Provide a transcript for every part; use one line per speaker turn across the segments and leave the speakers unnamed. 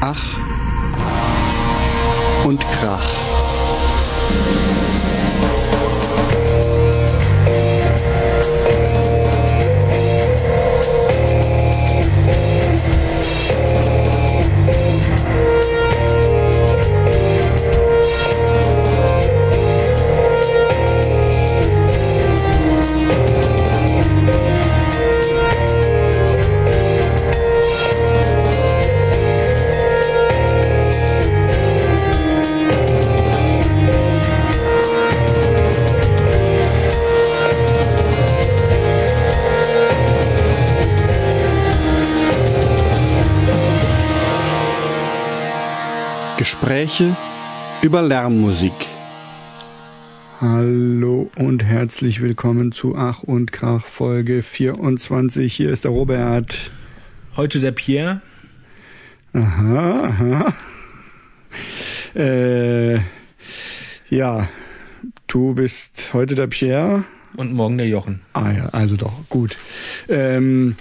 Ach und Krach. Gespräche über Lärmmusik. Hallo und herzlich willkommen zu Ach und Krach Folge 24. Hier ist der Robert.
Heute der Pierre.
Aha, aha. Äh, ja, du bist heute der Pierre.
Und morgen der Jochen.
Ah ja, also doch, gut. Ähm,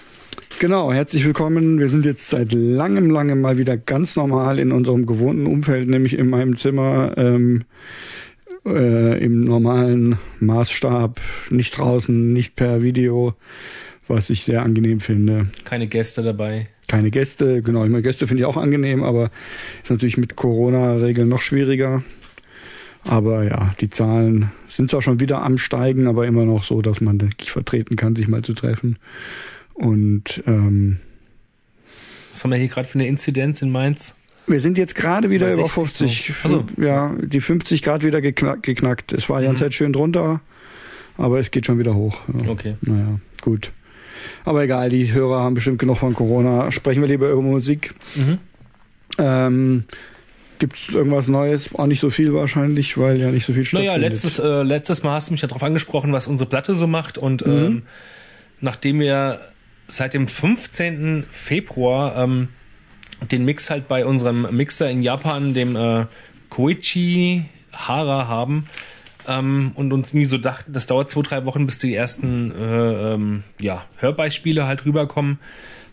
Genau, herzlich willkommen. Wir sind jetzt seit langem, langem mal wieder ganz normal in unserem gewohnten Umfeld, nämlich in meinem Zimmer ähm, äh, im normalen Maßstab, nicht draußen, nicht per Video, was ich sehr angenehm finde.
Keine Gäste dabei.
Keine Gäste, genau. Ich meine, Gäste finde ich auch angenehm, aber ist natürlich mit Corona-Regeln noch schwieriger. Aber ja, die Zahlen sind zwar schon wieder am Steigen, aber immer noch so, dass man denke ich vertreten kann, sich mal zu treffen. Und ähm,
was haben wir hier gerade für eine Inzidenz in Mainz?
Wir sind jetzt gerade wieder über 50.
So. Also.
Ja, die 50 Grad wieder geknack, geknackt. Es war die ganze mhm. Zeit schön drunter, aber es geht schon wieder hoch.
Ja. Okay.
Naja, gut. Aber egal, die Hörer haben bestimmt genug von Corona. Sprechen wir lieber über Musik. Mhm. Ähm, Gibt es irgendwas Neues? Auch nicht so viel wahrscheinlich, weil ja nicht so viel
stattfindet. Naja, letztes, äh, letztes Mal hast du mich ja darauf angesprochen, was unsere Platte so macht. Und mhm. ähm, nachdem wir seit dem 15. Februar ähm, den Mix halt bei unserem Mixer in Japan, dem äh, Koichi Hara haben ähm, und uns nie so dachten, das dauert zwei, drei Wochen, bis die ersten äh, ähm, ja, Hörbeispiele halt rüberkommen,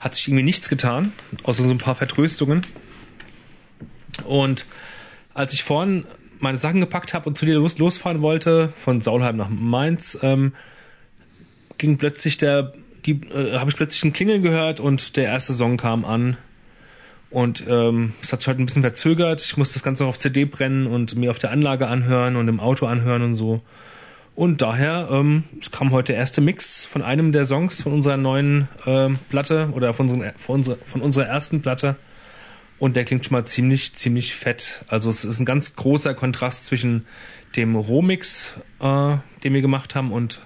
hat sich irgendwie nichts getan, außer so ein paar Vertröstungen. Und als ich vorhin meine Sachen gepackt habe und zu dir los, losfahren wollte, von Saulheim nach Mainz, ähm, ging plötzlich der äh, habe ich plötzlich ein Klingeln gehört und der erste Song kam an. Und ähm, es hat sich halt ein bisschen verzögert. Ich musste das Ganze noch auf CD brennen und mir auf der Anlage anhören und im Auto anhören und so. Und daher, ähm, es kam heute der erste Mix von einem der Songs von unserer neuen ähm, Platte oder von, unseren, von, unserer, von unserer ersten Platte. Und der klingt schon mal ziemlich, ziemlich fett. Also es ist ein ganz großer Kontrast zwischen dem Rohmix, äh, den wir gemacht haben, und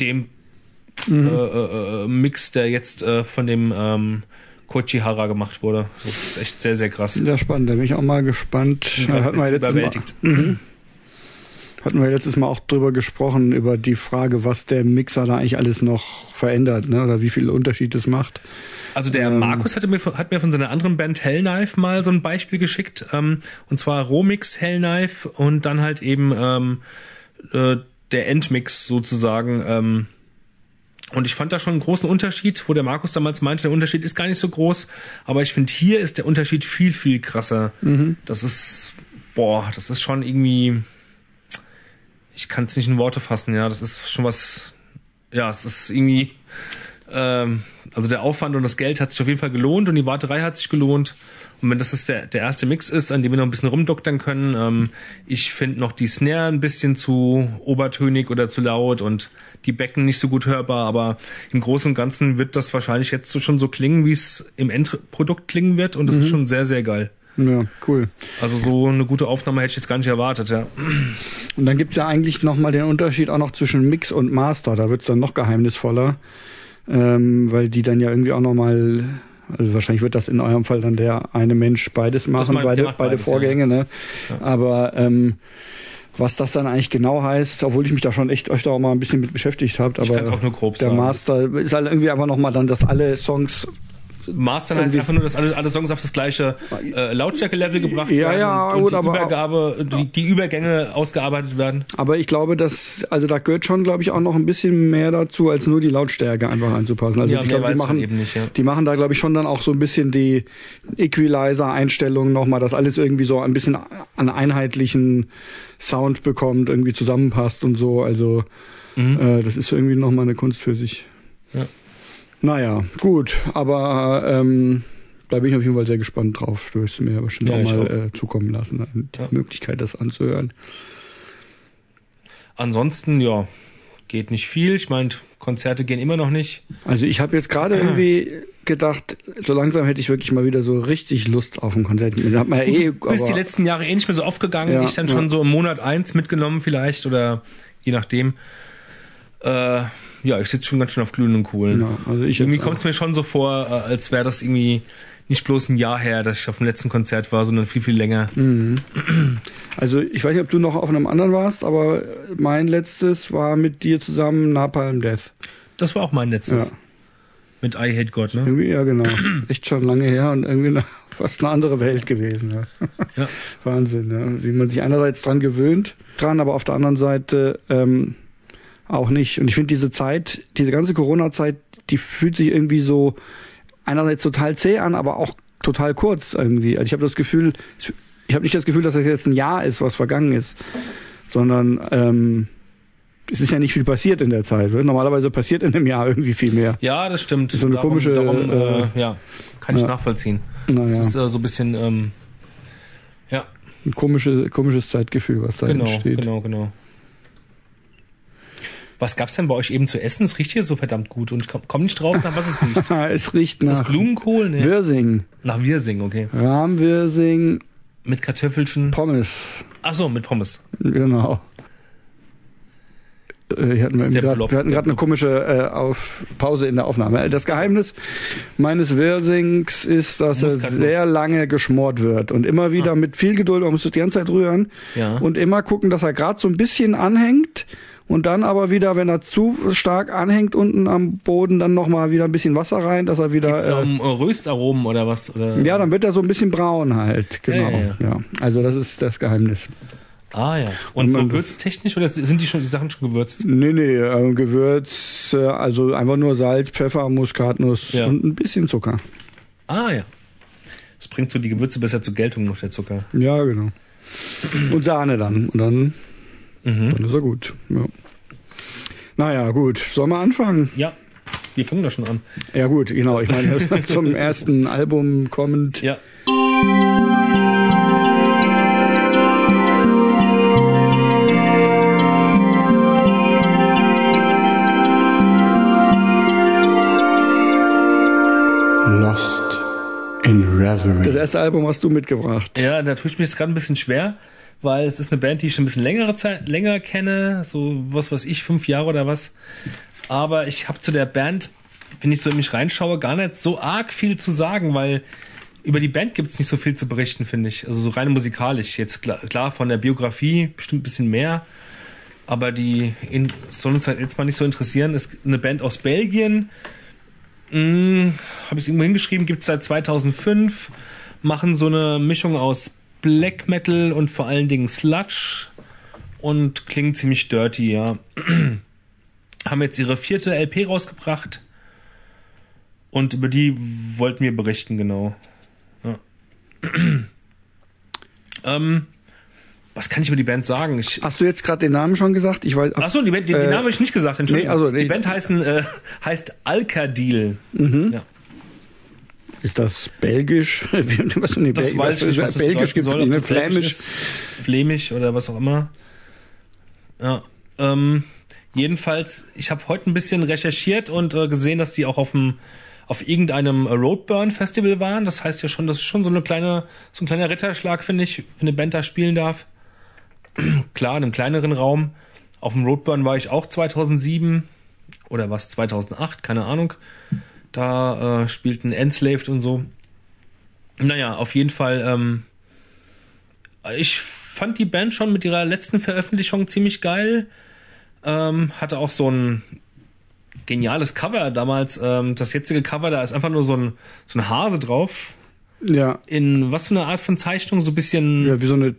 dem mhm. Äh, äh, äh, Mix, der jetzt äh, von dem ähm, Kochihara gemacht wurde. Das ist echt sehr, sehr krass.
Sehr spannend, da bin ich auch mal gespannt.
Da hatten wir, überwältigt. Mal, mhm.
hatten wir letztes Mal auch drüber gesprochen, über die Frage, was der Mixer da eigentlich alles noch verändert, ne? oder wie viel Unterschied es macht.
Also der ähm, Markus hatte mir, hat mir von seiner anderen Band Hellknife mal so ein Beispiel geschickt, ähm, und zwar Romix Hellknife und dann halt eben ähm, äh, der Endmix sozusagen, ähm, und ich fand da schon einen großen Unterschied, wo der Markus damals meinte, der Unterschied ist gar nicht so groß. Aber ich finde, hier ist der Unterschied viel, viel krasser. Mhm. Das ist, boah, das ist schon irgendwie, ich kann es nicht in Worte fassen, ja. Das ist schon was, ja, es ist irgendwie, ähm, also der Aufwand und das Geld hat sich auf jeden Fall gelohnt und die Warterei hat sich gelohnt. Und wenn das ist der, der erste Mix ist, an dem wir noch ein bisschen rumdoktern können, ähm, ich finde noch die Snare ein bisschen zu obertönig oder zu laut und die Becken nicht so gut hörbar, aber im Großen und Ganzen wird das wahrscheinlich jetzt so schon so klingen, wie es im Endprodukt klingen wird und das mhm. ist schon sehr, sehr geil.
Ja, cool.
Also so eine gute Aufnahme hätte ich jetzt gar nicht erwartet, ja.
Und dann gibt's ja eigentlich nochmal den Unterschied auch noch zwischen Mix und Master. Da wird's dann noch geheimnisvoller, ähm, weil die dann ja irgendwie auch nochmal also wahrscheinlich wird das in eurem Fall dann der eine Mensch beides machen, mein, beide, beide beides, Vorgänge. Ja. Ne? Ja. Aber ähm, was das dann eigentlich genau heißt, obwohl ich mich da schon echt euch da auch mal ein bisschen mit beschäftigt habt, aber
auch nur grob
der
sagen.
Master ist halt irgendwie einfach nochmal dann, dass alle Songs
Mastern heißt einfach nur, dass alle, alle Songs auf das gleiche äh, Lautstärke-Level gebracht
Ja,
werden
ja,
und,
gut,
die,
aber-
Übergabe, die, die Übergänge ausgearbeitet werden.
Aber ich glaube, dass, also da gehört schon, glaube ich, auch noch ein bisschen mehr dazu, als nur die Lautstärke einfach anzupassen. Also
Ja,
ich glaube, die machen,
eben nicht, ja.
die machen da, glaube ich, schon dann auch so ein bisschen die Equalizer-Einstellungen nochmal, dass alles irgendwie so ein bisschen an einheitlichen Sound bekommt, irgendwie zusammenpasst und so. Also äh, das ist irgendwie nochmal eine Kunst für sich.
Mhm. Ja.
Naja, gut, aber ähm, da bin ich auf jeden Fall sehr gespannt drauf. Du wirst mir bestimmt
Ja,
auch mal
auch.
Äh, zukommen lassen, die
Ja.
Möglichkeit, das anzuhören.
Ansonsten, ja, geht nicht viel. Ich meine, Konzerte gehen immer noch nicht.
Also ich habe jetzt gerade irgendwie gedacht, so langsam hätte ich wirklich mal wieder so richtig Lust auf ein Konzert. Hat man ja eh,
Du bist die letzten Jahre eh nicht mehr so aufgegangen.
Ja,
ich dann
ja.
schon so im Monat eins mitgenommen vielleicht oder je nachdem. Äh, ja, ich sitze schon ganz schön auf glühenden Kohlen.
Ja, also ich
irgendwie kommt es mir schon so vor, äh, als wäre das irgendwie nicht bloß ein Jahr her, dass ich auf dem letzten Konzert war, sondern viel, viel länger.
Mhm. Also ich weiß nicht, ob du noch auf einem anderen warst, aber mein letztes war mit dir zusammen Napalm Death.
Das war auch mein letztes.
Ja.
Mit I Hate God, ne?
Irgendwie, ja genau. Echt schon lange her und irgendwie eine, fast eine andere Welt gewesen. Ja.
Ja.
Wahnsinn, ja. wie man sich einerseits dran gewöhnt, dran, aber auf der anderen Seite ähm, auch nicht. Und ich finde diese Zeit, diese ganze Corona-Zeit, die fühlt sich irgendwie so einerseits total zäh an, aber auch total kurz irgendwie. Also ich habe das Gefühl, ich habe nicht das Gefühl, dass das jetzt ein Jahr ist, was vergangen ist, sondern ähm, es ist ja nicht viel passiert in der Zeit. ne? Normalerweise passiert in einem Jahr irgendwie viel mehr.
Ja, das stimmt.
So eine komische,
Darum, äh,
äh,
ja, kann ich
ja.
nachvollziehen.
Naja,
Das ist äh, so ein bisschen, ähm, ja,
ein komisches, komisches Zeitgefühl, was da
genau,
entsteht.
genau, genau. Was gab's denn bei euch eben zu essen? Es riecht hier so verdammt gut und ich komme komm nicht drauf, nach was es riecht.
es riecht
Ist das
nach
Blumenkohl? Nee.
Wirsing,
Nach Wirsing, okay.
Rahmwirsing,
Mit Kartoffelchen.
Pommes.
Ach so, mit Pommes.
Genau. Äh, Wir hatten,
Das ist
wir hatten gerade eine komische äh, auf Pause in der Aufnahme. Das Geheimnis meines Wirsings ist, dass er sehr lange geschmort wird und immer wieder mit viel Geduld, man muss das die ganze Zeit rühren
Ja.
und immer gucken, dass er gerade so ein bisschen anhängt und dann aber wieder, wenn er zu stark anhängt unten am Boden, dann nochmal wieder ein bisschen Wasser rein, dass er wieder...
Geht's da
Äh,
um äh, Röstaromen oder was? Oder?
ja, dann wird er so ein bisschen braun halt, genau.
Ja, ja,
ja. Also das ist das Geheimnis.
Ah ja. Und,
Und
so
man-
würztechnisch oder sind die schon die Sachen schon gewürzt?
Nee, nee, äh, Gewürz, äh, also einfach nur Salz, Pfeffer, Muskatnuss
Ja.
und ein bisschen Zucker.
Ah ja. Das bringt so die Gewürze besser zur Geltung noch der Zucker.
Ja, genau. Und Sahne dann. Und dann,
Mhm.
dann ist er gut. Ja. Naja, gut. Sollen wir anfangen?
Ja. Wir fangen da schon an.
Ja gut, genau. Ich meine, zum ersten Album kommend.
Ja.
Lost in Reverie. Das erste Album hast du mitgebracht.
Ja, da tue ich mich jetzt gerade ein bisschen schwer, weil es ist eine Band, die ich schon ein bisschen längere Zeit länger kenne, so was weiß ich, fünf Jahre oder was. Aber ich habe zu der Band, wenn ich so in mich reinschaue, gar nicht so arg viel zu sagen, weil über die Band gibt's nicht so viel zu berichten, finde ich. Also so rein musikalisch. Jetzt klar, klar von der Biografie bestimmt ein bisschen mehr. Aber die in, soll uns halt jetzt mal nicht so interessieren. Ist eine Band aus Belgien. Hm, Habe ich irgendwo hingeschrieben, gibt's seit 2005. Machen so eine Mischung aus Black Metal und vor allen Dingen Sludge. Und klingen ziemlich dirty, ja. Haben jetzt ihre vierte LP rausgebracht. Und über die wollten wir berichten, genau. Ja. ähm, was kann ich über die Band sagen? Ich,
Hast du jetzt gerade den Namen schon gesagt? Ich weiß.
Achso, die, Band, den, den
Äh,
Namen habe ich nicht gesagt, Entschuldigung.
nee, also, nee.
Die Band heißen, äh, heißt Alkadil.
Mhm.
Ja.
Ist das belgisch? was, nee,
Das
Bel-
weiß ich nicht, was
belgisch gibt's
soll,
nicht,
ob
ne?
Flämisch
Flämisch.
oder was auch immer. Ja, ähm, jedenfalls, ich habe heute ein bisschen recherchiert und äh, gesehen, dass die auch auf dem auf irgendeinem Roadburn Festival waren. Das heißt ja schon, das ist schon so eine kleine, so ein kleiner Ritterschlag, finde ich, wenn eine Band da spielen darf. Klar, in einem kleineren Raum. Auf dem Roadburn war ich auch 2007 oder was 2008, keine Ahnung. Da äh, spielten Enslaved und so. Naja, auf jeden Fall. Ähm, ich fand die Band schon mit ihrer letzten Veröffentlichung ziemlich geil. Ähm, hatte auch so ein geniales Cover damals. Ähm, das jetzige Cover, da ist einfach nur so ein, so ein Hase drauf.
Ja.
In was für eine Art von Zeichnung? So ein bisschen.
Ja, wie so eine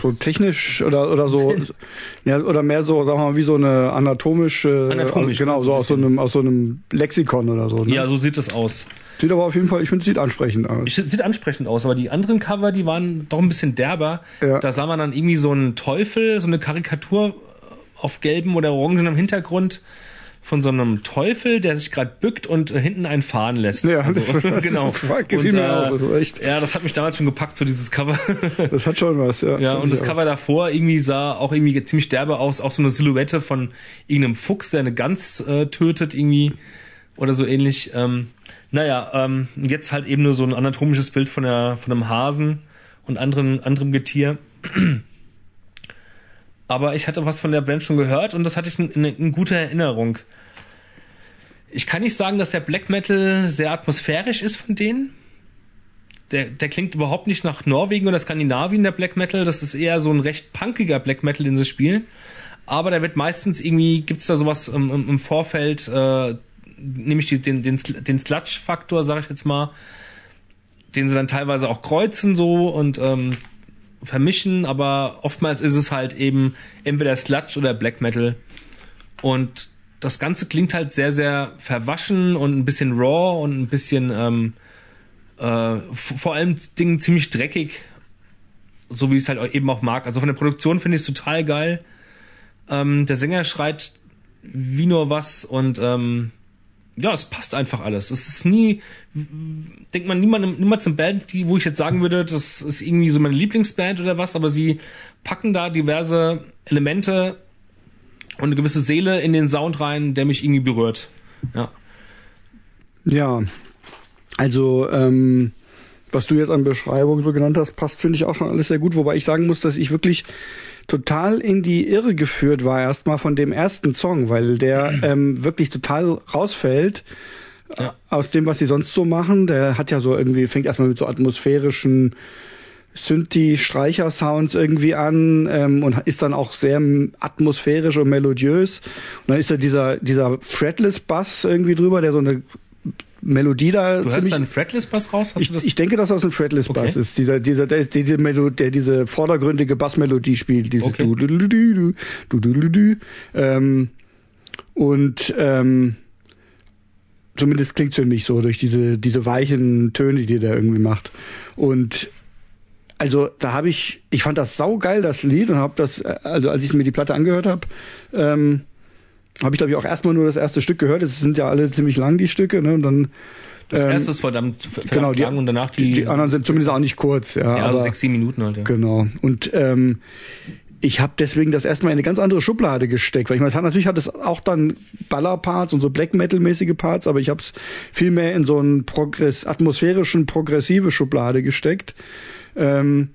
so technisch oder oder so ja oder mehr so sagen wir mal wie so eine anatomische
Anatomisch,
genau
so
so aus so einem aus so einem Lexikon oder so ne?
Ja, so sieht das aus.
sieht aber auf jeden Fall ich finde sieht ansprechend aus
Sieht ansprechend aus, aber die anderen Cover, die waren doch ein bisschen derber.
Ja.
Da sah man dann irgendwie so einen Teufel, so eine Karikatur auf gelbem oder orangenem Hintergrund von so einem Teufel, der sich gerade bückt und äh, hinten einen fahren lässt.
ja
Also,
das,
genau.
gefiel
Und, äh,
auch echt
Ja, das hat mich damals schon gepackt, so dieses Cover.
das hat schon was ja
ja, und das
auch.
Cover davor irgendwie sah auch irgendwie ziemlich derbe aus, auch so eine Silhouette von irgendeinem Fuchs, der eine Gans äh, tötet irgendwie oder so ähnlich. Ähm, naja, ähm, jetzt halt eben nur so ein anatomisches Bild von, der, von einem Hasen und anderen, anderem Getier. Aber ich hatte was von der Band schon gehört und das hatte ich in, in, in guter Erinnerung. Ich kann nicht sagen, dass der Black Metal sehr atmosphärisch ist von denen. Der, der klingt überhaupt nicht nach Norwegen oder Skandinavien, der Black Metal. Das ist eher so ein recht punkiger Black Metal, den sie spielen. Aber da wird meistens irgendwie, gibt's da sowas im, im, im Vorfeld, äh, nämlich die, den, den, den Sludge-Faktor, sag ich jetzt mal, den sie dann teilweise auch kreuzen so und ähm, vermischen, aber oftmals ist es halt eben entweder Sludge oder Black Metal. Und das Ganze klingt halt sehr, sehr verwaschen und ein bisschen raw und ein bisschen ähm, äh, vor allem Dingen ziemlich dreckig, so wie ich es halt eben auch mag. Also von der Produktion finde ich es total geil. Ähm, der Sänger schreit wie nur was und ähm, ja, es passt einfach alles. Es ist nie, denkt man niemand, niemals eine Band, die, wo ich jetzt sagen würde, das ist irgendwie so meine Lieblingsband oder was, aber sie packen da diverse Elemente und eine gewisse Seele in den Sound rein, der mich irgendwie berührt. Ja.
Ja, also ähm, was du jetzt an Beschreibung so genannt hast, passt finde ich auch schon alles sehr gut. Wobei ich sagen muss, dass ich wirklich total in die Irre geführt war erstmal von dem ersten Song, weil der ähm, wirklich total rausfällt
Ja.
aus dem, was sie sonst so machen. Der hat ja so irgendwie, fängt erstmal mit so atmosphärischen Synthi-Streicher-Sounds irgendwie an ähm, und ist dann auch sehr atmosphärisch und melodiös. Und dann ist da dieser, dieser Fretless-Bass irgendwie drüber, der so eine Melodie da.
Du
hast
da einen Fretless-Bass raus? Hast
ich,
du das?
ich denke, dass das ein Fretless-Bass
okay.
ist. Dieser, dieser, der, diese Melodie, der diese vordergründige Bassmelodie spielt. Dieses
okay.
du, du, du, du, du, du, ähm, und ähm, zumindest klingt es für mich so durch diese, diese weichen Töne, die der irgendwie macht. Und also da habe ich, ich fand das saugeil, das Lied, und habe das, äh, also als ich mir die Platte angehört habe, ähm, habe ich glaube ich auch erstmal nur das erste Stück gehört. Es sind ja alle ziemlich lang die Stücke, ne? Und dann
das
ähm,
erste ist verdammt, verdammt
genau, die-
lang und danach die,
die, anderen sind zumindest auch nicht kurz, ja.
ja,
aber,
also sechs, sieben Minuten halt. Ja.
Genau. Und ähm, ich habe deswegen das erstmal in eine ganz andere Schublade gesteckt, weil ich meine, es hat natürlich hat es auch dann Ballerparts und so Black Metal mäßige Parts, aber ich habe es viel mehr in so einen Progress atmosphärischen progressive Schublade gesteckt. Ähm,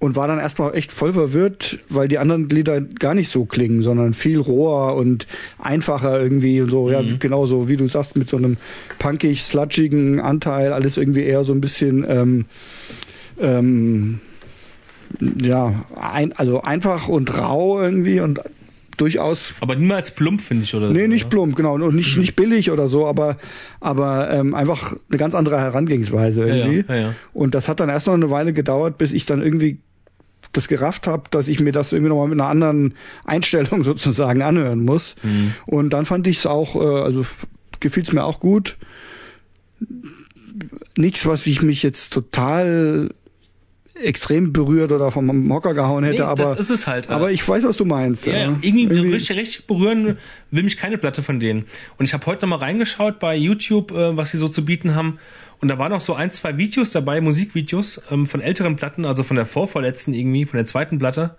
und war dann erstmal echt voll verwirrt, weil die anderen Lieder gar nicht so klingen, sondern viel roher und einfacher irgendwie und so, ja, genauso wie du sagst, mit so einem punkig, sludgigen Anteil, alles irgendwie eher so ein bisschen ähm, ähm, ja, ein, also einfach und rau irgendwie und durchaus
Aber niemals plump, finde ich, oder so.
Nee, nicht
oder?
plump, genau. Und nicht,
Mhm.
nicht billig oder so, aber, aber ähm, einfach eine ganz andere Herangehensweise irgendwie.
ja, ja, ja.
Und das hat dann erst noch eine Weile gedauert, bis ich dann irgendwie das gerafft habe, dass ich mir das irgendwie nochmal mit einer anderen Einstellung sozusagen anhören muss.
Mhm.
Und dann fand ich es auch, äh, also gefiel es mir auch gut. Nichts, was ich mich jetzt total extrem berührt oder vom Hocker gehauen hätte,
Nee,
aber,
das ist es halt.
aber ich weiß, was du meinst.
Ja, ja. Irgendwie, richtig, richtig berühren will mich keine Platte von denen. Und ich habe heute noch mal reingeschaut bei YouTube, äh, was sie so zu bieten haben. Und da waren auch so ein, zwei Videos dabei, Musikvideos ähm, von älteren Platten, also von der vorvorletzten irgendwie, von der zweiten Platte,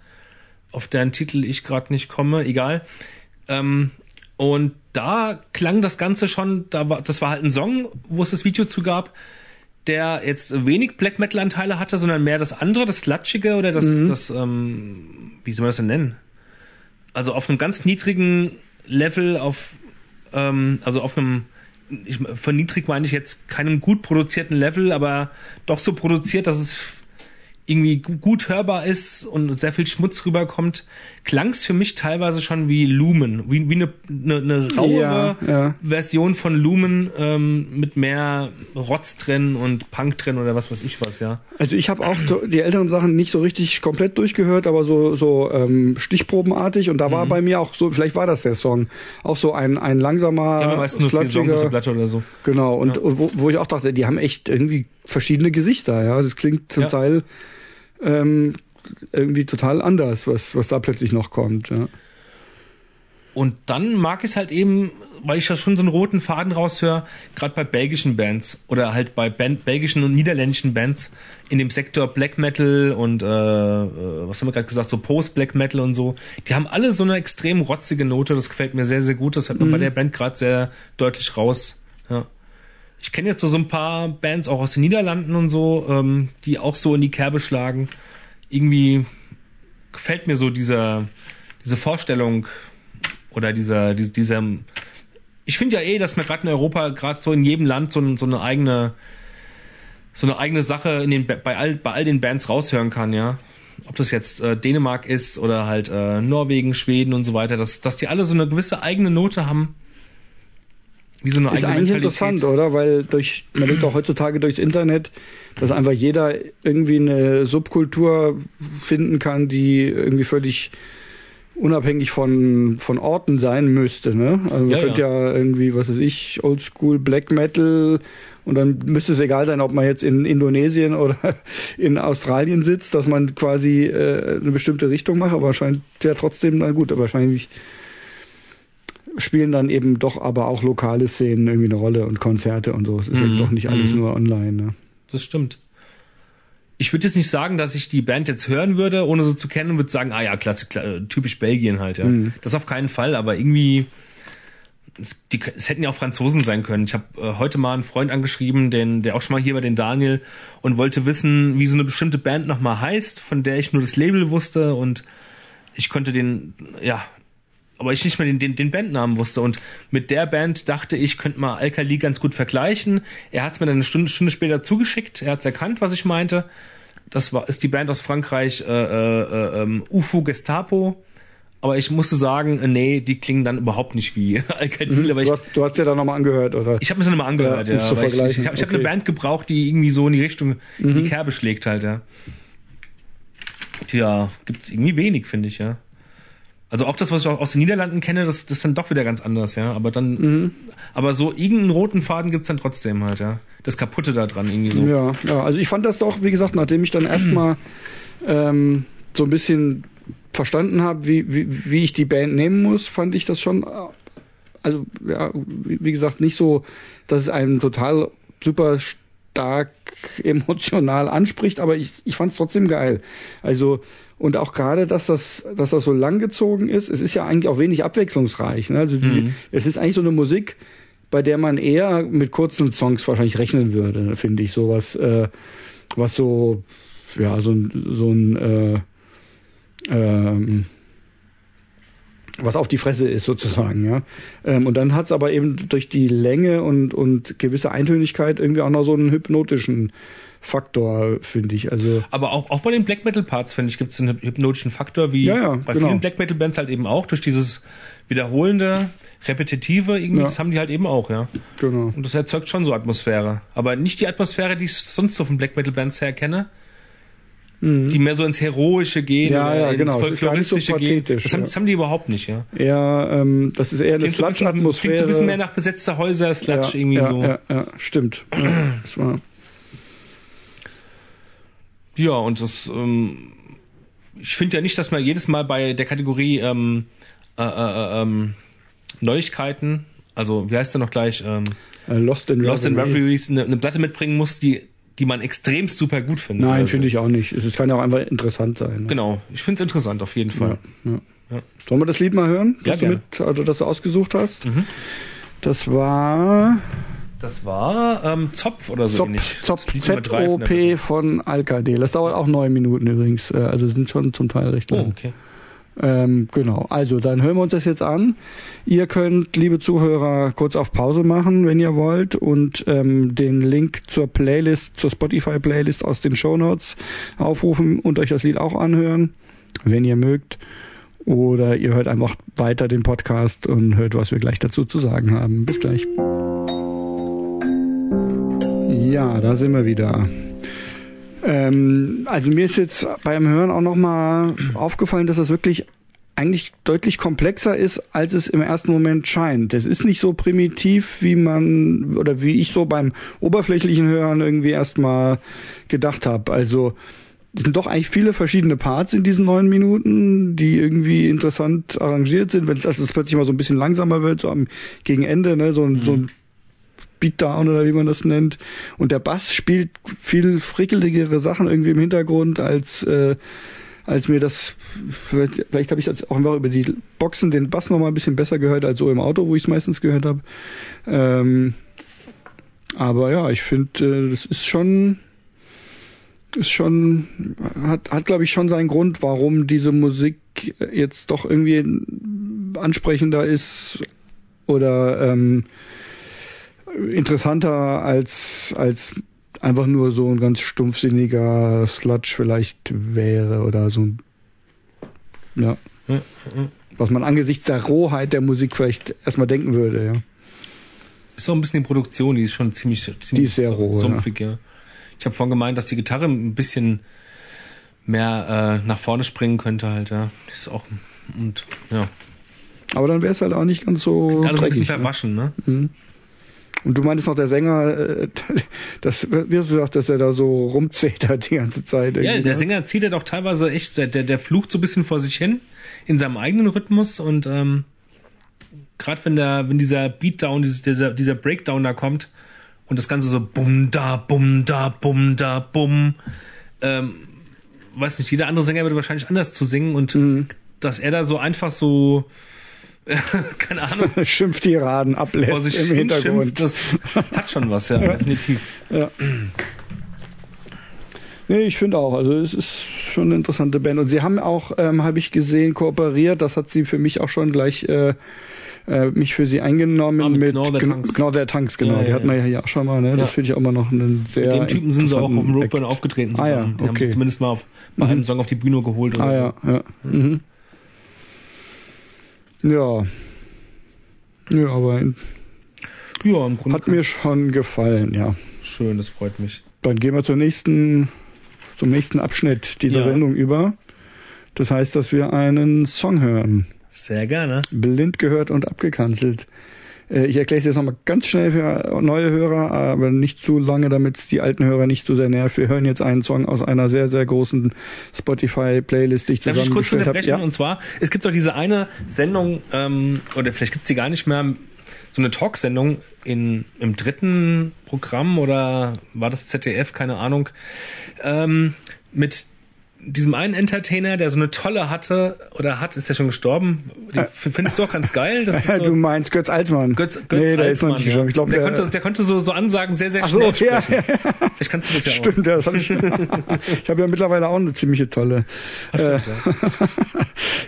auf deren Titel ich gerade nicht komme, egal. Ähm, und da klang das Ganze schon, da war, das war halt ein Song, wo es das Video zu gab, der jetzt wenig Black Metal Anteile hatte, sondern mehr das andere, das Slatschige oder das, das ähm, wie soll man das denn nennen? Also auf einem ganz niedrigen Level, auf ähm, also auf einem ich, von niedrig meine ich jetzt keinem gut produzierten Level, aber doch so produziert, dass es irgendwie gut hörbar ist und sehr viel Schmutz rüberkommt, klang es für mich teilweise schon wie Lumen, wie, wie eine, eine, eine rauere
Ja, ja.
Version von Lumen ähm, mit mehr Rotz drin und Punk drin oder was weiß ich was, ja.
Also ich habe auch die älteren Sachen nicht so richtig komplett durchgehört, aber so so ähm, stichprobenartig und da war bei mir auch so, vielleicht war das der Song, auch so ein ein langsamer,
ja meistens nur vier Songs auf der Platte oder so.
genau und, und wo, wo ich auch dachte, die haben echt irgendwie verschiedene Gesichter, ja, das klingt zum
Ja.
Teil ähm, irgendwie total anders, was was da plötzlich noch kommt, ja.
Und dann mag ich es halt eben, weil ich da schon so einen roten Faden raushöre, gerade bei belgischen Bands oder halt bei Band, belgischen und niederländischen Bands in dem Sektor Black Metal und äh, äh, was haben wir gerade gesagt, so Post-Black Metal und so. Die haben alle so eine extrem rotzige Note, das gefällt mir sehr, sehr gut. Das hört man bei der Band gerade sehr deutlich raus. Ja. Ich kenne jetzt so, so ein paar Bands auch aus den Niederlanden und so, ähm, die auch so in die Kerbe schlagen. Irgendwie gefällt mir so dieser, diese Vorstellung oder dieser, dieser, dieser ich finde ja eh, dass man gerade in Europa, gerade so in jedem Land so, so eine eigene, so eine eigene Sache in den, bei all, bei all den Bands raushören kann, ja. Ob das jetzt äh, Dänemark ist oder halt äh, Norwegen, Schweden und so weiter, dass, dass die alle so eine gewisse eigene Note haben. Wie so eine
Ist eigentlich interessant, oder? Weil durch, man denkt auch heutzutage durchs Internet, dass einfach jeder irgendwie eine Subkultur finden kann, die irgendwie völlig unabhängig von, von Orten sein müsste, ne? Also man
Ja,
könnte ja. irgendwie, was weiß ich, Oldschool Black Metal und dann müsste es egal sein, ob man jetzt in Indonesien oder in Australien sitzt, dass man quasi äh, eine bestimmte Richtung macht, aber scheint ja trotzdem, na gut, wahrscheinlich spielen dann eben doch aber auch lokale Szenen irgendwie eine Rolle und Konzerte und so. Es ist eben
Mhm,
doch nicht alles
mhm.
nur online. Ne?
Das stimmt. Ich würde jetzt nicht sagen, dass ich die Band jetzt hören würde, ohne sie zu kennen, und würde sagen, ah ja, klasse, kla- äh, typisch Belgien halt, ja.
Mhm.
Das auf keinen Fall, aber irgendwie, es, die, es hätten ja auch Franzosen sein können. Ich habe äh, heute mal einen Freund angeschrieben, den, der auch schon mal hier war, den Daniel, und wollte wissen, wie so eine bestimmte Band nochmal heißt, von der ich nur das Label wusste und ich konnte den, ja, aber ich nicht mehr den, den, den Bandnamen wusste. Und mit der Band dachte ich, könnte man Alkali ganz gut vergleichen. Er hat es mir dann eine Stunde, Stunde später zugeschickt. Er hat es erkannt, was ich meinte. Das war, ist die Band aus Frankreich, äh, äh, äh, UFO Gestapo. Aber ich musste sagen, äh, nee, die klingen dann überhaupt nicht wie aber ich,
Du hast, du hast ja da nochmal angehört, oder?
ich habe mir das nochmal angehört,
Ja,
ja.
zu
aber ich ich,
vergleichen,
ich habe hab
okay. Mhm.
eine Band gebraucht, die irgendwie so in die Richtung, in die Kerbe schlägt halt, ja. Tja, gibt's irgendwie wenig, finde ich, ja. Also auch das, was ich auch aus den Niederlanden kenne, das, das ist dann doch wieder ganz anders, ja. Aber dann,
Mhm.
aber so irgendeinen roten Faden gibt's dann trotzdem halt, ja. Das Kaputte da dran irgendwie so.
Ja, ja, also ich fand das doch, wie gesagt, nachdem ich dann erstmal ähm, so ein bisschen verstanden habe, wie, wie, wie ich die Band nehmen muss, fand ich das schon, äh, also ja, wie gesagt, nicht so, dass es einen total super stark emotional anspricht, aber ich, ich fand es trotzdem geil. Also und auch gerade, dass das, dass das so langgezogen ist, es ist ja eigentlich auch wenig abwechslungsreich. Ne? Also die, es ist eigentlich so eine Musik, bei der man eher mit kurzen Songs wahrscheinlich rechnen würde, finde ich. Sowas, äh, was so, ja, so ein, so ein, äh, ähm, was auf die Fresse ist sozusagen, ja. Ähm, und dann hat's aber eben durch die Länge und, und gewisse Eintönigkeit irgendwie auch noch so einen hypnotischen Faktor, finde ich. Also
Aber auch, auch bei den Black Metal Parts, finde ich, gibt es einen hypnotischen Faktor, wie
Ja, ja,
bei
genau.
vielen Black Metal Bands halt eben auch, durch dieses wiederholende, repetitive, irgendwie,
Ja.
das haben die halt eben auch, ja.
genau.
Und das erzeugt schon so Atmosphäre. Aber nicht die Atmosphäre, die ich sonst so von Black Metal Bands her kenne. Die mehr so ins Heroische gehen
Mhm. Ja, ja,
ins
genau. Nicht so
Folkloristische gehen. Das haben,
ja.
das haben die überhaupt nicht, ja.
Eher, ähm, das ist eher eine
klingt so, ein bisschen,
Sludge-Atmosphäre.
klingt so ein bisschen mehr nach besetzter Häuser, Sludge
ja,
irgendwie
ja,
so.
Ja, ja, stimmt. Ja, das war,
Ja, und das, ähm, ich finde ja nicht, dass man jedes Mal bei der Kategorie ähm, äh, äh, ähm, Neuigkeiten, also wie heißt der noch gleich, ähm,
äh, Lost in
Lost in
Reverie.
Reveries, eine, eine Platte mitbringen muss, die, die man extremst super gut findet.
Nein,
Also,
finde ich auch nicht. Es kann ja auch einfach interessant sein. Ne?
Genau, ich finde es interessant auf jeden Fall.
Ja, ja.
Ja.
Sollen wir das Lied mal hören,
Ja,
das du
gerne.
mit, also das du ausgesucht hast?
Mhm.
Das war
Das war ähm, Zopf oder so
Zop,
ähnlich.
Zop,
Das Lied Nummer drei von der
ZOP von Alcadel. Das dauert auch neun Minuten übrigens. äh, Also sind schon zum Teil recht
Oh,
lang.
okay.
Ähm, genau, also dann hören wir uns das jetzt an. Ihr könnt, liebe Zuhörer, kurz auf Pause machen, wenn ihr wollt, und ähm, den Link zur Playlist, zur Spotify-Playlist aus den Show Notes aufrufen und euch das Lied auch anhören, wenn ihr mögt. Oder ihr hört einfach weiter den Podcast und hört, was wir gleich dazu zu sagen haben. Bis gleich. Ja, da sind wir wieder. Ähm, also mir ist jetzt beim Hören auch nochmal aufgefallen, dass das wirklich eigentlich deutlich komplexer ist, als es im ersten Moment scheint. Das ist nicht so primitiv, wie man oder wie ich so beim oberflächlichen Hören irgendwie erstmal gedacht habe. Also es sind doch eigentlich viele verschiedene Parts in diesen neun Minuten, die irgendwie interessant arrangiert sind. Wenn es also plötzlich mal so ein bisschen langsamer wird, so am gegen Ende, ne, so, mhm. so ein Beatdown oder wie man das nennt. Und der Bass spielt viel frickeligere Sachen irgendwie im Hintergrund als äh, als mir das vielleicht, vielleicht habe ich auch einfach über die Boxen den Bass noch mal ein bisschen besser gehört als so im Auto, wo ich es meistens gehört habe. Ähm, aber ja, ich finde, äh, das ist schon ist schon hat hat glaube ich schon seinen Grund, warum diese Musik jetzt doch irgendwie ansprechender ist oder ähm, interessanter als, als einfach nur so ein ganz stumpfsinniger Sludge vielleicht wäre oder so ein, ja. Was man angesichts der Rohheit der Musik vielleicht erstmal denken würde, ja.
Ist auch ein bisschen die Produktion, die ist schon ziemlich, ziemlich die
ist sehr roh,
sumpfig, ja. ja. Ich habe vorhin gemeint, dass die Gitarre ein bisschen mehr äh, nach vorne springen könnte halt, ja. Die ist auch, und, ja.
Aber dann wäre es halt auch nicht ganz so.
Alles ein bisschen verwaschen, ne? Mhm.
Und du meintest noch, der Sänger, äh, das, wie hast du gesagt, dass er da so rumzetert die ganze Zeit.
Ja, der ne? Sänger zieht ja doch teilweise echt, der, der flucht so ein bisschen vor sich hin in seinem eigenen Rhythmus und ähm, gerade wenn der, wenn dieser Beatdown, dieser, dieser Breakdown da kommt und das Ganze so bum da, bum da, bum da, bum, ähm, weiß nicht, jeder andere Sänger würde wahrscheinlich anders zu singen und mhm. dass er da so einfach so keine Ahnung.
Schimpftiraden ablässt vor sich im Hintergrund.
Das hat schon was, ja, ja. definitiv. Ja.
Nee, ich finde auch. Also es ist schon eine interessante Band. Und sie haben auch, ähm, habe ich gesehen, kooperiert. Das hat sie für mich auch schon gleich äh, äh, mich für sie eingenommen ah, mit, mit Gnau der Tanks. Gnau der Tanks, genau. Ja, die ja, hatten wir ja hier auch schon mal. Ne? Das finde ich auch immer noch einen sehr.
Mit den Typen sind sie auch auf dem Roadburn aufgetreten
zusammen. Ah, ja, okay.
Die haben sie zumindest mal auf, bei mhm. einem Song auf die Bühne geholt oder
ah,
so.
Ja, ja. Mhm. Ja. Ja, aber ja, im Grunde hat mir schon gefallen, ja.
Schön, das freut mich.
Dann gehen wir zur nächsten, zum nächsten Abschnitt dieser ja. Sendung über. Das heißt, dass wir einen Song hören.
Sehr gerne.
Blind gehört und abgekanzelt. Äh, ich erkläre es jetzt nochmal ganz schnell für neue Hörer, aber nicht zu lange, damit es die alten Hörer nicht zu sehr nervt. Wir hören jetzt einen Song aus einer sehr, sehr großen Spotify-Playlist, die ich zusammengestellt habe.
Ja. Und zwar, es gibt doch diese eine Sendung, ähm, oder vielleicht gibt es sie gar nicht mehr, so eine Talksendung in im dritten Programm oder war das ZDF, keine Ahnung, ähm, mit diesem einen Entertainer, der so eine tolle hatte oder hat, ist ja schon gestorben. Die findest du auch ganz geil.
Das so du meinst Götz Alsmann.
Götz, Götz nee, der ist noch nicht gestorben. Ich glaube, der, der, konnte, der konnte so, so Ansagen sehr, sehr schnell so, sprechen. Ja, ja. Vielleicht kannst du das ja
auch. Stimmt, das hab ich. ich habe ja mittlerweile auch eine ziemliche tolle. Ach, stimmt, ja.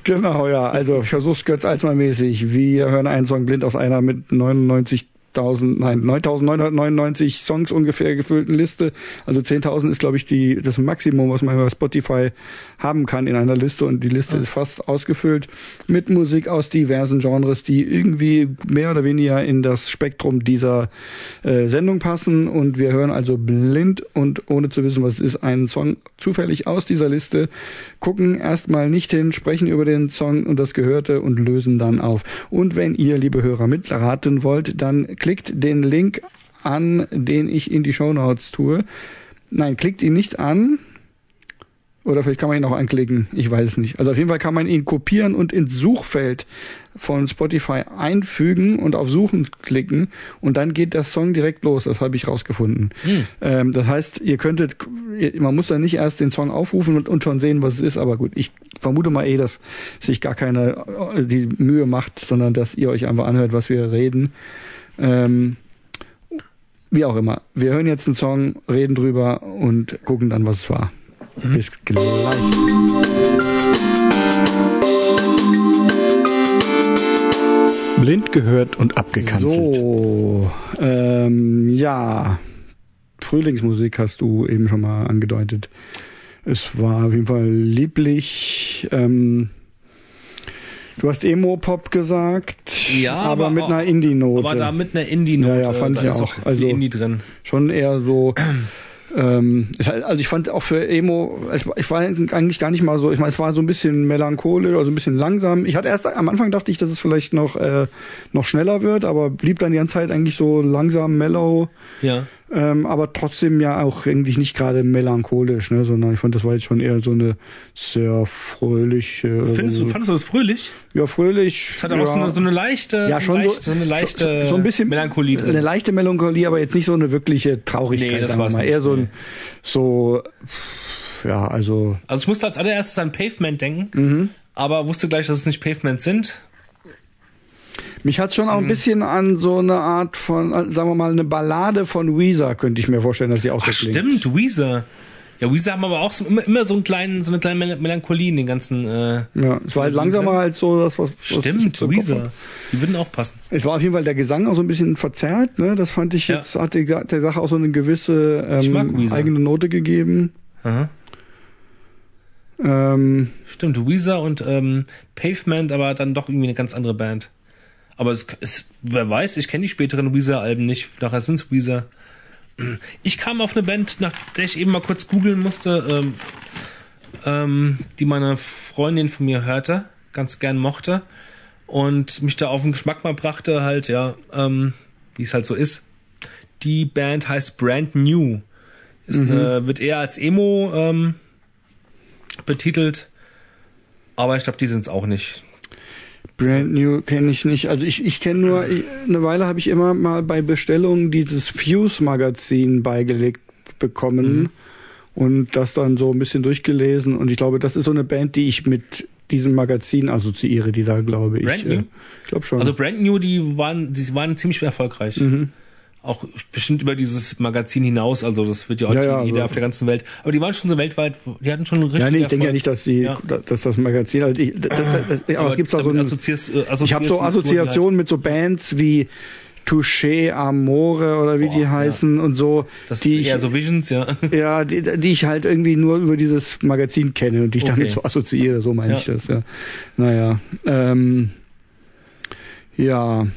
genau, ja. Also ich versuch's Götz Alsmann mäßig. Wir hören einen Song blind aus einer mit 99 1000, nein, 9999 Songs ungefähr gefüllten Liste. Also 10.000 ist, glaube ich, die, das Maximum, was man bei Spotify haben kann in einer Liste. Und die Liste ist fast ausgefüllt mit Musik aus diversen Genres, die irgendwie mehr oder weniger in das Spektrum dieser äh, Sendung passen. Und wir hören also blind und ohne zu wissen, was es ist, einen Song zufällig aus dieser Liste, gucken erstmal nicht hin, sprechen über den Song und das Gehörte und lösen dann auf. Und wenn ihr, liebe Hörer, mitraten wollt, dann klickt den Link an, den ich in die Show Notes tue. Nein, klickt ihn nicht an. Oder vielleicht kann man ihn auch anklicken. Ich weiß es nicht. Also auf jeden Fall kann man ihn kopieren und ins Suchfeld von Spotify einfügen und auf Suchen klicken und dann geht der Song direkt los. Das habe ich rausgefunden. Hm. Ähm, das heißt, ihr könntet, man muss dann nicht erst den Song aufrufen und, und, schon sehen, was es ist. Aber gut, ich vermute mal eh, dass sich gar keine äh, die Mühe macht, sondern dass ihr euch einfach anhört, was wir reden. Ähm, wie auch immer. Wir hören jetzt einen Song, reden drüber und gucken dann, was es war. Mhm. Bis gleich. Blind gehört und abgekanzelt. So, ähm, ja. Frühlingsmusik hast du eben schon mal angedeutet. Es war auf jeden Fall lieblich. Ähm, du hast Emo-Pop gesagt,
Ja,
aber,
aber
mit
auch-
einer Indie-Note.
Aber da mit einer Indie-Note.
Ja, ja, fand
da
ich
ist
auch.
auch
Also-
Indie drin.
schon eher so. Ähm, halt- also ich fand auch für Emo, ich war eigentlich gar nicht mal so, ich meine, es war so ein bisschen melancholisch, also ein bisschen langsam. Ich hatte erst am Anfang dachte ich, dass es vielleicht noch äh, noch schneller wird, aber blieb dann die ganze Zeit eigentlich so langsam, mellow,
Ja.
Ähm, aber trotzdem ja auch eigentlich nicht gerade melancholisch, ne, sondern ich fand, das war jetzt schon eher so eine sehr fröhliche.
Findest
so,
du, fandest du das fröhlich?
ja fröhlich.
Es hat auch
ja.
so, eine, so eine leichte,
ja, schon
leicht,
so,
so eine leichte
so, so ein bisschen
Melancholie drin.
Eine leichte Melancholie, aber jetzt nicht so eine wirkliche Traurigkeit.
Nee, das
mal.
nicht,
Eher so ein, so, ja, also,
Also ich musste als allererstes an Pavement denken,
Mhm.
aber wusste gleich, dass es nicht Pavement sind.
Mich hat's schon auch
Mhm.
ein bisschen an so eine Art von, äh, sagen wir mal, eine Ballade von Weezer, könnte ich mir vorstellen, dass sie auch
Ach,
so klingt.
stimmt, Weezer. Ja, Weezer haben aber auch so, immer, immer so, einen kleinen, so eine kleine Mel- Melancholie in den ganzen... Äh,
Ja, es war halt langsamer als so das, was, was
stimmt,
hab.
Weezer. Die würden auch passen.
Es war auf jeden Fall der Gesang auch so ein bisschen verzerrt, ne? Das fand ich
Ja.
jetzt, hat die, der Sache auch so eine gewisse ähm, eigene Note gegeben.
Aha.
Ähm,
Stimmt, Weezer und ähm, Pavement, aber dann doch irgendwie eine ganz andere Band. Aber es, es wer weiß, ich kenne die späteren Weezer-Alben nicht. Nachher sind es Weezer. Ich kam auf eine Band, nach der ich eben mal kurz googeln musste, ähm, ähm, die meine Freundin von mir hörte, ganz gern mochte und mich da auf den Geschmack mal brachte, halt, ja, ähm, wie es halt so ist. Die Band heißt Brand New. Ist eine, wird eher als Emo ähm, betitelt, aber ich glaube, die sind es auch nicht.
Brand New kenne ich nicht. Also ich, ich kenne nur, ich, eine Weile habe ich immer mal bei Bestellungen dieses Fuse-Magazin beigelegt bekommen
Mhm.
und das dann so ein bisschen durchgelesen. Und ich glaube, das ist so eine Band, die ich mit diesem Magazin assoziiere, die da, glaube ich.
Brand
äh,
New?
Ich glaube schon.
Also Brand New, die waren, die waren ziemlich erfolgreich.
Mhm.
Auch bestimmt über dieses Magazin hinaus, also das wird ja heute
Ja, ja,
jeder
also-
auf der ganzen Welt. Aber die waren schon so weltweit, die hatten schon richtig
ja, nee, ich denke ja nicht, dass sie,
Ja.
dass das Magazin, halt, ich, das, das, das, aber, gibt's da so
damit
ein,
assoziierst, assoziierst
ich habe so
die- halt
Assoziationen mit so Bands wie Touché Amore oder wie
Boah,
die
ja.
heißen und so,
Das
die
ist
ich,
eher so Visions, ja.
ja, die, die ich halt irgendwie nur über dieses Magazin kenne und die ich damit
Okay.
so assoziiere, so meine
Ja.
ich das, ja. Naja, ähm, ja,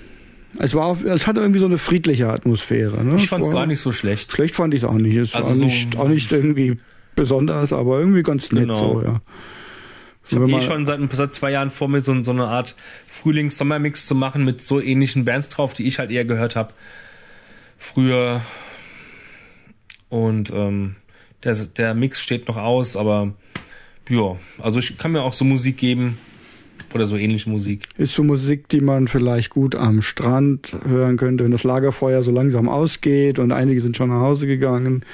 es war, es hatte irgendwie so eine friedliche Atmosphäre. Ne?
Ich
Es
fand's
war-
gar nicht so schlecht.
Schlecht fand ich es auch nicht. Es
Also
war
so-
nicht, auch nicht irgendwie besonders, aber irgendwie ganz nett
Genau.
so, ja.
Ich habe eh schon seit, seit zwei Jahren vor mir so, so eine Art Frühlings-Sommermix zu machen mit so ähnlichen Bands drauf, die ich halt eher gehört habe. Früher. Und ähm, der, der Mix steht noch aus, aber ja, also ich kann mir auch so Musik geben oder so ähnliche Musik.
Ist so Musik, die man vielleicht gut am Strand hören könnte, wenn das Lagerfeuer so langsam ausgeht und einige sind schon nach Hause gegangen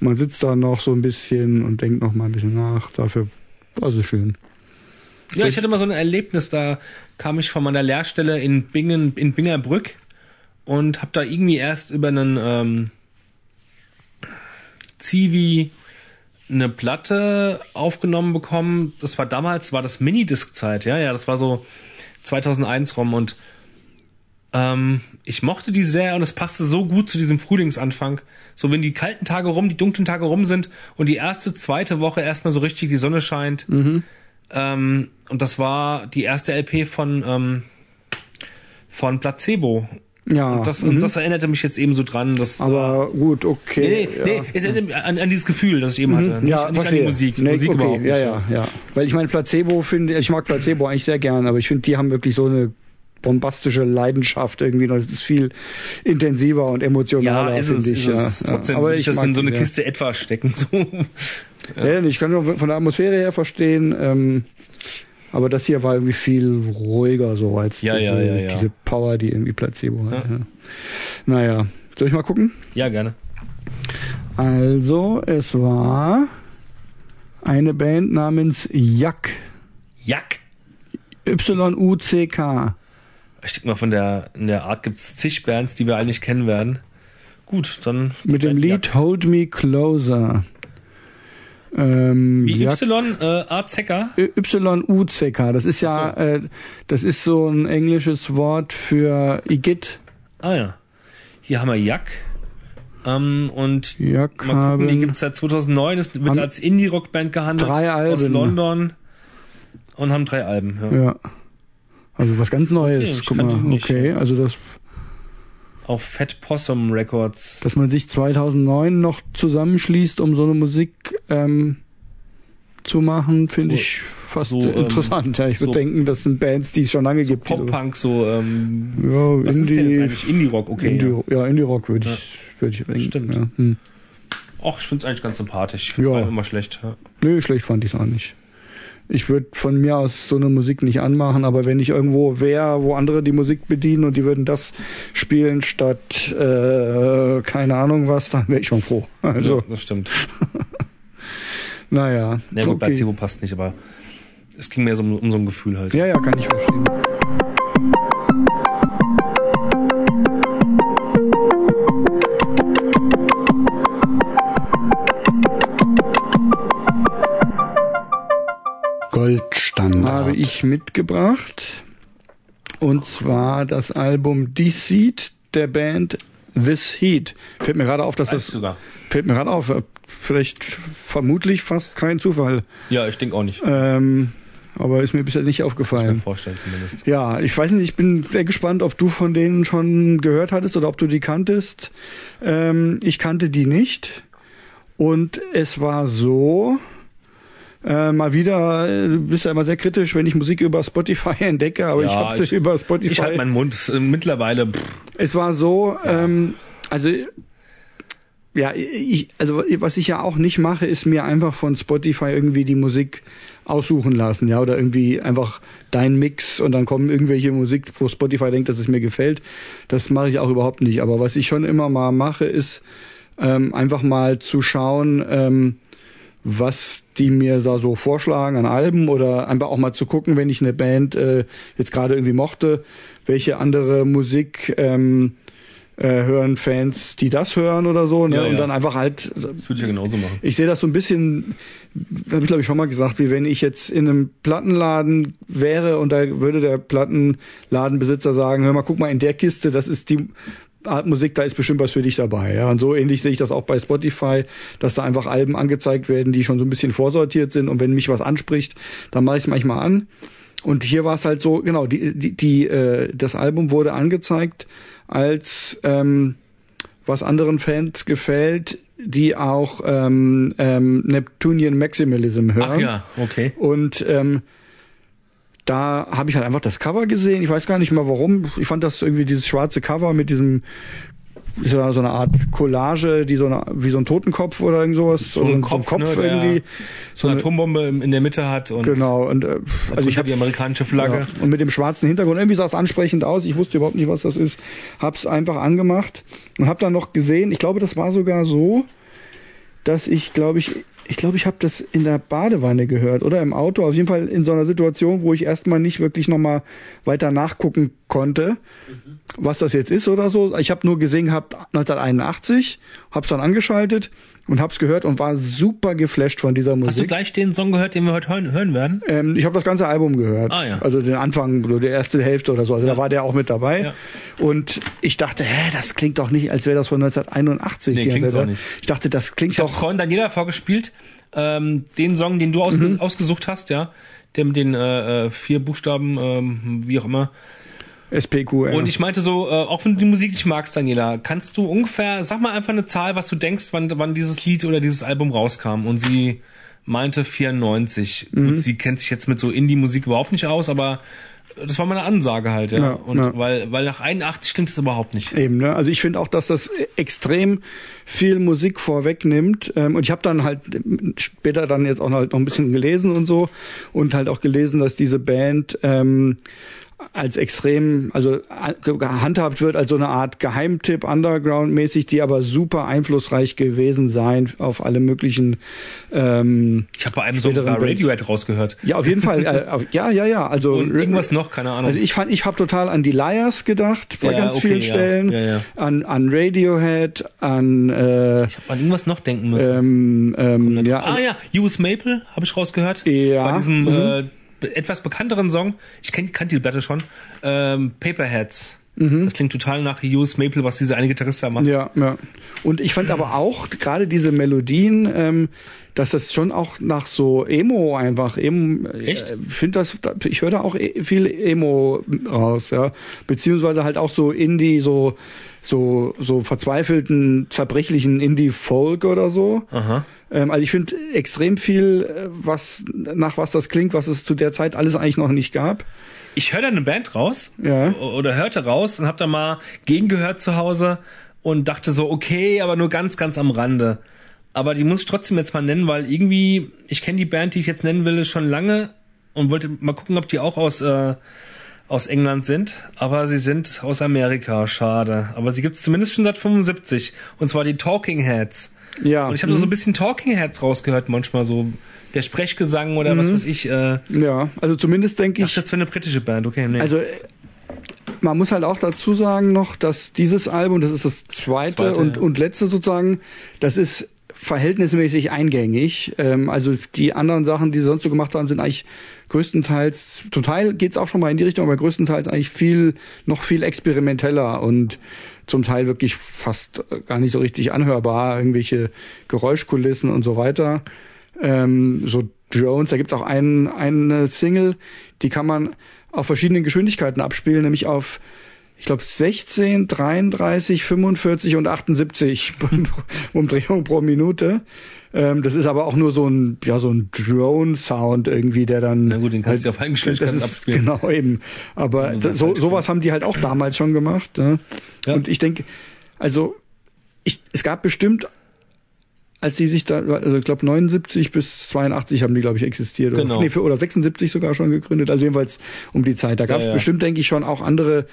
und man sitzt da noch so ein bisschen und denkt noch mal ein bisschen nach. Dafür, also schön.
Ja, ich hatte mal so ein Erlebnis, da kam ich von meiner Lehrstelle in Bingen, in Bingerbrück und habe da irgendwie erst über einen ähm, Zivi eine Platte aufgenommen bekommen. Das war damals, war das Minidisc-Zeit, ja, ja, das war so 2001 rum und ähm, ich mochte die sehr und es passte so gut zu diesem Frühlingsanfang. So, wenn die kalten Tage rum, die dunklen Tage rum sind und die erste, zweite Woche erstmal so richtig die Sonne scheint. Ähm, und das war die erste LP von, ähm, von Placebo.
Ja,
Und das,
mhm.
und das erinnerte mich jetzt eben so dran. Dass,
aber gut, okay.
nee, nee,
ja.
nee, es erinnert mich an, an dieses Gefühl, das ich eben hatte. Nicht,
ja,
nicht an
verstehe.
die Musik.
Nee,
Musik
okay,
überhaupt nicht.
Ja, ja, ja. Weil ich meine, Placebo finde, ich mag Placebo eigentlich sehr gern, aber ich finde, die haben wirklich so eine bombastische Leidenschaft irgendwie. Das ist viel intensiver und emotionaler,
Ja, ist es,
finde ich.
ist es.
ja.
Trotzdem
ja. Aber ich
das in so eine. Kiste etwa stecken. So.
Ja. ich kann nur von der Atmosphäre her verstehen, ähm, aber das hier war irgendwie viel ruhiger so als
Ja,
diese,
ja, ja,
diese Power, die irgendwie Placebo hat. Ja. Naja, soll ich mal gucken?
Ja, gerne.
Also, es war eine Band namens Jack.
Jack.
Y-U-C-K.
Ich denke mal, von der, in der Art gibt's zig Bands, die wir nicht kennen werden. Gut, dann.
Mit dem Lied Hold Me Closer. Ähm,
Wie Y, äh, A, Zecker?
Y-U-C-K. Das ist ja,
Ach
äh, das ist so ein englisches Wort für Igitt.
Ah ja. Hier haben wir Jack. Ähm, und
Jack
mal gucken, die gibt's seit 2009. Es wird als Indie-Rock-Band gehandelt.
drei
Aus
Alben.
London. Und haben drei Alben. Ja.
ja. Also was ganz Neues.
Okay,
Guck mal. okay, also das,
Auf Fat Possum Records.
dass man sich 2009 noch zusammenschließt, um so eine Musik ähm, zu machen, finde
So-
ich fast
so, ähm,
interessant. ja, ich würde
so-
denken, das sind Bands, die es schon lange gibt.
Pop-Punk, so, ähm,
Ja,
was ist denn jetzt
Indie,
eigentlich? Indie-Rock, okay.
Indie,
ja.
ja. Indie Rock würde ich, würde ich denken.
Stimmt.
Ja. Hm.
Och, ich find's eigentlich ganz sympathisch. Ich find's
Ja.
ja. immer schlecht. Ja.
Nö, schlecht fand ich es auch nicht. Ich würde von mir aus so eine Musik nicht anmachen, aber wenn ich irgendwo wäre, wo andere die Musik bedienen und die würden das spielen statt äh, keine Ahnung was, dann wäre ich schon froh. Also,
ja, das stimmt.
naja.
Na gut,
okay.
Placebo passt nicht, aber es ging mehr so um, um so ein Gefühl halt.
Ja, ja, kann ich verstehen. Ich mitgebracht. Und zwar das Album Deceit der Band This Heat. Fällt mir gerade auf, dass das
sogar.
fällt mir gerade auf, vielleicht vermutlich fast kein Zufall.
Ja, ich denke auch nicht.
Ähm, aber ist mir bisher nicht
Kann ich mir
aufgefallen.
vorstellen zumindest.
Ja, ich weiß nicht, ich bin sehr gespannt, ob du von denen schon gehört hattest oder ob du die kanntest. Ähm, ich kannte die nicht. Und es war so, äh, mal wieder, äh, du bist ja immer sehr kritisch, wenn ich Musik über Spotify entdecke, aber
Ja,
ich habe sie über Spotify.
Ich halte meinen Mund. Äh, mittlerweile, pff,
Es war so, ähm, also ja, ich, also was ich ja auch nicht mache, ist mir einfach von Spotify irgendwie die Musik aussuchen lassen, ja, oder irgendwie einfach dein Mix und dann kommen irgendwelche Musik, wo Spotify denkt, dass es mir gefällt. Das mache ich auch überhaupt nicht. Aber was ich schon immer mal mache, ist ähm, einfach mal zu schauen, ähm, was die mir da so vorschlagen an Alben oder einfach auch mal zu gucken, wenn ich eine Band äh, jetzt gerade irgendwie mochte, welche andere Musik ähm, äh, hören Fans, die das hören oder so, ne?
Ja,
und
ja.
dann einfach halt
das würde ich ja genauso machen.
ich sehe das so ein bisschen, habe ich glaube ich schon mal gesagt, wie wenn ich jetzt in einem Plattenladen wäre und da würde der Plattenladenbesitzer sagen, hör mal, guck mal in der Kiste, das ist die Art Musik, da ist bestimmt was für dich dabei. Ja, und so ähnlich sehe ich das auch bei Spotify, dass da einfach Alben angezeigt werden, die schon so ein bisschen vorsortiert sind und wenn mich was anspricht, dann mache ich es manchmal an. Und hier war es halt so, genau, die, die, die, äh, das Album wurde angezeigt als ähm, was anderen Fans gefällt, die auch ähm, ähm, Neptunian Maximalism hören.
Ach ja, okay.
Und ähm, da habe ich halt einfach das Cover gesehen. Ich weiß gar nicht mal warum. Ich fand das irgendwie dieses schwarze Cover mit diesem ist ja so eine Art Collage, die so eine, wie so ein Totenkopf oder irgend sowas.
So ein Kopf,
Kopf
ne,
irgendwie.
So eine Atombombe in der Mitte hat und
Genau. Und äh, also ich
habe
habe
die amerikanische Flagge.
ja, und mit dem schwarzen Hintergrund. Irgendwie sah es ansprechend aus. Ich wusste überhaupt nicht, was das ist. Hab's einfach angemacht und hab dann noch gesehen. Ich glaube, das war sogar so, dass ich, glaube ich, ich glaube, ich habe das in der Badewanne gehört oder im Auto. Auf jeden Fall in so einer Situation, wo ich erstmal nicht wirklich nochmal weiter nachgucken konnte, was das jetzt ist oder so. Ich habe nur gesehen gehabt 1981, hab's dann angeschaltet und hab's gehört und war super geflasht von dieser Musik.
Hast du gleich den Song gehört, den wir heute hören, hören werden?
Ähm, ich habe das ganze Album gehört.
Ah, ja.
Also den Anfang, so die erste Hälfte oder so. Also da war der auch mit dabei.
Ja.
Und ich dachte, hä, das klingt doch nicht, als wäre das von 1981.
Nee,
Zeit.
auch nicht.
Ich dachte, das klingt
Ich habe
doch.
vorhin Daniela vorgespielt, ähm, den Song, den du ausge
Mhm.
ausgesucht hast, ja, der mit den äh, äh, vier Buchstaben, ähm, wie auch immer.
SPQR.
Und ich meinte so, äh, auch wenn du die Musik nicht magst, Daniela, kannst du ungefähr, sag mal einfach eine Zahl, was du denkst, wann, wann dieses Lied oder dieses Album rauskam. Und sie meinte 94.
Mhm.
Gut, sie kennt sich jetzt mit so Indie-Musik überhaupt nicht aus, aber das war meine Ansage halt, ja.
Ja,
Und
ja.
weil, weil nach 81 klingt es überhaupt nicht.
Eben, ne? Also ich finde auch, dass das extrem viel Musik vorwegnimmt. Ähm, und ich habe dann halt später dann jetzt auch noch, halt noch ein bisschen gelesen und so und halt auch gelesen, dass diese Band ähm, als extrem, also gehandhabt wird als so eine Art Geheimtipp Underground-mäßig, die aber super einflussreich gewesen sein auf alle möglichen. Ähm,
ich habe bei einem Song sogar Radiohead rausgehört.
Ja, auf jeden Fall. Äh, auf, ja, ja, ja. Also
Und irgendwas noch, keine Ahnung.
Also ich fand, ich habe total an die Liars gedacht bei
Ja,
ganz
okay,
vielen
ja.
Stellen,
Ja,
an an Radiohead, an äh,
ich habe an irgendwas noch denken müssen.
ähm, ähm, ja,
ah ja, US Maple habe ich rausgehört.
Ja,
Bei diesem
mhm.
äh, etwas bekannteren Song. Ich kenn, kannte die Platte schon. Ähm, Paperheads.
Mhm.
Das klingt total nach US Maple, was diese eine Gitarrist da macht.
Ja, ja. Und ich fand aber auch gerade diese Melodien, ähm, dass das schon auch nach so Emo einfach Emo.
Echt?
äh, finde das, ich höre da auch e- viel Emo raus, ja, beziehungsweise halt auch so Indie, so so so verzweifelten, zerbrechlichen Indie Folk oder so.
Aha.
Ähm, also ich finde extrem viel, äh, was nach was das klingt, was es zu der Zeit alles eigentlich noch nicht gab.
Ich höre da eine Band raus
Ja.
oder hörte raus und habe da mal gegengehört zu Hause und dachte so, okay, aber nur ganz, ganz am Rande. Aber die muss ich trotzdem jetzt mal nennen, weil irgendwie, ich kenne die Band, die ich jetzt nennen will, schon lange und wollte mal gucken, ob die auch aus, äh, aus England sind. Aber sie sind aus Amerika, schade. Aber sie gibt es zumindest schon seit 75. Und zwar die Talking Heads.
Ja.
Und ich habe
mhm.
so ein bisschen Talking Heads rausgehört manchmal, so der Sprechgesang oder was weiß ich. Äh,
ja, also zumindest denke
ich das wäre eine britische Band, okay, nee.
Also äh, man muss halt auch dazu sagen noch, dass dieses Album, das ist das zweite,
Zweite,
und,
ja.
und letzte sozusagen, das ist verhältnismäßig eingängig. Ähm, also die anderen Sachen, die sie sonst so gemacht haben, sind eigentlich größtenteils, zum Teil geht's auch schon mal in die Richtung, aber größtenteils eigentlich viel, noch viel experimenteller und zum Teil wirklich fast gar nicht so richtig anhörbar, irgendwelche Geräuschkulissen und so weiter. Ähm, so Drones, da gibt's auch einen, eine Single, die kann man auf verschiedenen Geschwindigkeiten abspielen, nämlich auf ich glaube 16, 33, 45 und 78 Umdrehungen pro Minute. Ähm, das ist aber auch nur so ein ja so ein Drone Sound irgendwie, der dann
Na gut, den kannst du auf
das ist,
abspielen.
Genau eben. Aber
halt
so,
halt
sowas haben die halt auch damals schon gemacht. Ne?
Ja.
Und ich denke, also ich, es gab bestimmt als die sich da, also ich glaube 79 bis 82 haben die, glaube ich, existiert.
Genau.
Oder, nee, oder 76 sogar schon gegründet. Also jedenfalls um die Zeit. Da gab es
Ja, ja.
bestimmt, denke ich, schon auch andere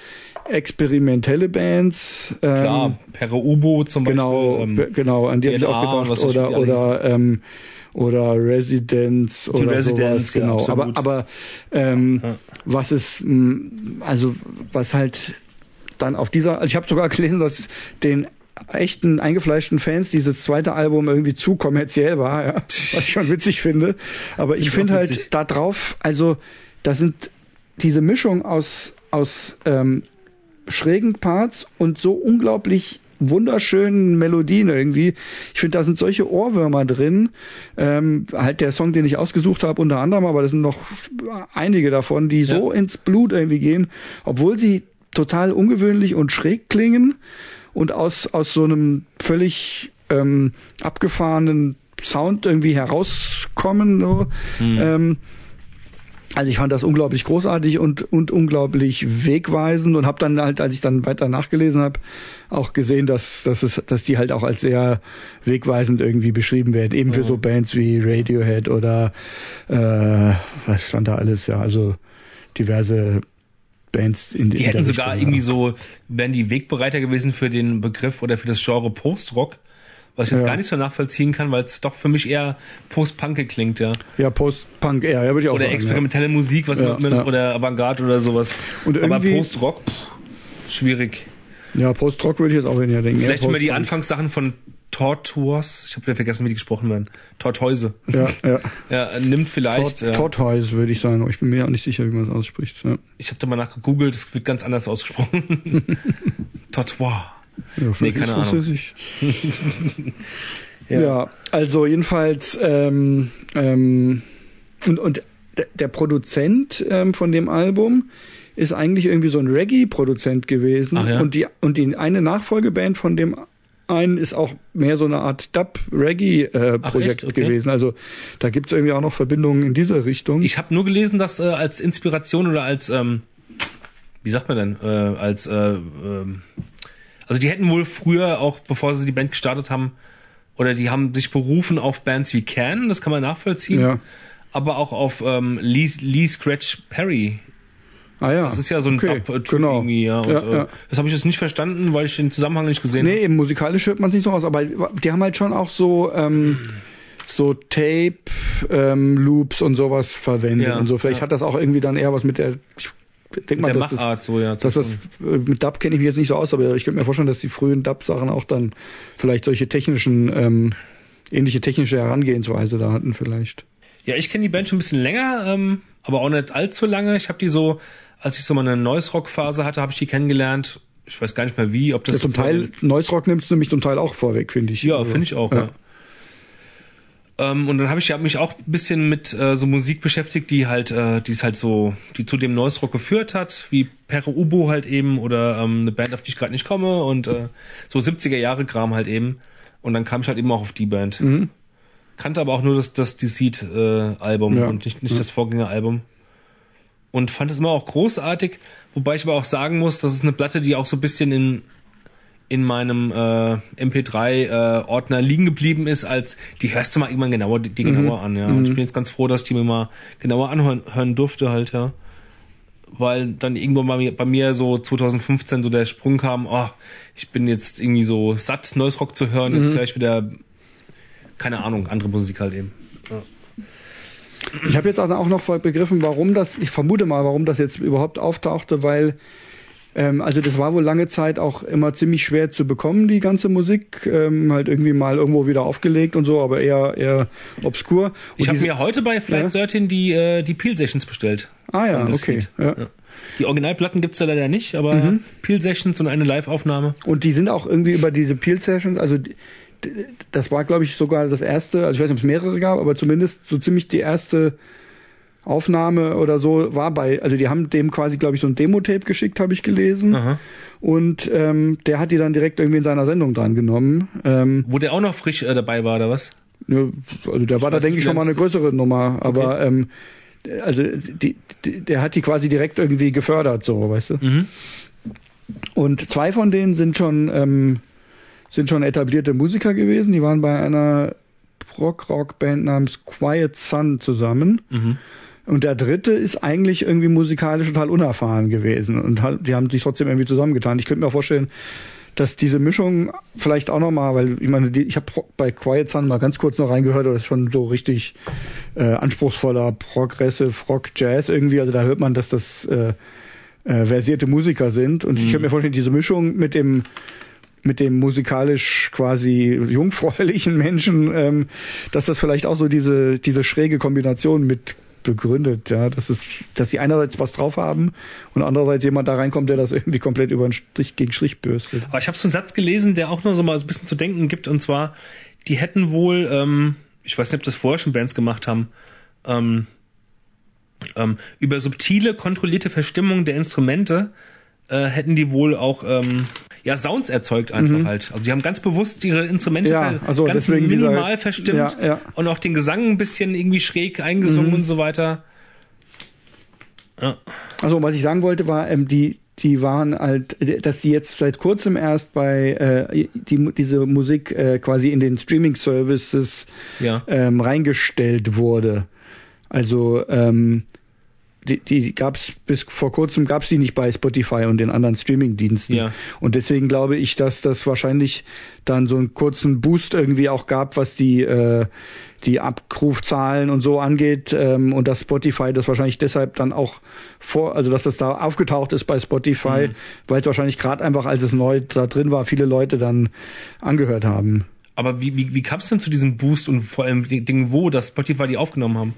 experimentelle Bands. Ähm,
Klar, Pere Ubo zum
Genau,
Beispiel.
be- genau, an die habe ich auch gedacht. Oder,
die
oder, ähm, oder Residence oder
Residence,
sowas,
ja,
genau. aber,
absolut.
aber ähm,
Ja.
was ist, mh, also was halt dann auf dieser, also ich habe sogar gelesen, dass den echten eingefleischten Fans dieses zweite Album irgendwie zu kommerziell war, ja, was ich schon witzig finde. Aber ich finde halt da drauf, also da sind diese Mischung aus aus ähm, schrägen Parts und so unglaublich wunderschönen Melodien irgendwie. Ich finde, da sind solche Ohrwürmer drin. Ähm, halt der Song, den ich ausgesucht habe, unter anderem, aber das sind noch einige davon, die so ins Blut irgendwie gehen, obwohl sie total ungewöhnlich und schräg klingen und aus, aus so einem völlig ähm, abgefahrenen Sound irgendwie herauskommen. So. Ähm, also ich fand das unglaublich großartig und, und unglaublich wegweisend und habe dann halt, als ich dann weiter nachgelesen habe, auch gesehen, dass, dass, es, dass die halt auch als sehr wegweisend irgendwie beschrieben werden. Eben für so Bands wie Radiohead oder äh, was stand da alles, ja, also diverse Bands in
Die
in
hätten
der
sogar
Richtung,
irgendwie
ja.
so, wären die Wegbereiter gewesen für den Begriff oder für das Genre Post-Rock, was ich jetzt
Ja.
gar nicht so nachvollziehen kann, weil es doch für mich eher Post-Punk klingt, ja.
Ja, Post-Punk, ja, ja, würde ich auch
Oder
sagen.
experimentelle Musik, was
Ja, ja.
oder Avantgarde oder sowas.
Und
Aber Post-Rock, schwierig.
Ja, ja Post-Rock würde ich jetzt auch in der denken.
Vielleicht
ja,
mal die. Anfangssachen von Tortoise, ich habe wieder vergessen, wie die gesprochen werden. Tortoise.
Ja, ja.
Ja, nimmt vielleicht.
Tort,
ja.
Tortoise würde ich sagen, aber ich bin mir auch nicht sicher, wie man es ausspricht. Ja.
Ich habe da mal nachgegoogelt, es wird ganz anders ausgesprochen. Tortoise.
Ja, vielleicht
keine Ahnung.
Französisch. ja. also jedenfalls ähm, ähm, und, und der, der Produzent ähm, von dem Album ist eigentlich irgendwie so ein Reggae-Produzent gewesen
Ach ja?
und die und die eine Nachfolgeband von dem einen ist auch mehr so eine Art Dub-Reggae-Projekt
echt? Okay.
gewesen. Also da gibt's irgendwie auch noch Verbindungen in diese Richtung.
Ich habe nur gelesen, dass äh, als Inspiration oder als, ähm, wie sagt man denn, äh, als, äh, ähm, also die hätten wohl früher auch, bevor sie die Band gestartet haben, oder die haben sich berufen auf Bands wie Can, das kann man nachvollziehen,
ja.
aber auch auf ähm, Lee, Lee Scratch Perry.
Ah ja.
Das ist ja so ein
okay,
Dub-Typ
genau.
irgendwie, ja. Und,
Ja,
äh,
ja.
Das habe ich jetzt nicht verstanden, weil ich den Zusammenhang nicht gesehen
Nee, eben musikalisch hört man es nicht so aus, aber die haben halt schon auch so, ähm, so Tape, ähm, und sowas verwendet
Ja,
und so. Vielleicht
ja.
hat das auch irgendwie dann eher was mit der, ich denk
habe.
mal,
Der
dass das,
Machart so, ja.
dass das, äh, mit Dub kenne ich mich jetzt nicht so aus, aber ich könnte mir vorstellen, dass die frühen Dub-Sachen auch dann vielleicht solche technischen, ähm, ähnliche technische Herangehensweise da hatten vielleicht.
Ja, ich kenne die Band schon ein bisschen länger, ähm, aber auch nicht allzu lange. Ich habe die so, als ich so meine Noise-Rock-Phase hatte, habe ich die kennengelernt. Ich weiß gar nicht mehr wie, ob das
Das zum Teil, Noise Rock nimmst du nämlich zum Teil auch vorweg, finde ich.
Ja,
Also,
finde ich auch, ja. Ähm, und dann habe ich ja mich auch ein bisschen mit äh, so Musik beschäftigt, die halt, äh, die es halt so, die zu dem Noise Rock geführt hat, wie Pere Ubo halt eben oder ähm, eine Band, auf die ich gerade nicht komme und äh, so 70er Jahre Kram halt eben. Und dann kam ich halt eben auch auf die Band.
Mhm.
Kannte aber auch nur das, das Deceit äh, Album
Ja.
und nicht, nicht das Vorgängeralbum. Und fand es immer auch großartig, wobei ich aber auch sagen muss, das ist eine Platte, die auch so ein bisschen in in meinem äh, MP3-Ordner liegen geblieben ist, als die hörst du mal irgendwann genauer, die, die genauer an, ja. Und ich bin jetzt ganz froh, dass ich die mir mal genauer anhören hören durfte halt, ja. Weil dann irgendwann mal mir- bei mir so 2015 so der Sprung kam, oh, ich bin jetzt irgendwie so satt, Neues Rock zu hören, jetzt höre ich wieder, keine Ahnung, andere Musik halt eben.
Ich habe jetzt auch noch begriffen, warum das, ich vermute mal, warum das jetzt überhaupt auftauchte, weil ähm, also das war wohl lange Zeit auch immer ziemlich schwer zu bekommen, die ganze Musik, ähm, halt irgendwie mal irgendwo wieder aufgelegt und so, aber eher eher obskur. Und
Ich habe mir heute bei Flight
Ja.
13 die, äh, die Peel Sessions bestellt.
ah ja, okay. Ja.
Die Originalplatten gibt's da leider nicht, aber Peel Sessions und eine Live-Aufnahme.
Und die sind auch irgendwie über diese Peel Sessions, also die- das war glaube ich sogar das erste, also ich weiß nicht, ob es mehrere gab, aber zumindest so ziemlich die erste Aufnahme oder so war bei, also die haben dem quasi, glaube ich, so ein Demo-Tape geschickt, habe ich gelesen.
Aha.
Und ähm, der hat die dann direkt irgendwie in seiner Sendung dran genommen. Ähm,
Wo der auch noch frisch äh, dabei war, oder was?
ja, also der war da, denke ich, schon mal eine größere Nummer. Aber ähm, also die, die, der hat die quasi direkt irgendwie gefördert, so, weißt du.
Mhm.
Und zwei von denen sind schon ähm, sind schon etablierte Musiker gewesen. Die waren bei einer Prog-Rock-Band namens Quiet Sun zusammen.
Mhm.
Und der dritte ist eigentlich irgendwie musikalisch total unerfahren gewesen. Und halt, die haben sich trotzdem irgendwie zusammengetan. Ich könnte mir vorstellen, dass diese Mischung vielleicht auch nochmal, weil ich meine, die, ich habe bei Quiet Sun mal ganz kurz noch reingehört, aber das ist schon so richtig äh, anspruchsvoller Progressive Rock Jazz irgendwie. Also da hört man, dass das äh, äh, versierte Musiker sind. Und ich könnte mir vorstellen, diese Mischung mit dem mit dem musikalisch quasi jungfräulichen Menschen, ähm, dass das vielleicht auch so diese diese schräge Kombination mit begründet, ja, dass es, dass sie einerseits was drauf haben und andererseits jemand da reinkommt, der das irgendwie komplett über den Strich gegen Strich bürstet.
Aber ich habe so einen Satz gelesen, der auch nur so mal so ein bisschen zu denken gibt, und zwar, die hätten wohl, ähm, ich weiß nicht, ob das vorher schon Bands gemacht haben, ähm, ähm, über subtile, kontrollierte Verstimmung der Instrumente äh, hätten die wohl auch ähm, ja Sounds erzeugt einfach halt. Also die haben ganz bewusst ihre Instrumente
Mhm. Ja, also
ganz
deswegen dieser-
minimal verstimmt
Ja, ja.
und auch den Gesang ein bisschen irgendwie schräg eingesungen
Mhm.
und so weiter. Ja.
Also was ich sagen wollte war, ähm, die die waren halt, dass die jetzt seit kurzem erst bei äh, die, diese Musik äh, quasi in den Streaming-Services
Ja.
ähm, reingestellt wurde. Also ähm, die, die gab's bis vor kurzem gab's die nicht bei Spotify und den anderen Streaming-Diensten.
Ja.
Und deswegen glaube ich, dass das wahrscheinlich dann so einen kurzen Boost irgendwie auch gab, was die äh, die Abrufzahlen und so angeht ähm, und dass Spotify das wahrscheinlich deshalb dann auch vor, also dass das da aufgetaucht ist bei Spotify,
Mhm.
weil es wahrscheinlich gerade einfach, als es neu da drin war, viele Leute dann angehört haben.
Aber wie, wie, wie kam es denn zu diesem Boost und vor allem Dingen, wo das Spotify die aufgenommen haben?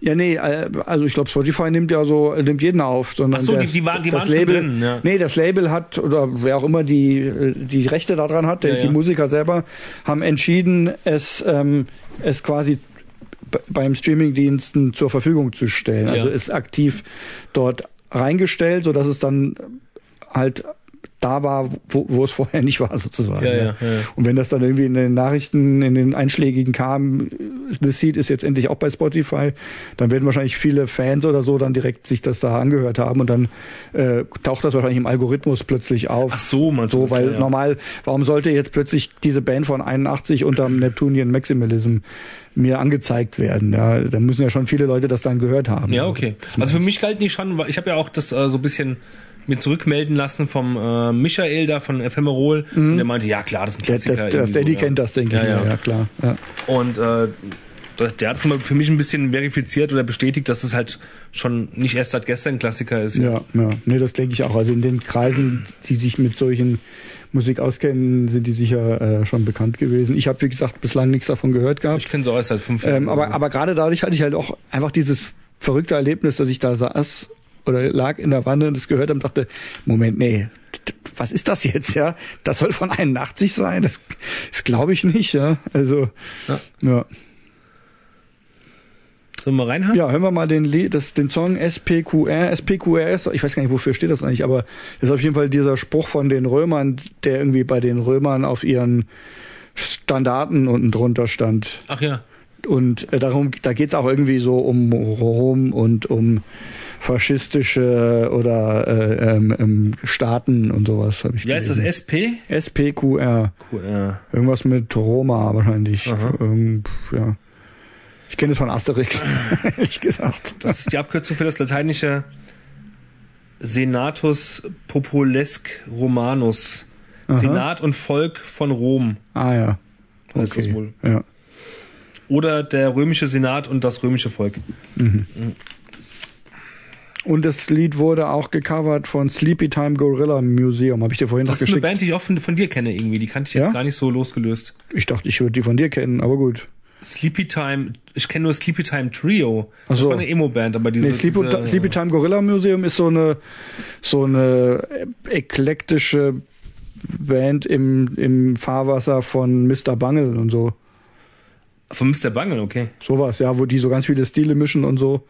Ja, nee, äh, also ich glaube, Spotify nimmt ja so, nimmt jeden auf. Sondern
Ach so, die-
das-
die waren- die
das
waren
Label,
drin, ja.
Nee, das Label hat, oder wer auch immer die, äh, die Rechte daran hat,
Ja,
die
ja.
Musiker selber, haben entschieden, es, ähm, es quasi beim Streamingdiensten zur Verfügung zu stellen. Also ist aktiv dort reingestellt, so dass es dann halt da war, wo, wo es vorher nicht war, sozusagen.
Ja, ja, ja.
Und wenn das dann irgendwie in den Nachrichten, in den Einschlägigen kam, The Seed ist jetzt endlich auch bei Spotify, dann werden wahrscheinlich viele Fans oder so dann direkt sich das da angehört haben und dann äh, taucht das wahrscheinlich im Algorithmus plötzlich auf.
Ach so, man
So, weil normal, warum sollte jetzt plötzlich diese Band von 81 unterm Neptunian Maximalism mir angezeigt werden? Ja, da müssen ja schon viele Leute das dann gehört haben.
Ja, okay. Also für mich galt nicht schon, weil ich habe ja auch das äh, so ein bisschen mir zurückmelden lassen vom äh, Michael da von Ephemerol. Und der meinte, ja klar, das ist ein
Mhm.
Klassiker.
das, das,
irgendwie so,
Daddy
ja.
kennt das, denke
Ja,
ich.
ja.
Ja, klar. Ja.
Und äh, der- der hat es mal für mich ein bisschen verifiziert oder bestätigt, dass es halt schon nicht erst seit gestern ein Klassiker ist.
Ja, ja. Nee, das denke ich auch. Also in den Kreisen, die sich mit solchen Musik auskennen, sind die sicher äh, schon bekannt gewesen. Ich habe, wie gesagt, bislang nichts davon gehört gehabt.
Ich kenne sie auch erst seit fünf Jahren.
Ähm, aber,
so.
aber gerade dadurch hatte ich halt auch einfach dieses verrückte Erlebnis, dass ich da saß oder lag in der Wanne und das gehört und dachte, Moment, nee, was ist das jetzt, ja? Das soll von 81 sein? Das, das glaube ich nicht, ja. Also,
Ja.
ja.
Sollen wir reinhauen?
Ja, hören wir mal den, Lied, das, den Song SPQR. SPQR ist, ich weiß gar nicht, wofür steht das eigentlich, aber ist auf jeden Fall dieser Spruch von den Römern, der irgendwie bei den Römern auf ihren Standarten unten drunter stand.
Ach ja.
Und äh, darum, da geht's auch irgendwie so um Rom und um faschistische oder äh, ähm, ähm, Staaten und sowas habe ich
Wie heißt das?
gelesen.
SP?
SPQR.
QR.
Irgendwas mit Roma wahrscheinlich. Ähm, ja. Ich kenne es von Asterix, ehrlich gesagt.
Das ist die Abkürzung für das lateinische Senatus Populesc Romanus.
Aha.
Senat und Volk von Rom
Ah ja.
heißt das wohl.
Ja.
Oder der römische Senat und das römische Volk.
Und das Lied wurde auch gecovert von Sleepy Time Gorilla Museum. Habe ich dir vorhin
Das
noch
ist eine
geschickt.
Band, die ich auch von, dir kenne irgendwie. Die kannte ich jetzt
Ja?
gar nicht so losgelöst.
Ich dachte, ich würde die von dir kennen, aber gut.
Sleepy Time, ich kenne nur Sleepy Time Trio. Das
so.
war eine Emo-Band, aber diese.
Nee, Sleepy,
diese
Sleepy Time Gorilla Museum ist so eine so eine eklektische Band im, im Fahrwasser von Mr. Bungle und so.
Von Mr. Bungle, okay.
Sowas, ja, wo die so ganz viele Stile mischen und so.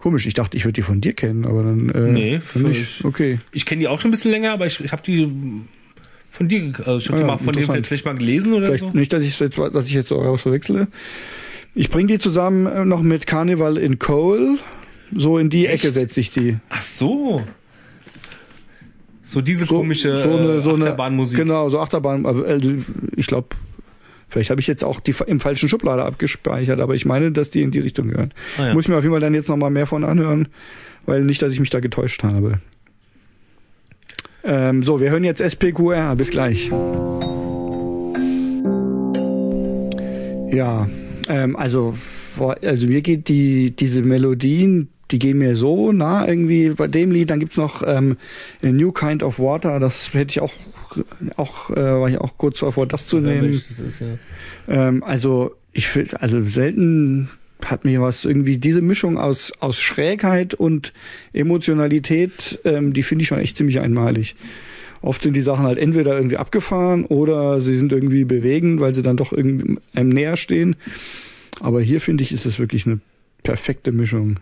Komisch, ich dachte, ich würde die von dir kennen, aber dann. Äh,
Nee,
nicht.
völlig.
Okay.
Ich kenne die auch schon ein bisschen länger, aber ich, ich habe die von dir, also ich habe
Ah
die mal von dir vielleicht mal gelesen oder
Vielleicht
so.
nicht, dass ich jetzt, dass ich jetzt so raus verwechsle. Ich bringe die zusammen äh, noch mit Carnival in Cole. So in die
Echt?
Ecke setze ich die.
Ach so. So diese
So,
komische
so eine,
äh,
so eine
Achterbahnmusik.
Genau, so Achterbahn. Also, äh, ich glaube, vielleicht habe ich jetzt auch die im falschen Schublade abgespeichert, aber ich meine, dass die in die Richtung gehören.
Ah, ja.
Muss ich mir auf jeden Fall dann jetzt nochmal mehr von anhören, weil nicht, dass ich mich da getäuscht habe. Ähm, so, wir hören jetzt SPQR. Bis gleich. Ja, ähm, also, also mir geht die diese Melodien, die gehen mir so nah irgendwie bei dem Lied. Dann gibt's noch ähm, A New Kind of Water. Das hätte ich auch auch äh, war ich auch kurz davor, das zu
Ja,
nehmen.
welches ist, ja.
Ähm, also ich finde, also selten hat mir was irgendwie diese Mischung aus aus Schrägheit und Emotionalität, ähm, die finde ich schon echt ziemlich einmalig. Oft sind die Sachen halt entweder irgendwie abgefahren oder sie sind irgendwie bewegend, weil sie dann doch irgendwie einem näher stehen. Aber hier finde ich, ist es wirklich eine perfekte Mischung.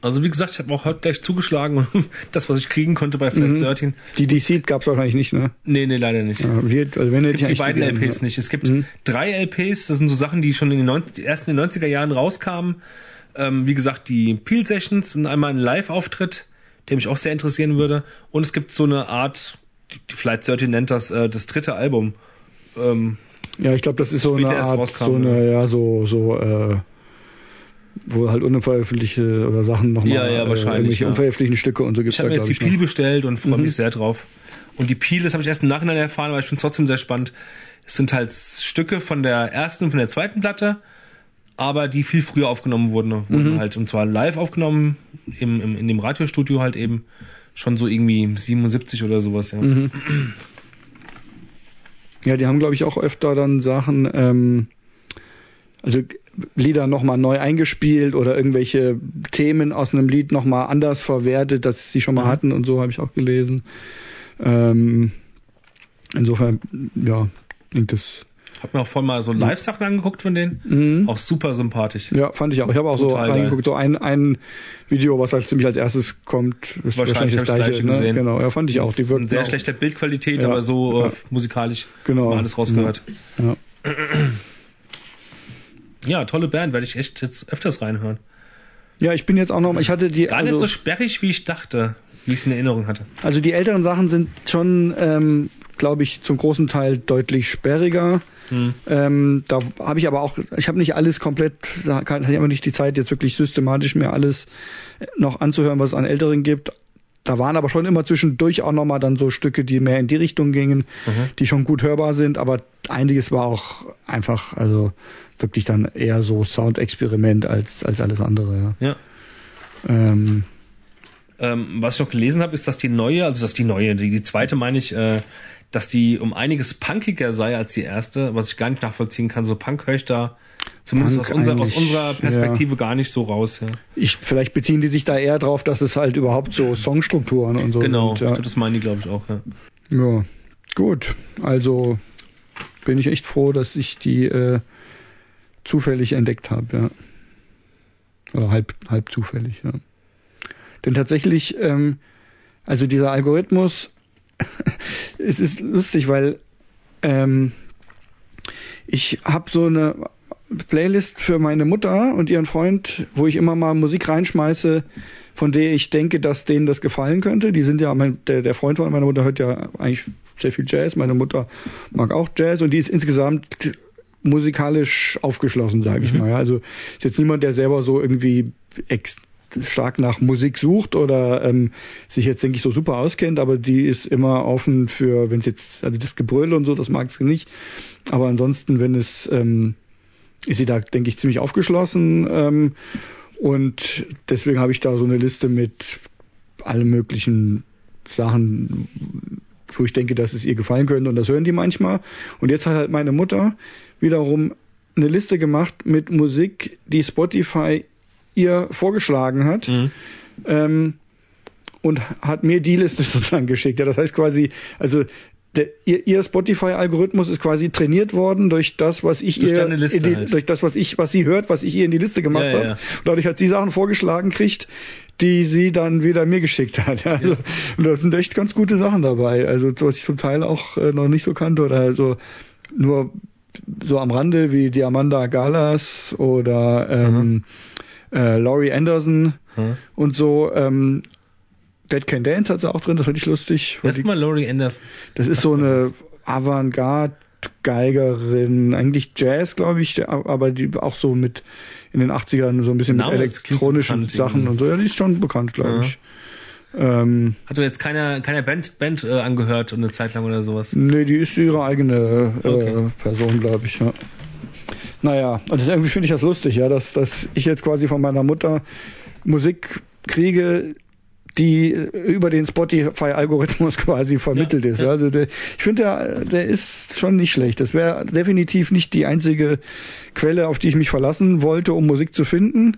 Also wie gesagt, ich habe auch heute gleich zugeschlagen und das, was ich kriegen konnte bei
Mhm.
Flat 13.
Die DC gab's wahrscheinlich nicht, ne?
Nee, nee, leider nicht.
Ja, wir, also wenn
Es gibt die beiden
gerne,
LPs
ja.
nicht. Es gibt
Mhm.
drei LPs, das sind so Sachen, die schon in den 90, ersten in den 90er Jahren rauskamen. Ähm, wie gesagt, die Peel Sessions und einmal ein Live-Auftritt, der mich auch sehr interessieren würde. Und es gibt so eine Art, die Flight 13 nennt das, äh, das dritte Album. Ähm,
Ja, ich glaube, das ist so eine Art,
rauskam,
so eine, ja, so, so, äh, wo halt unveröffentlichte oder Sachen nochmal,
Ja, ja, wahrscheinlich,
äh, irgendwelche
ja.
unveröffentlichten Stücke und so gibt's
ich habe mir jetzt die Peel bestellt und freue
Mhm.
mich sehr drauf. Und die Peel, das habe ich erst im Nachhinein erfahren, aber ich finde es trotzdem sehr spannend. Es sind halt Stücke von der ersten und von der zweiten Platte, aber die viel früher aufgenommen wurden. Wurden
Mhm.
halt, und zwar live aufgenommen, im, im, in dem Radiostudio halt eben. Schon so irgendwie 77 oder sowas, ja.
Mhm. Ja, die haben, glaube ich, auch öfter dann Sachen, ähm, also Lieder nochmal neu eingespielt oder irgendwelche Themen aus einem Lied nochmal anders verwertet, dass sie schon mal
Mhm.
hatten und so habe ich auch gelesen. Ähm, insofern, ja, klingt das
Hab mir auch voll mal so Live-Sachen angeguckt von denen. Auch super sympathisch.
Ja, fand ich auch. Ich habe auch so
Total geil.
reingeguckt, so ein, ein Video, was halt ziemlich als erstes kommt, ist
Wahrscheinlich
wahrscheinlich,
das
gleiche.
gleiche gesehen.
Ne? Genau, ja, fand ich auch. Die wirken
sehr
auch,
schlechter Bildqualität,
Ja.
aber so äh,
Ja.
musikalisch
Genau.
mal alles rausgehört.
Ja.
Ja, tolle Band, werde ich echt jetzt öfters reinhören.
ja, ich bin jetzt auch noch, ich hatte die,
Gar nicht
also,
so sperrig, wie ich dachte, wie ich es in Erinnerung hatte.
also die älteren Sachen sind schon, ähm, glaube ich, zum großen Teil deutlich sperriger.
Hm.
Ähm, da habe ich aber auch, ich habe nicht alles komplett, da kann- hatte ich aber nicht die Zeit, jetzt wirklich systematisch mir alles noch anzuhören, was es an Älteren gibt. Da waren aber schon immer zwischendurch auch nochmal dann so Stücke, die mehr in die Richtung gingen, die schon gut hörbar sind, aber einiges war auch einfach, also wirklich dann eher so Soundexperiment als, als alles andere, ja.
Ja.
Ähm,
Ähm, was ich noch gelesen habe, ist, dass die neue, also dass die neue, die, die zweite meine ich, äh, dass die um einiges punkiger sei als die erste, was ich gar nicht nachvollziehen kann. So Punk höre ich da zumindest
Punk
aus, unser, aus unserer Perspektive gar nicht so raus. Ja.
ich, vielleicht beziehen die sich da eher drauf, dass es halt überhaupt so Songstrukturen und so
Genau,
sind. Ja.
das meinen die, glaube ich, auch. Ja.
Ja, gut. Also bin ich echt froh, dass ich die äh, zufällig entdeckt habe, ja. Oder halb, halb zufällig, ja. Denn tatsächlich, ähm, also dieser Algorithmus, es ist lustig, weil ähm, ich habe so eine Playlist für meine Mutter und ihren Freund, wo ich immer mal Musik reinschmeiße, von der ich denke, dass denen das gefallen könnte. Die sind ja, mein, der, der Freund von meiner Mutter hört ja eigentlich sehr viel Jazz. Meine Mutter mag auch Jazz und die ist insgesamt musikalisch aufgeschlossen, sage ich mal. Ja. Also ist jetzt niemand, der selber so irgendwie ex stark nach Musik sucht oder ähm, sich jetzt, denke ich, so super auskennt, aber die ist immer offen für, wenn es jetzt, also das Gebrüll und so, das mag sie nicht. Aber ansonsten, wenn es, ähm, ist sie da, denke ich, ziemlich aufgeschlossen. Ähm, und deswegen habe ich da so eine Liste mit allen möglichen Sachen, wo ich denke, dass es ihr gefallen könnte. Und das hören die manchmal. Und jetzt hat halt meine Mutter wiederum eine Liste gemacht mit Musik, die Spotify ihr vorgeschlagen hat.
Mhm.
Ähm, und hat mir die Liste sozusagen geschickt. Ja, das heißt quasi, also der, ihr, ihr Spotify-Algorithmus ist quasi trainiert worden durch das, was ich
Durch
ihr, die,
halt.
durch das, was ich, was sie hört, was ich ihr in die Liste gemacht
Ja,
habe.
ja.
Und dadurch hat sie Sachen vorgeschlagen kriegt, die sie dann wieder mir geschickt hat. Also, Und da sind echt ganz gute Sachen dabei. Also was ich zum Teil auch äh, noch nicht so kannte oder also nur so am Rande wie die Amanda Galas oder ähm, äh, Laurie Anderson
Mhm.
und so. Ähm, Dead Can Dance hat sie auch drin, das fand ich lustig. die-
Erstmal Laurie Anderson.
das ist so eine Avantgarde-Geigerin, eigentlich Jazz, glaube ich, aber die auch so mit in den 80ern so ein bisschen
Name,
mit elektronischen
bekannt
Sachen
irgendwie.
und so. Ja, die ist schon bekannt, glaube
Ja.
ich. Ähm,
Hat du jetzt keiner, keiner Band, Band äh, angehört und eine Zeit lang oder sowas?
nee, die ist ihre eigene äh,
Okay.
Person, glaube ich, ja. Naja, und das irgendwie finde ich das lustig, ja, dass, dass ich jetzt quasi von meiner Mutter Musik kriege, die über den Spotify-Algorithmus quasi vermittelt
Ja,
ist.
ja.
Also der, ich finde, der, der ist schon nicht schlecht. Das wäre definitiv nicht die einzige Quelle, auf die ich mich verlassen wollte, um Musik zu finden.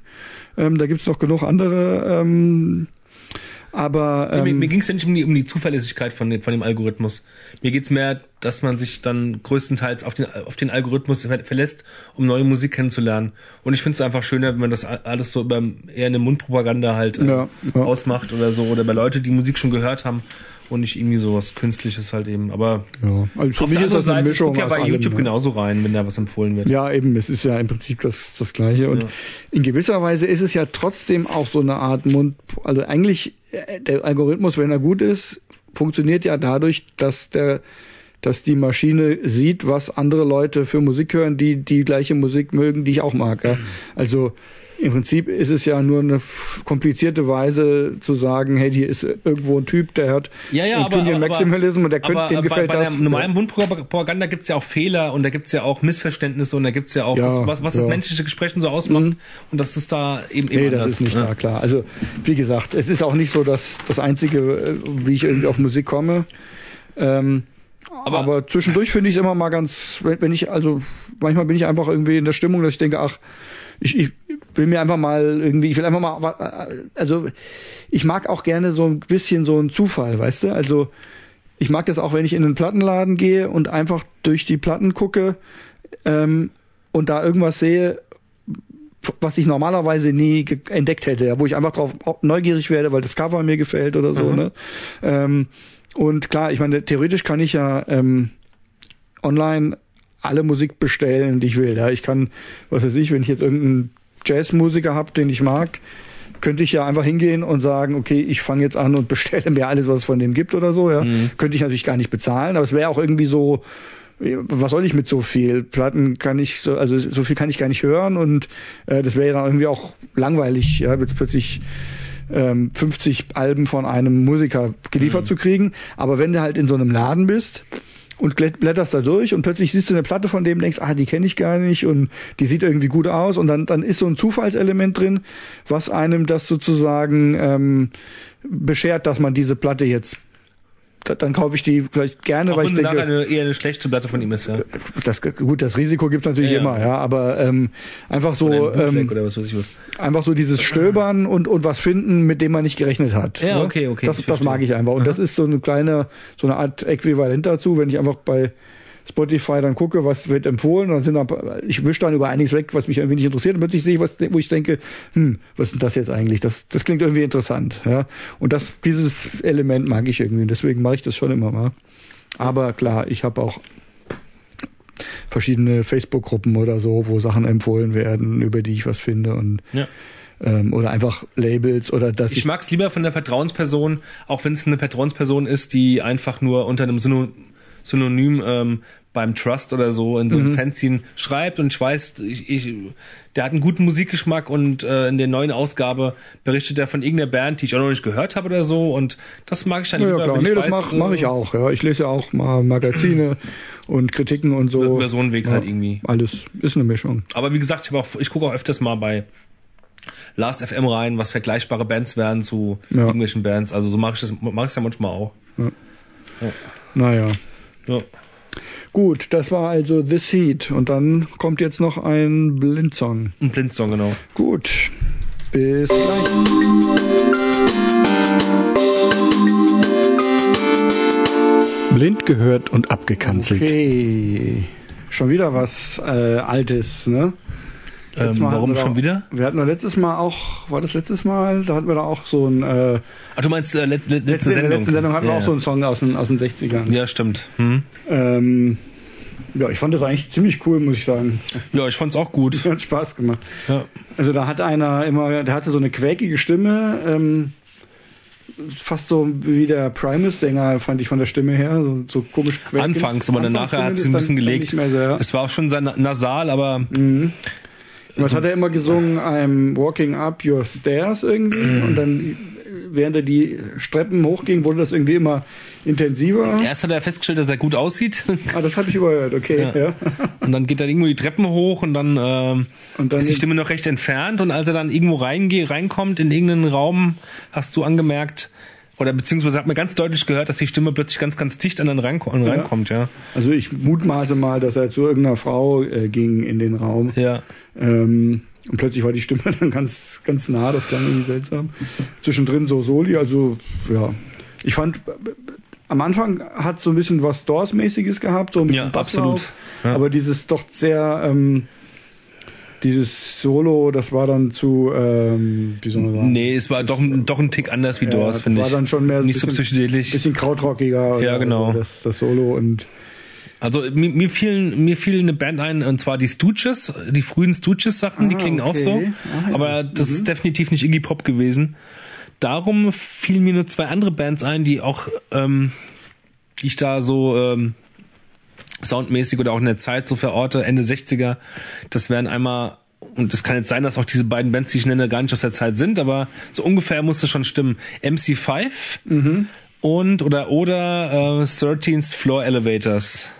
Ähm, da gibt's noch genug andere. Ähm, aber
Ja, mir
ähm,
mir ging es ja nicht um die, um die Zuverlässigkeit von dem, von dem Algorithmus. Mir geht's mehr, dass man sich dann größtenteils auf den, auf den Algorithmus ver- verlässt, um neue Musik kennenzulernen. Und ich finde es einfach schöner, wenn man das alles so über eher eine Mundpropaganda halt äh,
Ja, ja.
ausmacht oder so. Oder bei Leute, die Musik schon gehört haben und nicht irgendwie so was Künstliches halt eben. Aber
ja, also für
auf
mich
der
ist das eine
Seite, ich
Mischung
guck ja bei
allem,
YouTube
ja.
genauso rein, wenn da was empfohlen wird.
Ja, eben, es ist ja im Prinzip das, das Gleiche. Und
Ja.
in gewisser Weise ist es ja trotzdem auch so eine Art Mund, also eigentlich, äh, der Algorithmus, wenn er gut ist, funktioniert ja dadurch, dass der, dass die Maschine sieht, was andere Leute für Musik hören, die die gleiche Musik mögen, die ich auch mag. Ja. Also im Prinzip ist es ja nur eine komplizierte Weise zu sagen, hey, hier ist irgendwo ein Typ, der hört
Ja, ja, aber, aber,
Maximalism und der könnte, dem
bei,
gefällt
bei
das.
der normalen Mundpropaganda gibt's ja auch Fehler und da gibt's ja auch Missverständnisse und da gibt's ja auch
Ja,
das, was, was das
ja. Mhm.
menschliche Gesprächen so ausmacht und dass das da eben eben
Nee, das
anders,
ist nicht
ne?
da, klar. Also, wie gesagt, es ist auch nicht so, dass das Einzige, äh, wie ich irgendwie auf Musik komme. Ähm,
Aber-
aber, zwischendurch finde ich es immer mal ganz, wenn, wenn ich, also manchmal bin ich einfach irgendwie in der Stimmung, dass ich denke, ach, ich, ich will mir einfach mal irgendwie, ich will einfach mal, also ich mag auch gerne so ein bisschen so einen Zufall, weißt du? Also ich mag das auch, wenn ich in einen Plattenladen gehe und einfach durch die Platten gucke, ähm, und da irgendwas sehe, was ich normalerweise nie entdeckt hätte, ja, wo ich einfach drauf neugierig werde, weil das Cover mir gefällt oder so. Mhm. Ne? Ähm, und klar, ich meine, theoretisch kann ich ja ähm, online alle Musik bestellen, die ich will. Ja, ich kann, was weiß ich, wenn ich jetzt irgendeinen Jazzmusiker habe, den ich mag, könnte ich ja einfach hingehen und sagen, okay, ich fange jetzt an und bestelle mir alles, was es von dem gibt oder so. Ja, mhm. könnte ich natürlich gar nicht bezahlen, aber es wäre auch irgendwie so was soll ich mit so viel Platten kann ich so also so viel kann ich gar nicht hören und äh, das wäre ja dann irgendwie auch langweilig ja jetzt plötzlich ähm, 50 Alben von einem Musiker geliefert mhm. zu kriegen aber wenn du halt in so einem Laden bist und blätterst da durch und plötzlich siehst du eine Platte von dem denkst, ah, die kenne ich gar nicht und die sieht irgendwie gut aus und dann, dann ist so ein Zufallselement drin, was einem das sozusagen ähm, beschert, dass man diese Platte jetzt dann kaufe ich die vielleicht gerne,
Auch
weil ich denke,
eine, eher eine schlechte Platte von ihm ist, ja.
Das, gut, das Risiko gibt's natürlich ja, immer, ja, aber ähm, einfach so ähm, oder was was. einfach so dieses Stöbern und und was finden, mit dem man nicht gerechnet hat.
Ja, ne? okay, okay.
Das, das mag ich einfach und Aha. das ist so eine kleine, so eine Art Äquivalent dazu, wenn ich einfach bei Spotify dann gucke, was wird empfohlen, und dann sind dann, ich wische dann über einiges weg, was mich irgendwie nicht interessiert, und plötzlich sehe ich was, wo ich denke, hm, was ist denn das jetzt eigentlich? Das, das klingt irgendwie interessant, ja. Und das, dieses Element mag ich irgendwie, deswegen mache ich das schon immer mal. Aber klar, ich habe auch verschiedene Facebook-Gruppen oder so, wo Sachen empfohlen werden, über die ich was finde und ja. ähm, oder einfach Labels oder das.
Ich, ich mag es lieber von der Vertrauensperson, auch wenn es eine Vertrauensperson ist, die einfach nur unter einem Synonym Synonym ähm, beim Trust oder so in so einem mhm. Fanzine schreibt und ich weiß, ich, ich, der hat einen guten Musikgeschmack und äh, in der neuen Ausgabe berichtet er von irgendeiner Band, die ich auch noch nicht gehört habe oder so und das mag ich dann
ja, lieber. Ja, klar. Nee, das mache mach ich auch. Ja, ich lese ja auch mal Magazine und Kritiken und so.
Über so einen Weg ja, halt irgendwie.
Alles ist eine Mischung.
Aber wie gesagt, ich, auch, ich gucke auch öfters mal bei Last FM rein, was vergleichbare Bands werden zu ja. irgendwelchen Bands. Also so mache ich das, mache ich ja manchmal auch. Ja.
Ja. Naja. Ja. Gut, das war also The Seed. Und dann kommt jetzt noch ein Blindsong.
Ein Blindsong, genau.
Gut. Bis gleich. Blind gehört und abgekanzelt. Okay. Schon wieder was äh, Altes, ne?
Ähm, warum schon wieder?
Wir hatten doch letztes Mal auch, war das letztes Mal? Da hatten wir da auch so ein. Äh,
Ach, du meinst äh, let, let, letzte, letzte
Sendung? letzte Sendung hatten ja, wir auch so einen Song aus den, aus den 60ern.
Ja, stimmt. Hm.
Ähm, ja, ich fand das eigentlich ziemlich cool, muss ich sagen.
Ja, ich fand's auch gut.
Hat Spaß gemacht. Ja. Also da hat einer immer, der hatte so eine quäkige Stimme, ähm, fast so wie der Primus-Sänger, fand ich von der Stimme her, so, so komisch
quäkig. Anfangs, aber dann nachher hat sie ein bisschen gelegt. So, ja. Es war auch schon sehr nasal, aber mhm.
Was hat er immer gesungen? I'm walking up your stairs irgendwie. Mhm. Und dann, während er die Streppen hochging, wurde das irgendwie immer intensiver.
Erst hat er festgestellt, dass er gut aussieht.
Ah, das habe ich überhört, okay. Ja. ja.
Und dann geht er irgendwo die Treppen hoch und dann, äh, und dann ist die Stimme noch recht entfernt. Und als er dann irgendwo reingeht, reinkommt in irgendeinen Raum, hast du angemerkt, oder beziehungsweise hat man ganz deutlich gehört, dass die Stimme plötzlich ganz, ganz dicht an den reinkommt, ja. reinkommt, ja.
Also ich mutmaße mal, dass er zu irgendeiner Frau äh, ging in den Raum.
Ja.
Ähm, und plötzlich war die Stimme dann ganz, ganz nah, das klang irgendwie seltsam. Zwischendrin so Soli, also ja. Ich fand, am Anfang hat so ein bisschen was Doors-mäßiges gehabt, so ein
ja, absolut.
Ja. Aber dieses doch sehr ähm, dieses Solo, das war dann zu, ähm, wie soll man sagen?
Nee, es war doch, doch ein Tick anders wie ja, Doors, finde ich.
War dann schon mehr
nicht bisschen, so psychedelisch.
Bisschen krautrockiger.
Ja, genau.
Das, das Solo und
also mir, mir fiel mir fiel eine Band ein und zwar die Stooges, die frühen Stooges Sachen, ah, die klingen okay. auch so, ah, ja. aber das mhm. ist definitiv nicht Iggy Pop gewesen. Darum fielen mir nur zwei andere Bands ein, die auch ähm, die ich da so ähm, soundmäßig oder auch in der Zeit so verorte, Ende 60er. Das wären einmal, und es kann jetzt sein, dass auch diese beiden Bands, die ich nenne, gar nicht aus der Zeit sind, aber so ungefähr muss es schon stimmen. MC5 mhm. und oder oder äh, 13th Floor Elevators.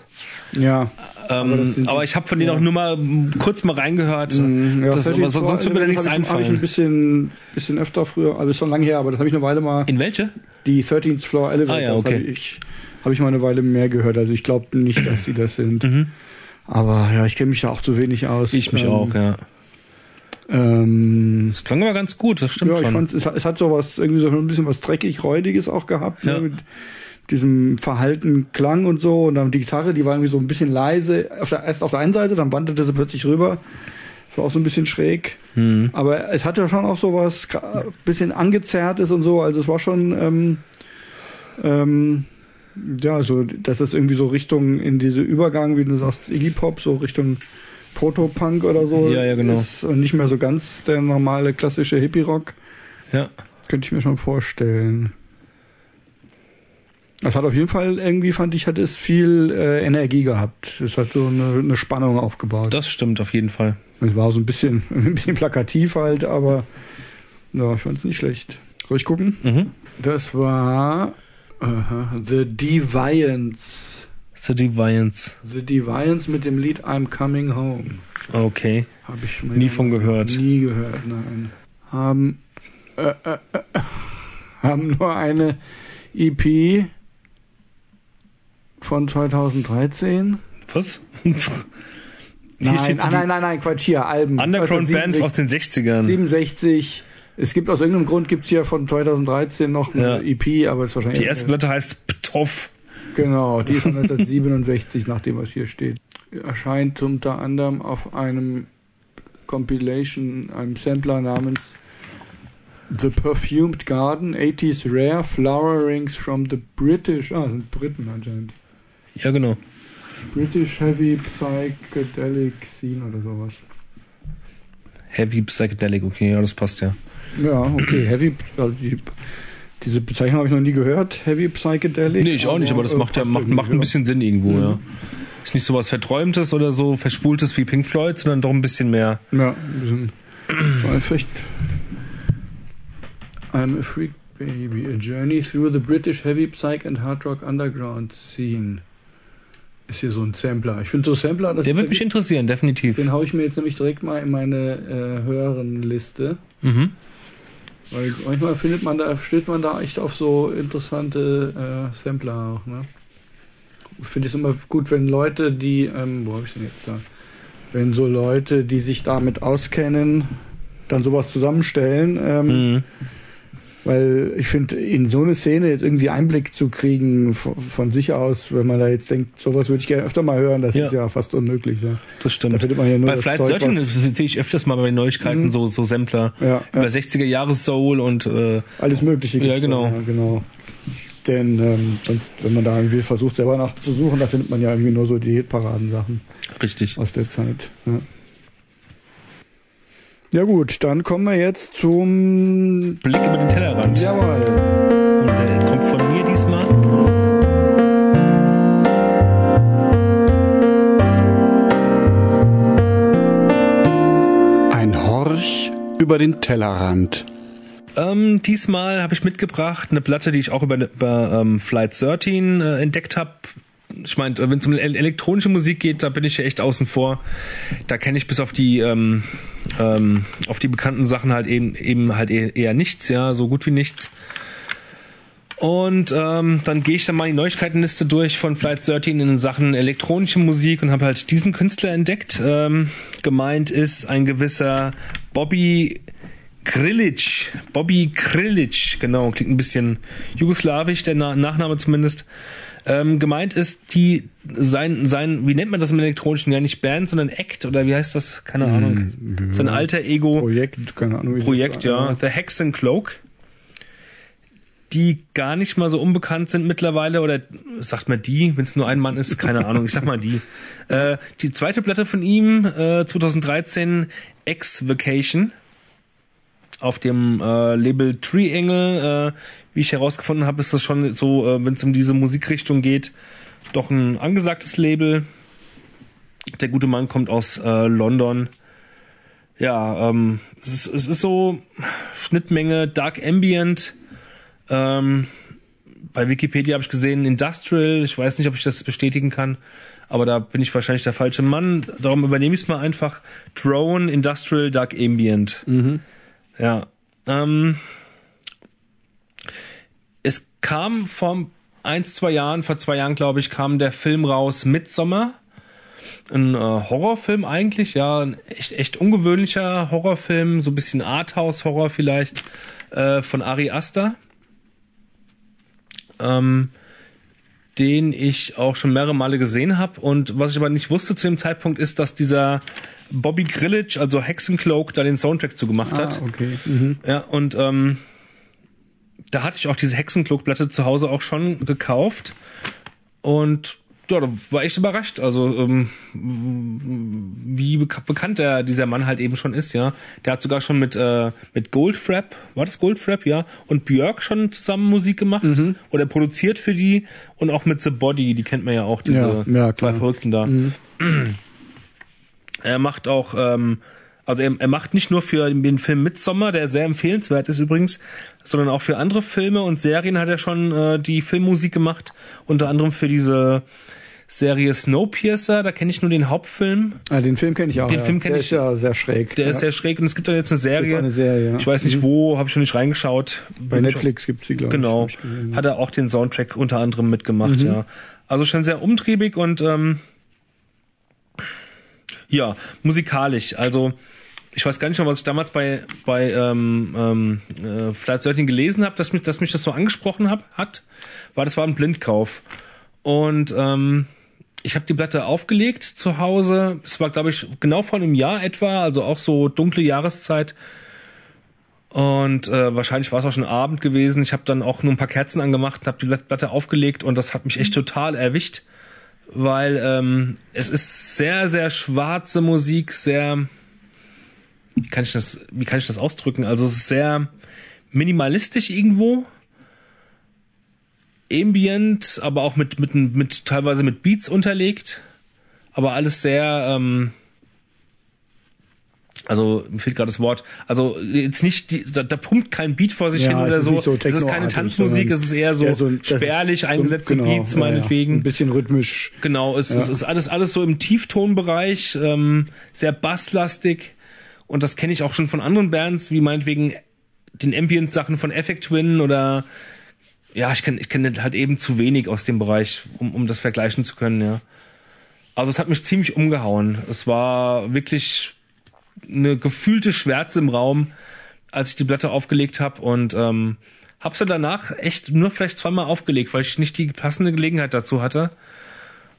Ja.
Ähm, aber, aber, ich habe von denen ja. auch nur mal kurz mal reingehört. Mm, ja, das, aber sonst würde mir da nichts
hab
einfallen.
Habe ich ein bisschen, bisschen öfter früher, also ist schon lange her, aber das habe ich eine Weile mal.
In welche?
Die 13th Floor Elevators. Ah, ja, okay. ich habe ich mal eine Weile mehr gehört. Also ich glaube nicht, dass sie das sind. Mhm. Aber ja, ich kenne mich da auch zu wenig aus.
Ich mich ähm, auch, ja.
Ähm,
das klang aber ganz gut, das stimmt
ja,
schon.
Ich fand, es, es hat so was, irgendwie so ein bisschen was dreckig, räudiges auch gehabt. Ne, ja. Ne, mit diesem Verhalten klang und so. Und dann die Gitarre, die war irgendwie so ein bisschen leise. Auf der, erst auf der einen Seite, dann wanderte sie plötzlich rüber. Das war auch so ein bisschen schräg.
Mhm.
Aber es hatte schon auch so was bisschen angezerrtes und so. Also es war schon, ähm, ähm, ja, so, dass es irgendwie so Richtung in diese Übergang, wie du sagst, Iggy Pop, so Richtung Proto-Punk oder so.
Ja, ja, genau.
Ist und nicht mehr so ganz der normale klassische Hippie-Rock.
Ja.
Könnte ich mir schon vorstellen. Es hat auf jeden Fall irgendwie, fand ich, hat es viel äh, Energie gehabt. Es hat so eine, eine Spannung aufgebaut.
Das stimmt auf jeden Fall.
Es war so ein bisschen, ein bisschen plakativ halt, aber ja, ich fand es nicht schlecht. Soll ich gucken?
Mhm.
Das war aha, The Deviants.
The Deviance.
The Deviants mit dem Lied I'm Coming Home.
Okay.
Habe ich
Nie von gehört.
Nie gehört, nein. Haben, äh, äh, äh, haben nur eine EP von 2013.
Was?
Nein,
steht
ah, nein, nein, nein, Quatsch, hier, Alben.
Underground Band
1967.
aus den 60ern.
67. Es gibt aus irgendeinem Grund gibt's hier von 2013 noch eine
Ja.
EP, aber es ist wahrscheinlich
Die erste Platte heißt Ptoff.
genau, die ist von 1967 nach dem was hier steht. Erscheint unter anderem auf einem Compilation, einem Sampler namens The Perfumed Garden 80s Rare Flowerings from the British, ah, sind Briten anscheinend.
Ja, genau.
British Heavy Psychedelic Scene oder sowas.
Heavy Psychedelic, okay, ja, das passt ja.
Ja, okay, Heavy, also die, diese Bezeichnung habe ich noch nie gehört, Heavy Psychedelic.
Nee, ich auch nicht, aber das
äh,
macht ja macht, macht ein bisschen Sinn irgendwo,
Mhm.
ja. Ist nicht sowas Verträumtes oder so, Verspultes wie Pink Floyd, sondern doch ein bisschen mehr.
Ja, ein bisschen. Vielleicht. I'm a Freak Baby, a journey through the British Heavy Psych and Hard Rock Underground Scene. Ist hier so ein Sampler. Ich finde so Sampler, das
Der wird mich interessieren, definitiv.
den haue ich mir jetzt nämlich direkt mal in meine äh, höheren Liste.
Mhm.
Weil manchmal findet man da, steht man da echt auf so interessante äh, Sampler auch, ne? Ich finde es immer gut, wenn Leute, die, ähm, wo habe ich denn jetzt da? Wenn so Leute, die sich damit auskennen, dann sowas zusammenstellen, ähm,
Mhm.
Weil ich finde, in so eine Szene jetzt irgendwie Einblick zu kriegen von, von sich aus, wenn man da jetzt denkt, sowas würde ich gerne öfter mal hören, das
Ja.
ist ja fast unmöglich. Ja.
Das
Da
stimmt.
findet man ja nur
Bei
das
Flight
Zeug,
13
was-
das sehe ich öfters mal bei den Neuigkeiten
Mhm.
so, so Sampler.
Ja,
Über
ja.
60er Jahre Soul und äh,
Alles Mögliche.
Ja, genau.
Da, genau. Denn ähm, sonst, wenn man da irgendwie versucht, selber nachzusuchen, da findet man ja irgendwie nur so die Hitparaden-Sachen
richtig.
aus der Zeit. Ja. Ja gut, dann kommen wir jetzt zum...
Blick über den Tellerrand.
Jawohl.
Und der kommt von mir diesmal.
Ein Horch über den Tellerrand.
Ähm, diesmal habe ich mitgebracht eine Platte, die ich auch über, über ähm, Flight 13 äh, entdeckt habe. Ich meine, wenn es um el- elektronische Musik geht, da bin ich ja echt außen vor. Da kenne ich bis auf die ähm, ähm, auf die bekannten Sachen halt eben eben halt eher, eher nichts, ja, so gut wie nichts. Und ähm, dann gehe ich dann mal die Neuigkeitenliste durch von Flight 13 in Sachen elektronische Musik und habe halt diesen Künstler entdeckt. Ähm, gemeint ist ein gewisser Bobby Krilic. Bobby Krilic, genau, klingt ein bisschen jugoslawisch, der Na Nachname zumindest. Ähm, gemeint ist die sein sein wie nennt man das im elektronischen ja nicht Band sondern Act oder wie heißt das keine Ahnung sein alter Ego
Projekt, keine Ahnung.
Projekt, ja. The Hex and Cloak. Die gar nicht mal so unbekannt sind mittlerweile, oder sagt man die, wenn es nur ein Mann ist, keine Ahnung, ich sag mal die. Äh, die zweite Platte von ihm, äh, 2013, X-Vacation, auf dem äh, Label Triangle. Äh, wie ich herausgefunden habe, ist das schon so, äh, wenn es um diese Musikrichtung geht, doch ein angesagtes Label. Der gute Mann kommt aus äh, London. Ja, ähm, es, ist, es ist so Schnittmenge Dark Ambient. Ähm, bei Wikipedia habe ich gesehen Industrial. Ich weiß nicht, ob ich das bestätigen kann, aber da bin ich wahrscheinlich der falsche Mann. Darum übernehme ich es mal einfach. Drone, Industrial, Dark Ambient. Ja. Ähm, es kam vor eins, zwei Jahren, vor zwei Jahren, glaube ich, kam der Film raus Midsommer. Ein äh, Horrorfilm eigentlich, ja, ein echt, echt ungewöhnlicher Horrorfilm, so ein bisschen Arthouse-Horror vielleicht, äh, von Ari Aster. Ähm, den ich auch schon mehrere Male gesehen habe. Und was ich aber nicht wusste zu dem Zeitpunkt ist, dass dieser Bobby Grillage, also Hexencloak, da den Soundtrack zugemacht
Ah,
hat.
okay. Mhm.
Ja, und ähm, da hatte ich auch diese Hexencloak-Platte zu Hause auch schon gekauft. Und ja, da war ich überrascht. Also ähm, wie beka bekannt der, dieser Mann halt eben schon ist, ja. Der hat sogar schon mit, äh, mit Goldfrapp, war das Goldfrapp, ja, und Björk schon zusammen Musik gemacht oder produziert für die und auch mit The Body, die kennt man ja auch, diese
Ja, ja,
zwei. Verrückten da. Er macht auch, ähm, also er, er macht nicht nur für den Film Midsommar, der sehr empfehlenswert ist übrigens, sondern auch für andere Filme und Serien hat er schon äh, die Filmmusik gemacht, unter anderem für diese Serie Snowpiercer, da kenne ich nur den Hauptfilm.
Ah, den Film kenne ich auch.
Den
ja.
Film kenn
der
ich-
ist ja sehr schräg.
Der
ja.
ist sehr schräg und es gibt da jetzt eine Serie.
Eine Serie, ja.
Ich weiß nicht wo, habe ich schon nicht reingeschaut.
Bei
Bin
Netflix gibt's die, glaube
Genau.
ich. ja.
Hat er auch den Soundtrack unter anderem mitgemacht, ja. Also schon sehr umtriebig und ähm, ja, musikalisch. Also ich weiß gar nicht mehr, was ich damals bei bei ähm, ähm, äh, Flight 13 gelesen habe, dass mich, dass mich das so angesprochen hab, hat, war das war ein Blindkauf. Und ähm, ich habe die Platte aufgelegt zu Hause. Es war, glaube ich, genau vor einem Jahr etwa, also auch so dunkle Jahreszeit. Und äh, wahrscheinlich war es auch schon Abend gewesen. Ich habe dann auch nur ein paar Kerzen angemacht habe die Platte aufgelegt und das hat mich echt total erwischt, weil ähm, es ist sehr, sehr schwarze Musik, sehr, wie kann ich das, wie kann ich das ausdrücken? Also es ist sehr minimalistisch irgendwo, ambient, aber auch mit mit mit teilweise mit Beats unterlegt, aber alles sehr ähm, also mir fehlt gerade das Wort. Also jetzt nicht, die, da, da pumpt kein Beat vor sich
Ja,
hin oder so.
so
es ist keine Tanzmusik, es ist eher so,
eher so
spärlich
ist so-
eingesetzte
genau,
Beats
ja, ja.
meinetwegen.
Ein bisschen rhythmisch.
Genau, es, es
Ja.
ist alles, alles so im Tieftonbereich, ähm, sehr basslastig. Und das kenne ich auch schon von anderen Bands, wie meinetwegen den Ambient-Sachen von Effect Twin oder ja, ich kenne ich kenn halt eben zu wenig aus dem Bereich, um, um das vergleichen zu können, ja. Also es hat mich ziemlich umgehauen. Es war wirklich eine gefühlte Schwärze im Raum, als ich die Platte aufgelegt habe und ähm, habe sie danach echt nur vielleicht zweimal aufgelegt, weil ich nicht die passende Gelegenheit dazu hatte.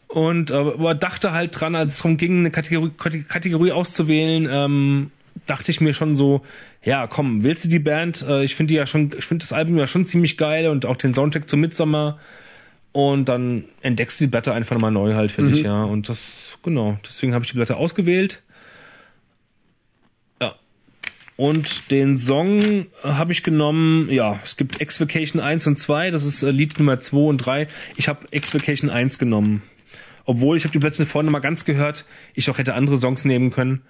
Und äh, aber dachte halt dran, als es darum ging, eine Kategorie, Kategorie auszuwählen, ähm, dachte ich mir schon so, ja, komm, willst du die Band? Äh, ich finde die ja schon, ich finde das Album ja schon ziemlich geil und auch den Soundtrack zum Midsommer. Und dann entdeckst du die Platte einfach nochmal neu halt für dich, ja. Und das, genau, deswegen habe ich die Platte ausgewählt. Und den Song habe ich genommen, ja, es gibt X-Vacation 1 und 2, das ist äh, Lied Nummer 2 und 3. Ich habe X-Vacation 1 genommen. Obwohl, ich habe die Platte vorhin mal ganz gehört, ich auch hätte andere Songs nehmen können,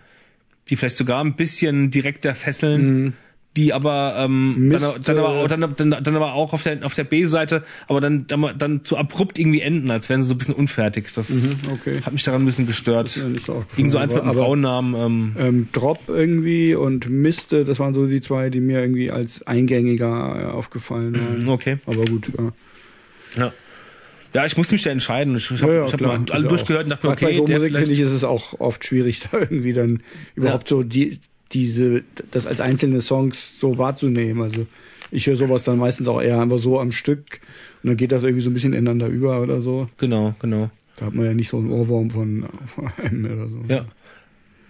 die vielleicht sogar ein bisschen direkter fesseln, die aber ähm,
Mist,
dann, dann, aber,
äh,
dann, dann, dann aber auch auf der, auf der B-Seite, aber dann, dann, dann zu abrupt irgendwie enden, als wären sie so ein bisschen unfertig. Das
Mhm, okay.
hat mich daran ein bisschen gestört.
Ja,
Irgend so eins mit einem Frauennamen. Ähm,
Ähm, Drop irgendwie und Miste, das waren so die zwei, die mir irgendwie als eingängiger äh, aufgefallen waren.
okay.
Aber gut, ja.
Ja. Ja, ich musste mich da entscheiden. Ich, ich habe
ja, ja,
hab mal alle durchgehört und dachte mir,
Gerade
okay,
bei so
der
Musik finde ich, ist es auch oft schwierig, da irgendwie dann überhaupt so die, diese, das als einzelne Songs so wahrzunehmen. Also ich höre sowas dann meistens auch eher einfach so am Stück und dann geht das irgendwie so ein bisschen ineinander über oder so.
Genau, genau.
Da hat man ja nicht so einen Ohrwurm von, von einem oder so.
Ja.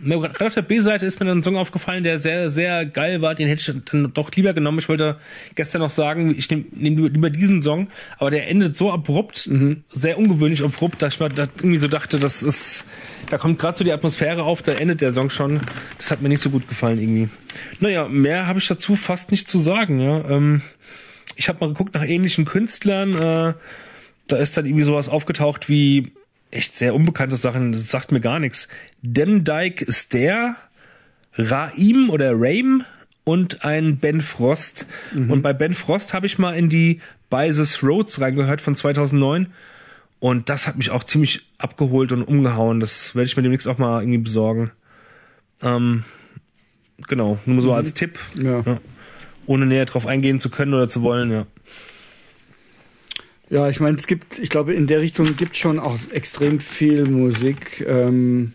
Gerade auf der B-Seite ist mir dann ein Song aufgefallen, der sehr, sehr geil war. Den hätte ich dann doch lieber genommen. Ich wollte gestern noch sagen, ich nehme nehm lieber- diesen Song, aber der endet so abrupt, sehr ungewöhnlich abrupt, dass ich mir da irgendwie so dachte, das ist, da kommt gerade so die Atmosphäre auf, da endet der Song schon. Das hat mir nicht so gut gefallen irgendwie. Naja, mehr habe ich dazu fast nicht zu sagen. Ja. Ähm, ich habe mal geguckt nach ähnlichen Künstlern. Äh, da ist dann irgendwie sowas aufgetaucht wie echt sehr unbekannte Sachen, das sagt mir gar nichts. Demdike Stair, Raim oder Raim und ein Ben Frost. Und bei Ben Frost habe ich mal in die Bises Roads reingehört von 2009 und das hat mich auch ziemlich abgeholt und umgehauen. Das werde ich mir demnächst auch mal irgendwie besorgen. Ähm, genau, nur so als Tipp.
Ja.
Ja. Ohne näher drauf eingehen zu können oder zu wollen, ja.
Ja, ich meine, es gibt, ich glaube, in der Richtung gibt schon auch extrem viel Musik. Ähm,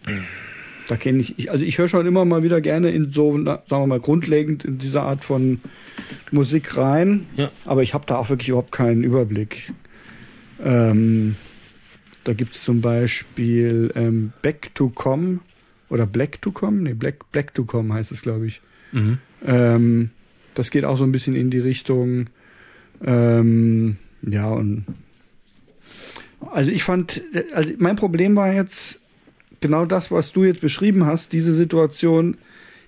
da kenne ich, ich, also ich höre schon immer mal wieder gerne in so, sagen wir mal, grundlegend in diese Art von Musik rein.
Ja.
Aber ich habe da auch wirklich überhaupt keinen Überblick. Ähm, da gibt es zum Beispiel ähm, Back to Com oder Black to Com, nee, Black, Black to Com heißt es, glaube ich.
Mhm.
Ähm, das geht auch so ein bisschen in die Richtung, ähm, ja, und also ich fand, also mein Problem war jetzt genau das, was du jetzt beschrieben hast, diese Situation,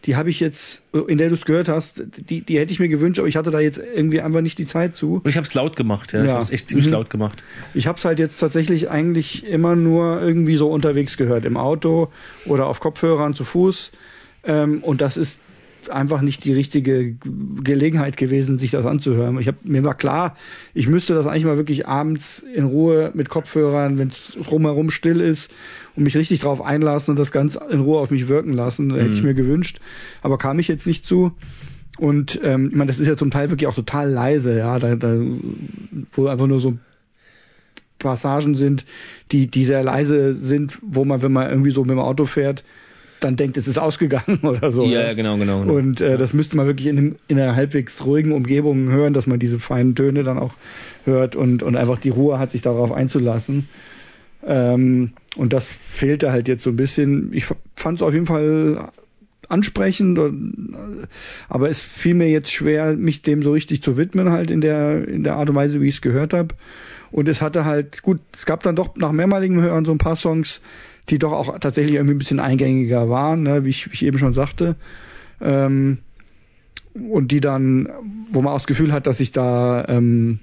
die habe ich jetzt, in der du es gehört hast, die, die hätte ich mir gewünscht, aber ich hatte da jetzt irgendwie einfach nicht die Zeit zu.
Und ich habe es laut gemacht, ja. Ich
Ja.
habe es echt ziemlich
Mhm.
laut gemacht.
Ich habe es halt jetzt tatsächlich eigentlich immer nur irgendwie so unterwegs gehört, im Auto oder auf Kopfhörern zu Fuß. Ähm, und das ist einfach nicht die richtige Gelegenheit gewesen, sich das anzuhören. Ich hab, mir war klar, ich müsste das eigentlich mal wirklich abends in Ruhe mit Kopfhörern, wenn es rumherum still ist und mich richtig drauf einlassen und das ganz in Ruhe auf mich wirken lassen. Hätte ich mir gewünscht. Aber kam ich jetzt nicht zu. Und ähm, ich meine, das ist ja zum Teil wirklich auch total leise, ja, da, da wo einfach nur so Passagen sind, die, die sehr leise sind, wo man, wenn man irgendwie so mit dem Auto fährt, dann denkt, es ist ausgegangen oder so.
ja, ja, genau, genau. genau.
Und äh, das müsste man wirklich in, einem- in einer halbwegs ruhigen Umgebung hören, dass man diese feinen Töne dann auch hört und, und einfach die Ruhe hat, sich darauf einzulassen. Ähm, und das fehlte halt jetzt so ein bisschen. Ich fand es auf jeden Fall ansprechend, äh, aber es fiel mir jetzt schwer, mich dem so richtig zu widmen, halt in der, in der Art und Weise, wie ich es gehört habe. Und es hatte halt, gut, es gab dann doch nach mehrmaligem Hören so ein paar Songs, die doch auch tatsächlich irgendwie ein bisschen eingängiger waren, ne, wie, ich, wie ich eben schon sagte. Ähm, und die dann, wo man auch das Gefühl hat, dass sich da ähm,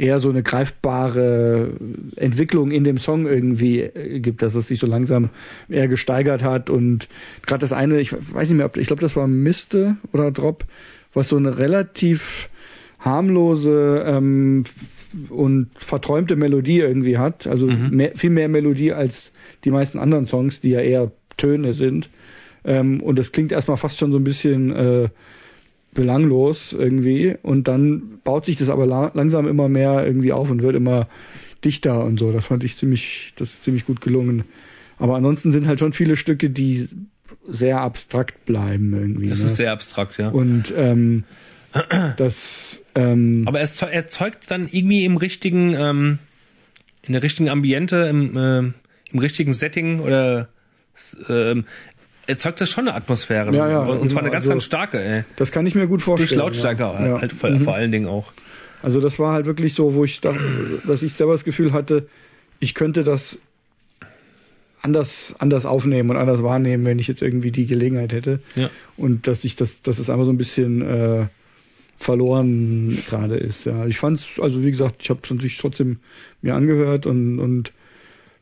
eher so eine greifbare Entwicklung in dem Song irgendwie äh, gibt, dass es sich so langsam eher gesteigert hat und gerade das eine, ich weiß nicht mehr, ob, ich glaube, das war Miste oder Drop, was so eine relativ harmlose ähm, und verträumte Melodie irgendwie hat, also mehr, viel mehr Melodie als die meisten anderen Songs, die ja eher Töne sind. Ähm, und das klingt erstmal fast schon so ein bisschen äh, belanglos irgendwie und dann baut sich das aber la langsam immer mehr irgendwie auf und wird immer dichter und so. Das fand ich ziemlich, das ist ziemlich gut gelungen. Aber ansonsten sind halt schon viele Stücke, die sehr abstrakt bleiben irgendwie.
das
ne?
ist sehr abstrakt, ja.
und ähm, das ähm,
Aber es zeu- erzeugt dann irgendwie im richtigen, ähm, in der richtigen Ambiente, im, äh, im richtigen Setting oder ähm, erzeugt das schon eine Atmosphäre.
Ja, ja,
und zwar eine
genau,
ganz,
also
ganz starke, ey.
das kann ich mir gut vorstellen.
Durch Lautstärke
ja. Ja.
halt vor,
Mhm.
vor allen Dingen auch.
Also das war halt wirklich so, wo ich dachte, dass ich selber das Gefühl hatte, ich könnte das anders, anders aufnehmen und anders wahrnehmen, wenn ich jetzt irgendwie die Gelegenheit hätte.
Ja.
Und dass ich das, dass es einfach so ein bisschen äh, verloren gerade ist. Ja, ich fand's, also wie gesagt, ich habe es natürlich trotzdem mir angehört und und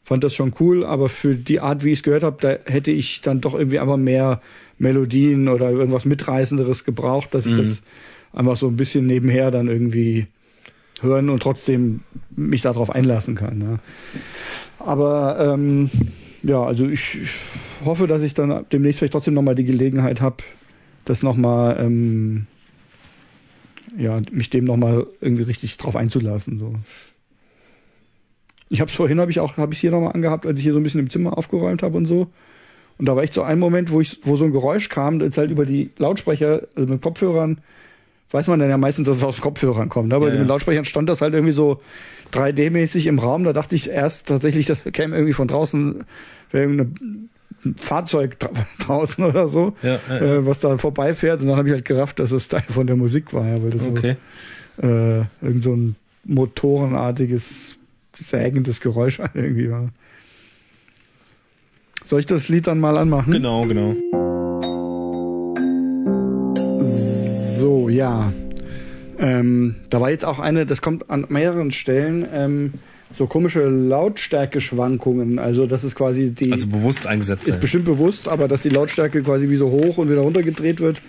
fand das schon cool, aber für die Art, wie ich es gehört habe, da hätte ich dann doch irgendwie einfach mehr Melodien oder irgendwas mitreißenderes gebraucht, dass ich
Mhm.
das einfach so ein bisschen nebenher dann irgendwie hören und trotzdem mich darauf einlassen kann. Ja. Aber ähm, ja, also ich, ich hoffe, dass ich dann demnächst vielleicht trotzdem nochmal die Gelegenheit habe, das nochmal, ähm, ja, mich dem nochmal irgendwie richtig drauf einzulassen. So. Ich habe es vorhin, habe ich auch, habe ich hier nochmal angehabt, als ich hier so ein bisschen im Zimmer aufgeräumt habe und so. Und da war echt so ein Moment, wo ich, wo so ein Geräusch kam, das halt über die Lautsprecher, also mit Kopfhörern, weiß man dann ja meistens, dass es aus Kopfhörern kommt. Ne? Aber
Ja, ja.
mit Lautsprechern stand das halt irgendwie so 3D-mäßig im Raum. Da dachte ich erst tatsächlich, das käme irgendwie von draußen, wäre irgendein Fahrzeug dra draußen oder so,
Ja, ja, ja.
Äh, was da vorbeifährt. Und dann habe ich halt gerafft, dass es Teil von der Musik war, ja, weil das
Okay.
so äh, irgend so ein motorenartiges, sägendes Geräusch irgendwie war. Soll ich das Lied dann mal anmachen?
Genau, genau.
So, ja. Ähm, da war jetzt auch eine, das kommt an mehreren Stellen, ähm, so komische Lautstärkeschwankungen. Also das ist quasi die
Also bewusst eingesetzt.
ist
ja.
bestimmt bewusst, aber dass die Lautstärke quasi wie so hoch und wieder runter gedreht wird,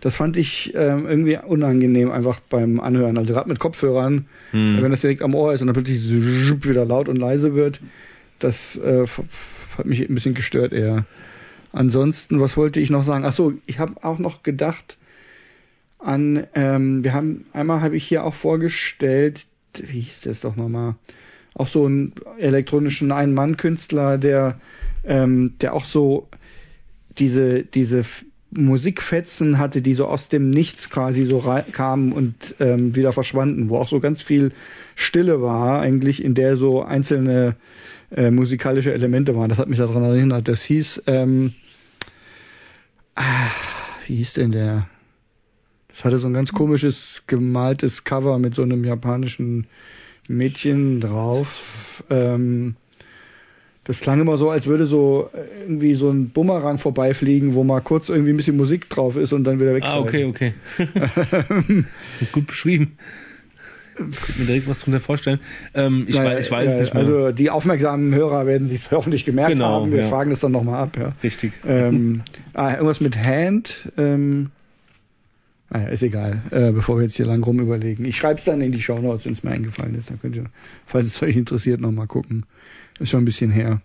das fand ich ähm, irgendwie unangenehm einfach beim Anhören. Also gerade mit Kopfhörern,
Hm.
wenn das direkt am Ohr ist und dann plötzlich wieder laut und leise wird, das äh, hat mich ein bisschen gestört eher. Ansonsten, was wollte ich noch sagen? Ach so, ich habe auch noch gedacht an, ähm, wir haben, einmal habe ich hier auch vorgestellt, wie hieß das doch nochmal? Auch so einen elektronischen Ein-Mann-Künstler, der, ähm, der auch so diese, diese Musikfetzen hatte, die so aus dem Nichts quasi so kamen und ähm, wieder verschwanden, wo auch so ganz viel Stille war, eigentlich, in der so einzelne äh, musikalische Elemente waren. Das hat mich daran erinnert. Das hieß, ähm, ah, wie hieß denn der? Das hatte so ein ganz komisches gemaltes Cover mit so einem japanischen Mädchen drauf. Ähm, das klang immer so, als würde so äh, irgendwie so ein Bumerang vorbeifliegen, wo mal kurz irgendwie ein bisschen Musik drauf ist und dann wieder weg.
Ah, okay, okay. Gut beschrieben. Ich mir direkt was drunter vorstellen. Ähm, ich, naja, weiß, ich weiß
ja,
nicht mehr.
Also die aufmerksamen Hörer werden sich hoffentlich gemerkt genau, haben. Wir ja. fragen das dann nochmal ab. Ja.
Richtig.
Ähm, ah, irgendwas mit Hand. Ähm, naja, ah ist egal, äh, bevor wir jetzt hier lang rum überlegen. Ich schreibe es dann in die Show Notes, wenn es mir eingefallen ist. Dann könnt ihr, falls es euch interessiert, nochmal gucken. Ist schon ein bisschen her.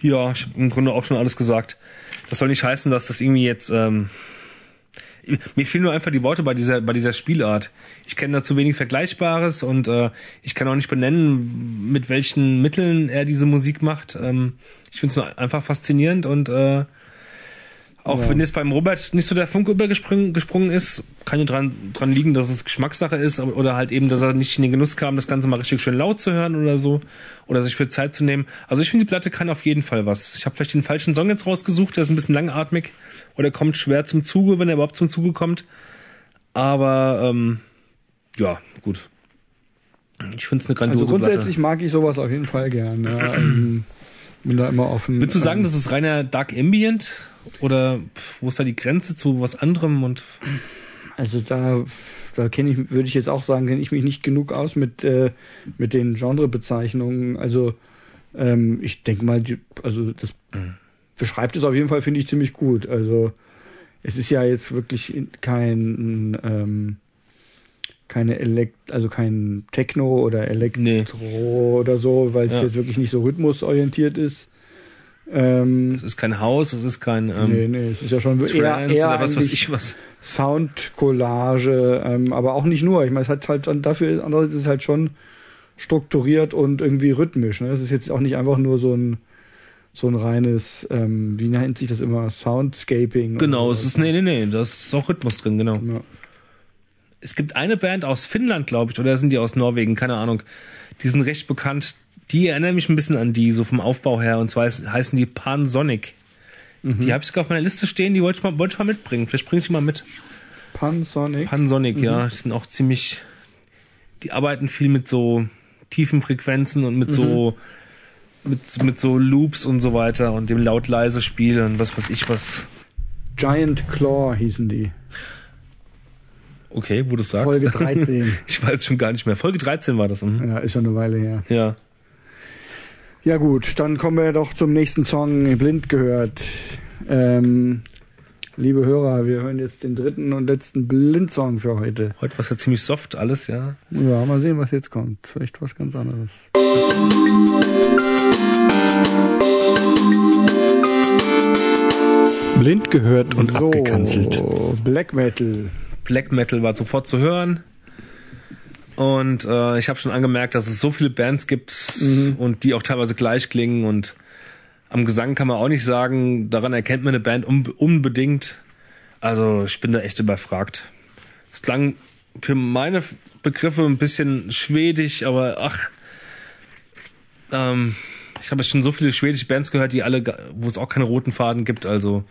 Ja, ich habe im Grunde auch schon alles gesagt. Das soll nicht heißen, dass das irgendwie jetzt. Ähm, mir fehlen nur einfach die Worte bei dieser bei dieser Spielart. Ich kenne da zu wenig Vergleichbares und äh, ich kann auch nicht benennen, mit welchen Mitteln er diese Musik macht. Ähm, ich finde es nur einfach faszinierend und äh, auch ja. wenn jetzt beim Robert nicht so der Funke übergesprungen ist, kann ja dran, dran liegen, dass es Geschmackssache ist oder halt eben, dass er nicht in den Genuss kam, das Ganze mal richtig schön laut zu hören oder so oder sich für Zeit zu nehmen. Also ich finde, die Platte kann auf jeden Fall was. Ich habe vielleicht den falschen Song jetzt rausgesucht, der ist ein bisschen langatmig oder kommt schwer zum Zuge, wenn er überhaupt zum Zuge kommt. Aber ähm, ja, gut. Ich finde es eine grandiose
also grundsätzlich
Platte.
mag ich sowas auf jeden Fall gern. Ja. Bin da immer offen.
Würdest du sagen, ähm, das ist reiner Dark Ambient? Oder wo ist da die Grenze zu was anderem und
also da da kenne ich würde ich jetzt auch sagen kenne ich mich nicht genug aus mit äh, mit den Genrebezeichnungen also ähm, ich denke mal die, also das mhm. beschreibt es auf jeden Fall finde ich ziemlich gut also es ist ja jetzt wirklich kein ähm, keine Elekt also kein Techno oder Elektro nee. oder so weil es ja. jetzt wirklich nicht so rhythmusorientiert ist
ähm, es ist kein Haus, es ist kein.
Ähm, nee, nee, es ist ja schon
eher, eher oder was weiß ich was.
Soundcollage, ähm, aber auch nicht nur. Ich meine, es hat halt dann dafür, andererseits ist es halt schon strukturiert und irgendwie rhythmisch. Ne? Es ist jetzt auch nicht einfach nur so ein so ein reines, ähm, wie nennt sich das immer, Soundscaping.
Genau, es ist, nee, nee, nee, da ist auch Rhythmus drin, genau. Ja. Es gibt eine Band aus Finnland, glaube ich, oder sind die aus Norwegen, keine Ahnung. Die sind recht bekannt, die erinnern mich ein bisschen an die, so vom Aufbau her. Und zwar heißen die Pansonic. Mhm. Die habe ich sogar auf meiner Liste stehen, die wollte ich mal, wollte ich mal mitbringen. Vielleicht bringe ich die mal mit.
Pansonic?
Pansonic, mhm. ja. Die sind auch ziemlich, die arbeiten viel mit so tiefen Frequenzen und mit mhm. so, mit, mit so Loops und so weiter und dem laut-leise Spiel und was weiß ich was.
Giant Claw hießen die.
Okay, wo du sagst.
Folge 13.
ich weiß schon gar nicht mehr. Folge 13 war das.
Mhm. Ja, ist ja eine Weile her.
Ja.
Ja gut, dann kommen wir doch zum nächsten Song, Blind gehört. Ähm, liebe Hörer, wir hören jetzt den dritten und letzten Blind-Song für heute.
Heute war es ja ziemlich soft alles, ja.
Ja, mal sehen, was jetzt kommt. Vielleicht was ganz anderes. Blind gehört und so, abgekanzelt. Black Metal.
Black Metal war sofort zu hören. Und äh, ich habe schon angemerkt, dass es so viele Bands gibt mhm. und die auch teilweise gleich klingen. Und am Gesang kann man auch nicht sagen, daran erkennt man eine Band unbedingt. Also ich bin da echt überfragt. Es klang für meine Begriffe ein bisschen schwedisch, aber ach, ähm, ich habe schon so viele schwedische Bands gehört, die alle, wo es auch keine roten Faden gibt. Also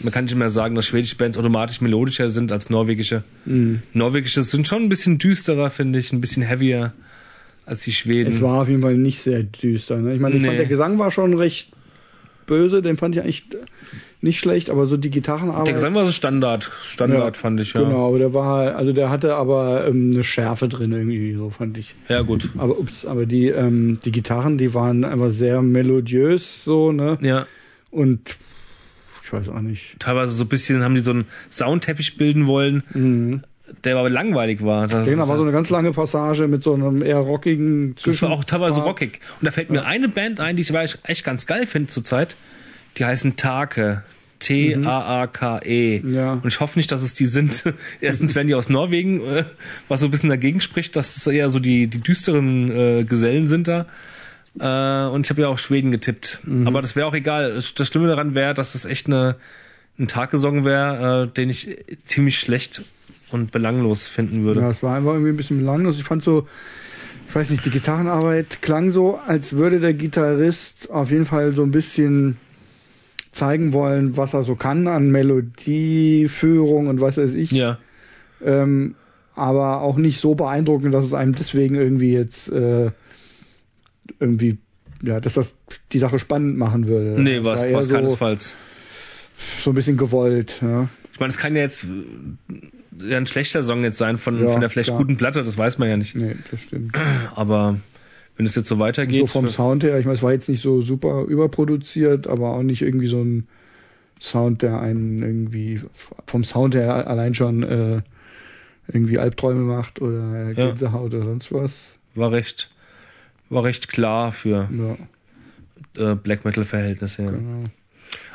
man kann nicht mehr sagen, dass schwedische Bands automatisch melodischer sind als norwegische. Mhm. Norwegische sind schon ein bisschen düsterer, finde ich, ein bisschen heavier als die Schweden.
Es war auf jeden Fall nicht sehr düster. Ne? Ich meine, ich nee. fand der Gesang war schon recht böse, den fand ich eigentlich nicht schlecht, aber so die Gitarrenarbeit.
Der Gesang war so Standard, Standard ja, fand ich, ja.
Genau, aber der war, also der hatte aber ähm, eine Schärfe drin irgendwie, so fand ich.
Ja, gut.
Aber ups, aber die, ähm, die Gitarren, die waren einfach sehr melodiös, so, ne?
Ja.
Und ich weiß auch nicht.
Teilweise so ein bisschen haben die so einen Soundteppich bilden wollen. Mhm der aber langweilig war.
Das genau, war so eine ganz lange Passage mit so einem eher rockigen
Zwischen Das war auch teilweise rockig. Und da fällt mir eine Band ein, die ich echt ganz geil finde zurzeit. Die heißen Take. T-A-A-K-E.
Ja.
Und ich hoffe nicht, dass es die sind. Erstens werden die aus Norwegen, äh, was so ein bisschen dagegen spricht, dass es eher so die, die düsteren äh, Gesellen sind da. Äh, und ich habe ja auch Schweden getippt. Mhm. Aber das wäre auch egal. Das Stimme daran wäre, dass es echt eine ein Tagesong wäre, äh, den ich ziemlich schlecht und belanglos finden würde.
Ja, es war einfach irgendwie ein bisschen belanglos. Ich fand so, ich weiß nicht, die Gitarrenarbeit klang so, als würde der Gitarrist auf jeden Fall so ein bisschen zeigen wollen, was er so kann an Melodieführung und was weiß ich.
Ja.
Ähm, aber auch nicht so beeindruckend, dass es einem deswegen irgendwie jetzt äh, irgendwie, ja, dass das die Sache spannend machen würde.
Nee, war
eher
es
so,
keinesfalls.
so ein bisschen gewollt. Ja.
Ich meine, es kann ja jetzt äh, ein schlechter Song jetzt sein von,
Ja,
von der vielleicht
klar.
guten Platte, das weiß man ja nicht.
Nee, das stimmt.
Aber wenn es jetzt so weitergeht.
so vom Sound her, ich meine, es war jetzt nicht so super überproduziert, aber auch nicht irgendwie so ein Sound, der einen irgendwie vom Sound her allein schon äh, irgendwie Albträume macht oder
Ja.
Gänsehaut oder sonst was.
war recht, war recht klar für
Ja,
äh, Black Metal Verhältnisse. Ja.
genau.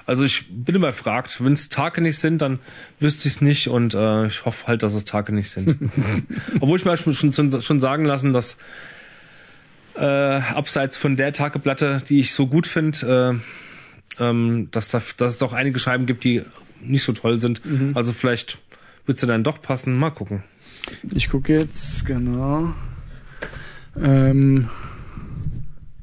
Also ich bin immer fragt, wenn es Tage nicht sind, dann wüsste ich es nicht und äh, ich hoffe halt, dass es Tage nicht sind. Obwohl ich mir schon, schon, schon sagen lassen, dass äh, abseits von der Tageplatte, die ich so gut finde, äh, ähm, dass, da, dass es doch einige Scheiben gibt, die nicht so toll sind. Also vielleicht wird sie dann doch passen. Mal gucken.
Ich gucke jetzt, genau. Ähm,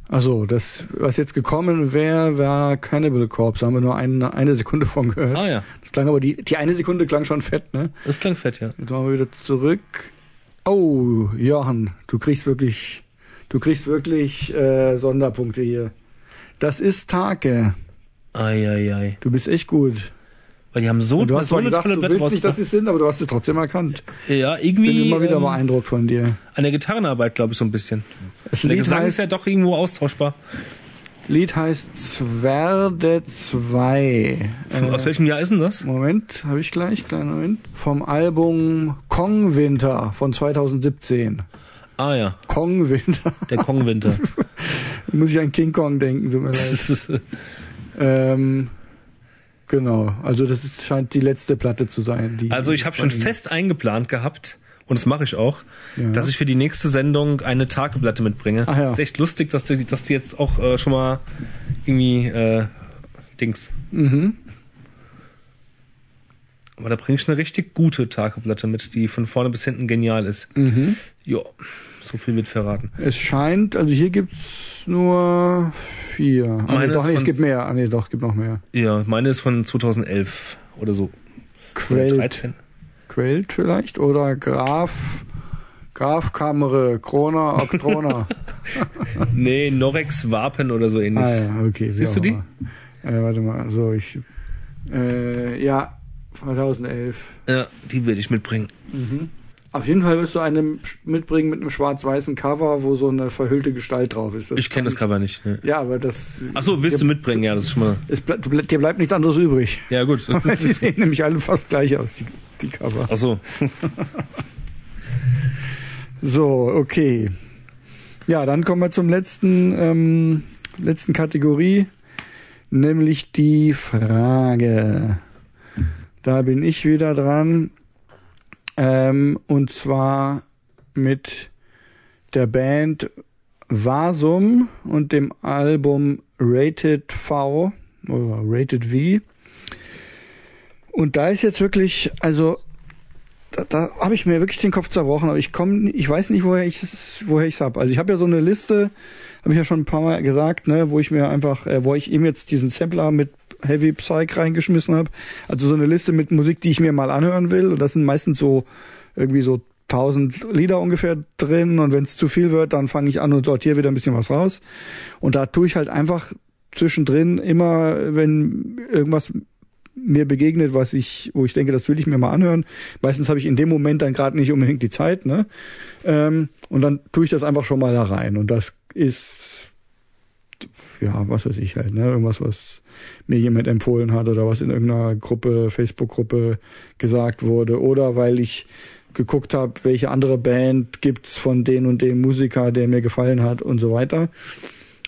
also, das, was jetzt gekommen wäre, war Cannibal Corpse. Da haben wir nur eine, eine Sekunde von gehört.
Ah ja,
Das klang aber, die, die eine Sekunde klang schon fett, ne?
das klang fett, ja.
Jetzt machen wir wieder zurück. Oh, Johann, du kriegst wirklich, du kriegst wirklich äh, Sonderpunkte hier. Das ist Take.
Eieiei.
Du bist echt gut.
Weil die haben so,
Und du hast
so eine
gesagt,
tolle
du
Platte
willst nicht, dass sie sind, aber du hast sie trotzdem erkannt.
Ja,
Ich
irgendwie
bin immer wieder
ähm,
beeindruckt von dir.
an der Gitarrenarbeit, glaube ich, so ein bisschen.
Das
Der
Lied
Gesang
heißt,
ist ja doch irgendwo austauschbar.
Lied heißt Zwerde 2.
Von- Aus welchem Jahr ist denn das?
Moment, habe ich gleich, kleinen Moment. Vom Album Kong Winter von 2017.
Ah ja,
Kong Winter.
der Kong-Winter.
Muss ich an King Kong denken, tut mir leid. Ähm, genau, also das ist, scheint die letzte Platte zu sein. Die
also ich habe schon fest eingeplant gehabt, und das mache ich auch,
Ja.
dass ich für die nächste Sendung eine Tageplatte mitbringe.
Ach ja.
Ist echt lustig, dass die, dass die jetzt auch äh, schon mal irgendwie äh, Dings.
Mhm.
Aber da bringe ich eine richtig gute Tageplatte mit, die von vorne bis hinten genial ist.
Mhm.
Ja, so viel wird verraten.
Es scheint, also hier gibt's nur vier. Ah, nee,
Meine
doch, nee, es gibt mehr. Ah, nee, doch, es gibt noch mehr.
Ja, meine ist von 2011 oder so.
Quält,
13.
Quält vielleicht? Oder Graf, Graf Kamere, Krona, Oktrona.
Nee, Norex Wapen oder so ähnlich.
ah ja, okay.
Siehst du die?
Äh, warte mal, so, ich, äh, ja, 2011.
Ja, die will ich mitbringen.
Auf jeden Fall wirst du eine mitbringen mit einem schwarz-weißen Cover, wo so eine verhüllte Gestalt drauf ist.
Ich kenne das Cover nicht. Ne?
Ja, aber das.
Ach so, willst du mitbringen? Ja, das ist schon mal.
Es ble dir bleibt nichts anderes übrig.
Ja, gut.
Sie sehen nämlich alle fast gleich aus, die, die Cover.
Ach so.
So, okay. Ja, dann kommen wir zum letzten, ähm, letzten Kategorie, nämlich die Frage. Da bin ich wieder dran. Ähm, und zwar mit der Band Vasum und dem Album Rated V oder Rated V. Und da ist jetzt wirklich, also da, da habe ich mir wirklich den Kopf zerbrochen, aber ich komme, ich weiß nicht, woher ich es, woher ich's hab. Also ich habe ja so eine Liste, habe ich ja schon ein paar Mal gesagt, ne, wo ich mir einfach, äh, wo ich eben jetzt diesen Sampler mit Heavy Psych reingeschmissen habe. Also so eine Liste mit Musik, die ich mir mal anhören will. Und das sind meistens so irgendwie so 1000 Lieder ungefähr drin. Und wenn es zu viel wird, dann fange ich an und sortiere wieder ein bisschen was raus. Und da tue ich halt einfach zwischendrin immer, wenn irgendwas mir begegnet, was ich, wo ich denke, das will ich mir mal anhören. Meistens habe ich in dem Moment dann gerade nicht unbedingt die Zeit, ne? Ähm, und dann tue ich das einfach schon mal da rein. Und das ist ja, was weiß ich halt, ne? Irgendwas, was mir jemand empfohlen hat oder was in irgendeiner Gruppe, Facebook-Gruppe gesagt wurde. Oder weil ich geguckt habe, welche andere Band gibt's von den und dem Musiker, der mir gefallen hat und so weiter.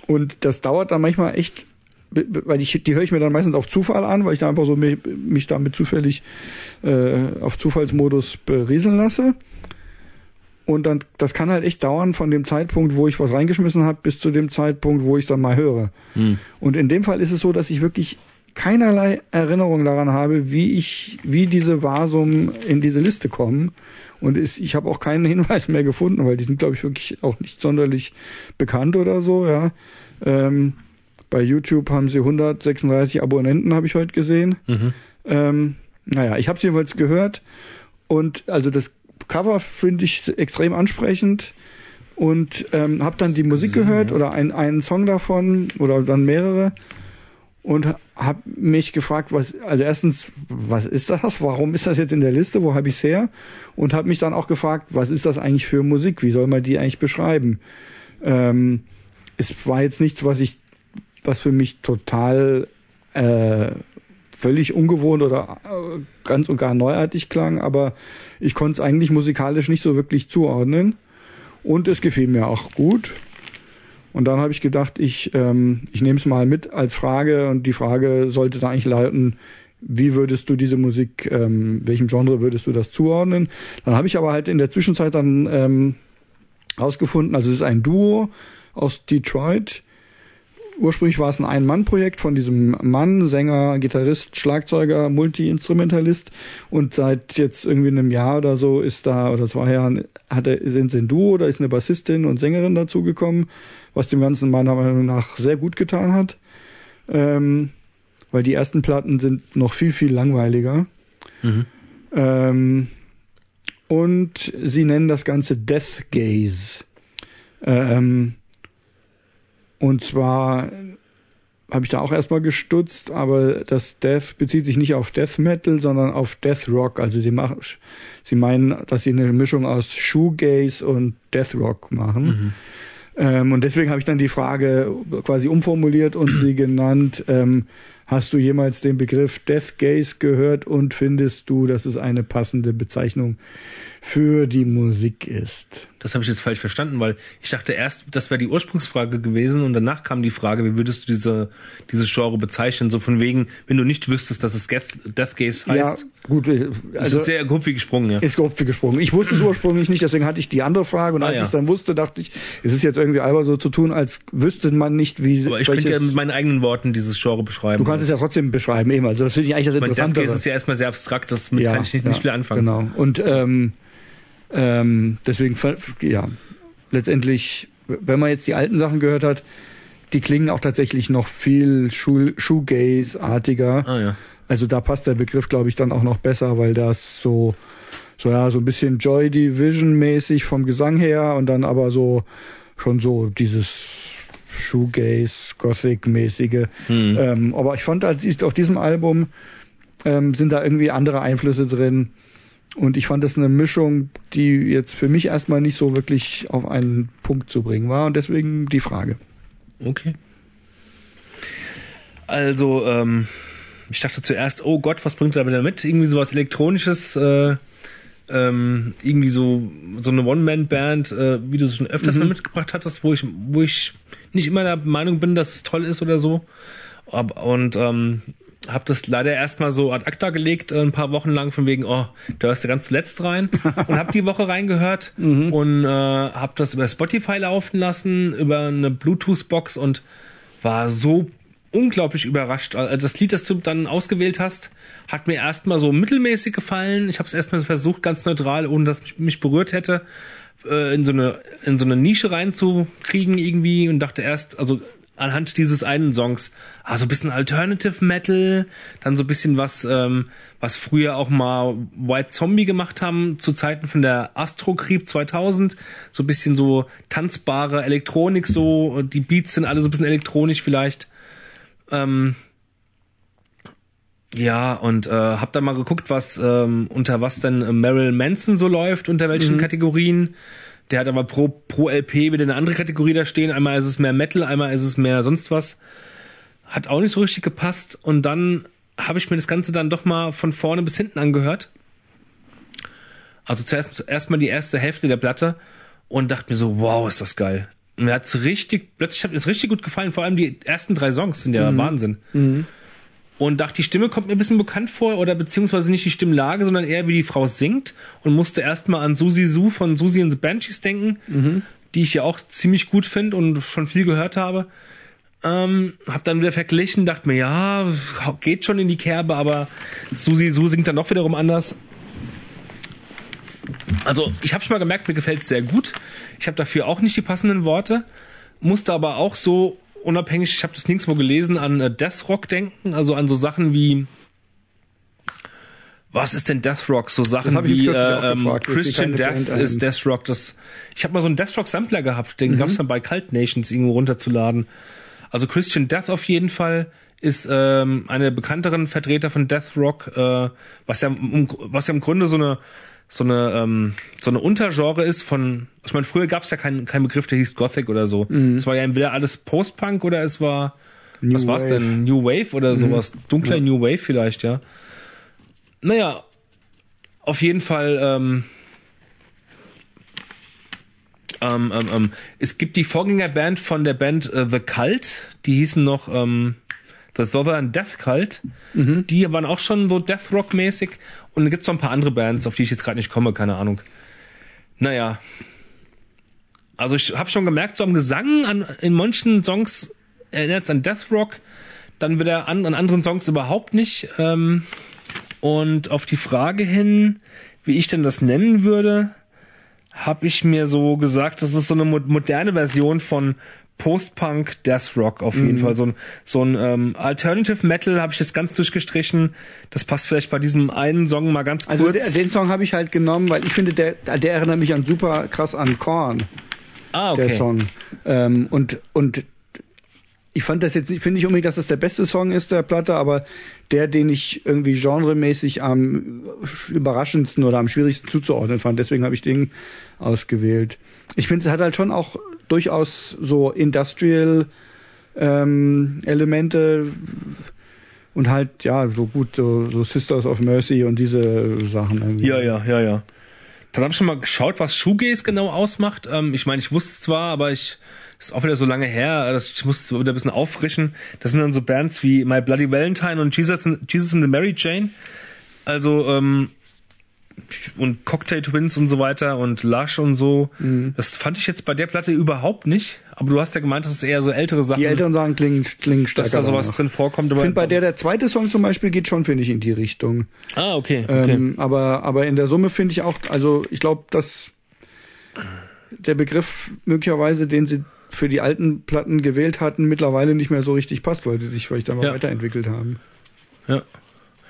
Und das dauert dann manchmal echt, weil ich, die höre ich mir dann meistens auf Zufall an, weil ich da einfach so mich, mich damit zufällig äh, auf Zufallsmodus berieseln lasse. Und dann, das kann halt echt dauern von dem Zeitpunkt, wo ich was reingeschmissen habe, bis zu dem Zeitpunkt, wo ich dann mal höre.
Hm.
Und in dem Fall ist es so, dass ich wirklich keinerlei Erinnerung daran habe, wie ich, wie diese Vasum in diese Liste kommen. Und ist, ich habe auch keinen Hinweis mehr gefunden, weil die sind, glaube ich, wirklich auch nicht sonderlich bekannt oder so, ja. Ähm, bei YouTube haben sie 136 Abonnenten, habe ich heute gesehen. Mhm. Ähm, naja, ich habe sie jedenfalls gehört und also das Cover finde ich extrem ansprechend und ähm, habe dann die Musik gehört oder ein, einen Song davon oder dann mehrere und habe mich gefragt, was also erstens, was ist das? Warum ist das jetzt in der Liste? Wo habe ich es her? Und habe mich dann auch gefragt, was ist das eigentlich für Musik? Wie soll man die eigentlich beschreiben? Ähm, es war jetzt nichts, was ich, was für mich total äh, völlig ungewohnt oder äh, ganz und gar neuartig klang, aber ich konnte es eigentlich musikalisch nicht so wirklich zuordnen. Und es gefiel mir auch gut. Und dann habe ich gedacht, ich, ähm, ich nehme es mal mit als Frage und die Frage sollte da eigentlich lauten, wie würdest du diese Musik, ähm, welchem Genre würdest du das zuordnen? Dann habe ich aber halt in der Zwischenzeit dann ähm, rausgefunden, also es ist ein Duo aus Detroit, ursprünglich war es ein Ein-Mann-Projekt von diesem Mann, Sänger, Gitarrist, Schlagzeuger, Multi-Instrumentalist und seit jetzt irgendwie einem Jahr oder so ist da, oder zwei Jahren, hat er, sind sie ein Duo, da ist eine Bassistin und Sängerin dazugekommen, was dem Ganzen meiner Meinung nach sehr gut getan hat. Ähm, weil die ersten Platten sind noch viel, viel langweiliger. Mhm. Ähm, und sie nennen das Ganze Death Gaze. Ähm, und zwar habe ich da auch erstmal gestutzt, aber das Death bezieht sich nicht auf Death Metal, sondern auf Death Rock. Also sie machen, sie meinen, dass sie eine Mischung aus Shoegaze und Death Rock machen. Mhm. Ähm, und deswegen habe ich dann die Frage quasi umformuliert und sie genannt, ähm, hast du jemals den Begriff Death Gaze gehört und findest du, dass es eine passende Bezeichnung für die Musik ist.
Das habe ich jetzt falsch verstanden, weil ich dachte erst, das wäre die Ursprungsfrage gewesen und danach kam die Frage, wie würdest du diese dieses Genre bezeichnen? So von wegen, wenn du nicht wüsstest, dass es Death, Death Gaze heißt. Ja,
gut.
Also das ist sehr grob wie gesprungen, ja.
Ist grob wie gesprungen. Ich wusste es ursprünglich nicht, deswegen hatte ich die andere Frage und ah, als ja. ich es dann wusste, dachte ich, es ist jetzt irgendwie albern so zu tun, als wüsste man nicht, wie.
Aber ich könnte ja mit meinen eigenen Worten dieses Genre beschreiben.
Kannst es ja trotzdem beschreiben, eben. Also das finde ich eigentlich das Interessante.
Death Gaze ist ja erstmal sehr abstrakt, das mit ja, kann ich nicht, ja, nicht viel anfangen.
Genau. Und ähm, ähm, deswegen, ja, letztendlich, wenn man jetzt die alten Sachen gehört hat, die klingen auch tatsächlich noch viel Shoegaze-artiger. Ah, ja. Also da passt der Begriff, glaube ich, dann auch noch besser, weil das so, so ja, so ein bisschen Joy Division-mäßig vom Gesang her und dann aber so schon so dieses Shoegaze, Gothic-mäßige. Hm. Ähm, aber ich fand, als auf diesem Album ähm, sind da irgendwie andere Einflüsse drin. Und ich fand das eine Mischung, die jetzt für mich erstmal nicht so wirklich auf einen Punkt zu bringen war. Und deswegen die Frage.
Okay. Also, ähm, ich dachte zuerst, oh Gott, was bringt er da wieder mit? Irgendwie sowas Elektronisches, äh, ähm, irgendwie so, so eine One-Man-Band, äh, wie du es schon öfters mhm. mal mitgebracht hattest, wo ich, wo ich nicht immer der Meinung bin, dass es toll ist oder so. Und ähm, habe das leider erstmal so ad acta gelegt, äh, ein paar Wochen lang, von wegen, oh, da hörst du ganz zuletzt rein. und habe die Woche reingehört mhm. und äh, habe das über Spotify laufen lassen, über eine Bluetooth-Box und war so unglaublich überrascht. Also das Lied, das du dann ausgewählt hast, hat mir erstmal so mittelmäßig gefallen. Ich habe es erstmal versucht, ganz neutral, ohne dass mich, mich berührt hätte, äh, in so eine in so eine Nische reinzukriegen irgendwie und dachte erst, also anhand dieses einen Songs, also ein bisschen Alternative Metal, dann so ein bisschen was, ähm, was früher auch mal White Zombie gemacht haben, zu Zeiten von der Astro Creep 2000, so ein bisschen so tanzbare Elektronik, so, die Beats sind alle so ein bisschen elektronisch vielleicht. Ähm, ja, und äh, hab dann mal geguckt, was ähm, unter was denn äh, Meryl Manson so läuft, unter welchen mhm. Kategorien. Der hat aber pro, pro LP wieder eine andere Kategorie da stehen. Einmal ist es mehr Metal, einmal ist es mehr sonst was. Hat auch nicht so richtig gepasst. Und dann habe ich mir das Ganze dann doch mal von vorne bis hinten angehört. Also zuerst erstmal die erste Hälfte der Platte und dachte mir so, wow, ist das geil. mir hat's richtig, plötzlich hat mir das richtig gut gefallen. Vor allem die ersten drei Songs sind ja mhm. Wahnsinn. Mhm und dachte, die Stimme kommt mir ein bisschen bekannt vor oder beziehungsweise nicht die Stimmlage, sondern eher wie die Frau singt und musste erstmal an Susi Su von Susi and the Banshees denken, mhm. die ich ja auch ziemlich gut finde und schon viel gehört habe. Ähm, hab dann wieder verglichen, dachte mir, ja, geht schon in die Kerbe, aber Susi Su singt dann doch wiederum anders. Also, ich habe schon mal gemerkt, mir gefällt es sehr gut. Ich habe dafür auch nicht die passenden Worte, musste aber auch so unabhängig, ich habe das nirgendwo gelesen, an äh, Death Rock denken, also an so Sachen wie was ist denn Death Rock? So Sachen wie äh, ähm, Christian Death ist Death Rock. Das, ich habe mal so einen Death Rock Sampler gehabt, den mhm. gab's dann bei Cult Nations irgendwo runterzuladen. Also Christian Death auf jeden Fall ist ähm, eine bekannteren Vertreter von Death Rock, äh, was ja was ja im Grunde so eine so eine ähm, so eine Untergenre ist von ich meine früher gab's ja keinen keinen Begriff der hieß Gothic oder so. Mhm. Es war ja entweder alles Post-Punk oder es war New was war's Wave. denn New Wave oder mhm. sowas dunkler ja. New Wave vielleicht ja. Naja, auf jeden Fall. Ähm, ähm, ähm, ähm, es gibt die Vorgängerband von der Band äh, The Cult, die hießen noch ähm, The Southern Death Cult. Mhm. Die waren auch schon so Death Rock mäßig. Und dann gibt es noch ein paar andere Bands, auf die ich jetzt gerade nicht komme, keine Ahnung. Naja. Also ich habe schon gemerkt, so am Gesang an, in manchen Songs erinnert es an Death Rock, dann wieder an, an anderen Songs überhaupt nicht. Ähm, und auf die Frage hin, wie ich denn das nennen würde, habe ich mir so gesagt, das ist so eine moderne Version von Post-Punk Death Rock auf jeden mhm. Fall. So ein, so ein ähm, Alternative Metal habe ich jetzt ganz durchgestrichen. Das passt vielleicht bei diesem einen Song mal ganz
also kurz. Also den Song habe ich halt genommen, weil ich finde, der, der erinnert mich an super krass an Korn.
Ah, okay.
Der Song. Ähm, und, und ich fand das jetzt nicht, finde ich unbedingt, dass das der beste Song ist der Platte, aber der, den ich irgendwie genremäßig am überraschendsten oder am schwierigsten zuzuordnen fand. Deswegen habe ich den ausgewählt. Ich finde, es hat halt schon auch durchaus so Industrial ähm, Elemente und halt ja so gut so, so Sisters of Mercy und diese Sachen irgendwie.
Ja, ja, ja, ja. Dann habe ich schon mal geschaut, was Shoegaze genau ausmacht. Ähm, ich meine, ich wusste zwar, aber ich ist auch wieder so lange her, dass ich muss wieder ein bisschen auffrischen. Das sind dann so Bands wie My Bloody Valentine und Jesus, Jesus and the Mary Jane. Also, ähm, und Cocktail Twins und so weiter und Lush und so. Mhm. Das fand ich jetzt bei der Platte überhaupt nicht. Aber du hast ja gemeint, dass es eher so ältere Sachen.
Die älteren Sachen klingen, klingen stärker.
Dass da sowas drin vorkommt.
Ich finde, bei der der zweite Song zum Beispiel geht schon, finde ich, in die Richtung.
Ah, okay. okay.
Ähm, aber, aber in der Summe finde ich auch, also ich glaube, dass der Begriff möglicherweise, den sie für die alten Platten gewählt hatten, mittlerweile nicht mehr so richtig passt, weil sie sich vielleicht dann mal ja. weiterentwickelt haben.
Ja.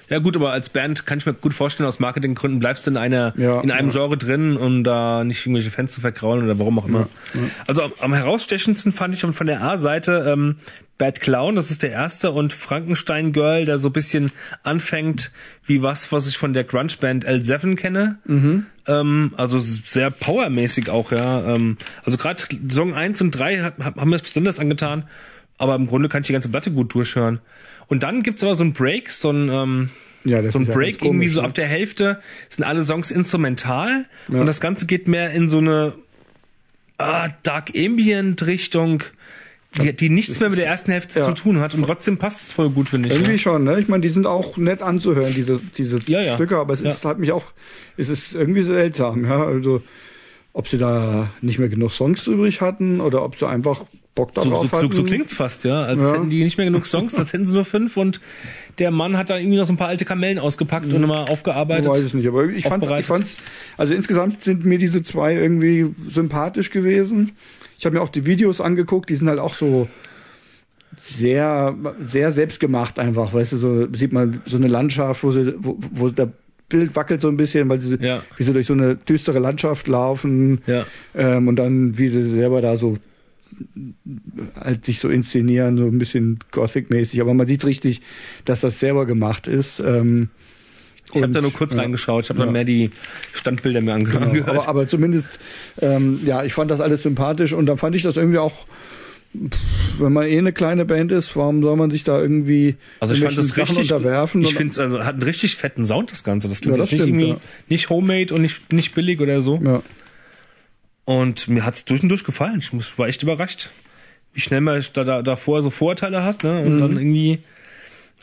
Ja gut, aber als Band kann ich mir gut vorstellen, aus Marketinggründen bleibst du in einer ja, in einem ja. Genre drin, um da nicht irgendwelche Fans zu verkraulen oder warum auch immer. Ja, also am herausstechendsten fand ich von der A-Seite ähm, Bad Clown, das ist der erste, und Frankenstein Girl, der so bisschen anfängt wie was, was ich von der Grunge-Band L7 kenne. Mhm. Ähm, also sehr powermäßig auch, ja. Ähm, also gerade Song 1 und 3 haben mir das besonders angetan, aber im Grunde kann ich die ganze Platte gut durchhören. Und dann gibt's aber so ein Break, so ein, ähm, ja, so ein Break, irgendwie so ab der Hälfte sind alle Songs instrumental ja. und das Ganze geht mehr in so eine ah, Dark Ambient Richtung, die, die nichts mehr mit der ersten Hälfte ja. zu tun hat und trotzdem passt es voll gut, finde ich.
Irgendwie ja. schon, ne? Ich meine, die sind auch nett anzuhören, diese, diese Stücke, aber es ist hat mich auch, es ist irgendwie seltsam, ja. Also ob sie da nicht mehr genug Songs übrig hatten oder ob sie einfach Bock darauf
so, so,
hatten.
So, so klingt's fast, ja. Als ja. hätten die nicht mehr genug Songs, als hätten sie nur fünf und der Mann hat da irgendwie noch so ein paar alte Kamellen ausgepackt und immer aufgearbeitet. Ich
weiß es nicht, aber ich fand's, ich fand's, also insgesamt sind mir diese zwei irgendwie sympathisch gewesen. Ich habe mir auch die Videos angeguckt, die sind halt auch so sehr, sehr selbstgemacht einfach, weißt du, so sieht man so eine Landschaft, wo sie, wo, wo der Bild wackelt so ein bisschen, weil sie, ja. wie sie durch so eine düstere Landschaft laufen
ja.
ähm, und dann, wie sie selber da so halt sich so inszenieren, so ein bisschen Gothic-mäßig, aber man sieht richtig, dass das selber gemacht ist. Ähm,
ich habe da nur kurz ja, reingeschaut, ich habe ja. dann mehr die Standbilder mir angehört. Genau,
aber, aber zumindest, ähm, ja, ich fand das alles sympathisch und dann fand ich das irgendwie auch wenn man eh eine kleine Band ist, warum soll man sich da irgendwie
also ich fand das
Sachen
richtig,
unterwerfen?
Ich finde es also hat einen richtig fetten Sound das Ganze. Das klingt ja, das jetzt stimmt, nicht irgendwie ja. nicht homemade und nicht nicht billig oder so.
Ja.
Und mir hat's durch und durch gefallen. Ich muss, war echt überrascht, wie schnell man da, da davor so Vorurteile hast, ne? Und mhm. dann irgendwie,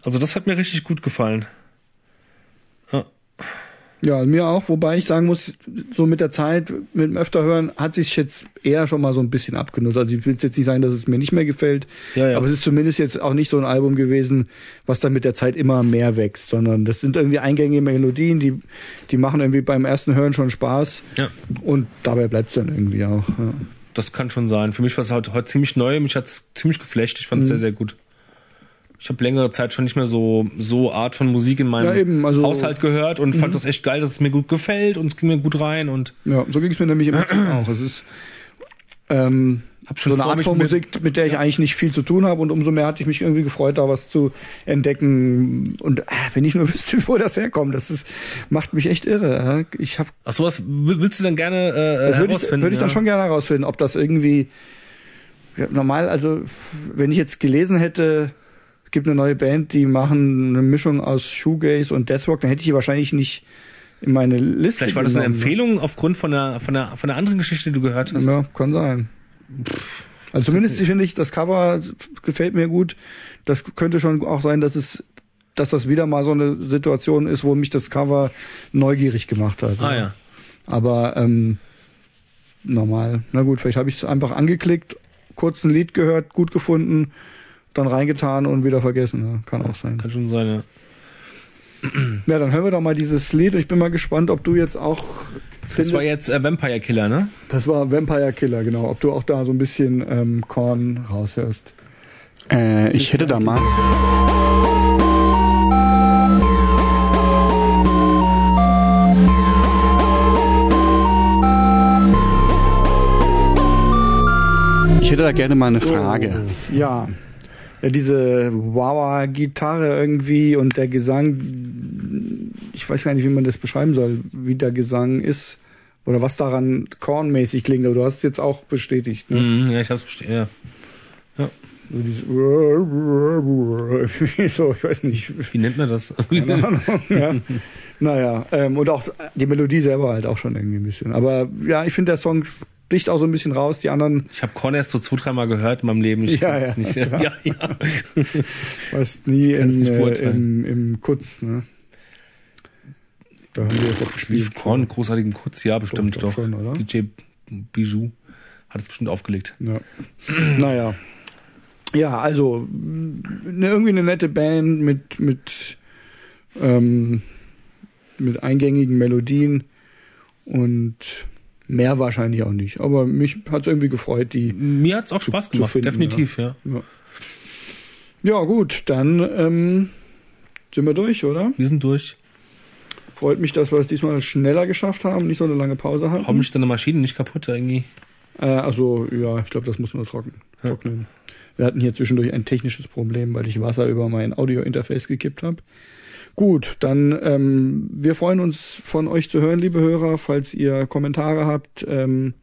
also das hat mir richtig gut gefallen.
Ja. Mir auch, wobei ich sagen muss, so mit der Zeit, mit dem öfter hören, hat sich jetzt eher schon mal so ein bisschen abgenutzt. Also ich will jetzt nicht sagen, dass es mir nicht mehr gefällt,
Ja, ja.
aber es ist zumindest jetzt auch nicht so ein Album gewesen, was dann mit der Zeit immer mehr wächst, sondern das sind irgendwie eingängige Melodien, die, die machen irgendwie beim ersten Hören schon Spaß
Ja.
und dabei bleibt es dann irgendwie auch. Ja.
Das kann schon sein. Für mich war es halt heute ziemlich neu. Mich hat es ziemlich geflasht. Ich fand
Mhm.
es sehr, sehr gut. Ich habe längere Zeit schon nicht mehr so so Art von Musik in meinem
Ja, eben, also-
Haushalt gehört und fand das echt geil, dass es mir gut gefällt und es ging mir gut rein und
Ja, so ging es mir nämlich im Prinzip auch. Es ist ähm,
Hab schon
so eine Art von Musik, mit der ich eigentlich nicht viel zu tun habe und umso mehr hatte ich mich irgendwie gefreut, da was zu entdecken. Und äh, wenn ich nur wüsste, wo das herkommt, das ist, macht mich echt irre. Ich habe
Ach sowas will- willst du dann gerne äh,
das würde ich,
herausfinden?
würde ich dann
ja?
schon gerne herausfinden, ob das irgendwie ja, normal, also wenn ich jetzt gelesen hätte, gibt eine neue Band, die machen eine Mischung aus Shoegaze und Deathrock, dann hätte ich die wahrscheinlich nicht in meine Liste
Vielleicht war das eine
genommen, ne?
Empfehlung aufgrund von der von der von der anderen Geschichte, die du gehört hast.
Ja, kann sein. Also zumindest finde ich, das Cover gefällt mir gut. Das könnte schon auch sein, dass es, dass das wieder mal so eine Situation ist, wo mich das Cover neugierig gemacht hat.
Ah ja.
Aber ähm, normal. Na gut, vielleicht habe ich es einfach angeklickt, kurz ein Lied gehört, gut gefunden, dann reingetan und wieder vergessen. Ja, kann auch sein.
Kann schon sein, ja.
Ja, dann hören wir doch mal dieses Lied. Ich bin mal gespannt, ob du jetzt auch
Das
findest,
war jetzt äh, Vampire Killer, ne?
Das war Vampire Killer, genau. Ob du auch da so ein bisschen ähm, Korn raushörst. Äh, ich hätte da mal. Ich hätte da gerne mal eine Frage. Ja. Ja, diese Wawa-Gitarre irgendwie und der Gesang, ich weiß gar nicht, wie man das beschreiben soll, wie der Gesang ist oder was daran kornmäßig klingt, aber du hast es jetzt auch bestätigt. Ne?
Mhm, ja, ich hab's bestätigt. Ja.
Dieses so, ich weiß nicht.
Wie nennt man das?
Keine Ahnung, ja. Naja, ähm, und auch die Melodie selber halt auch schon irgendwie ein bisschen. Aber ja, ich finde, der Song sticht auch so ein bisschen raus. Die anderen,
Ich habe Korn erst so zwei, dreimal gehört in meinem Leben. Ich
Ja, ja,
nicht.
ja.
Ja, ja.
weißt nie im,
nicht
äh, im, im Kutz, ne? Da haben wir
Lief
gespielt.
Korn großartigen Kutz? Ja, bestimmt
doch
doch.
schon?
DJ Bijou hat es bestimmt aufgelegt.
Ja. naja. Ja, also ne, irgendwie eine nette Band mit mit ähm, mit eingängigen Melodien und mehr wahrscheinlich auch nicht. Aber mich hat es irgendwie gefreut, die.
Mir hat's auch Spaß
zu
gemacht,
finden,
definitiv, ja.
Ja, ja gut, dann ähm, sind wir durch, oder?
Wir sind durch.
Freut mich, dass wir es diesmal schneller geschafft haben, nicht so eine lange Pause hatten.
Hau mich deine Maschine nicht kaputt irgendwie.
Äh, also, ja, ich glaube, das muss nur trocken,
Ja.
trocknen. Wir hatten hier zwischendurch ein technisches Problem, weil ich Wasser über mein Audio-Interface gekippt habe. Gut, dann ähm, wir freuen uns von euch zu hören, liebe Hörer, falls ihr Kommentare habt ähm,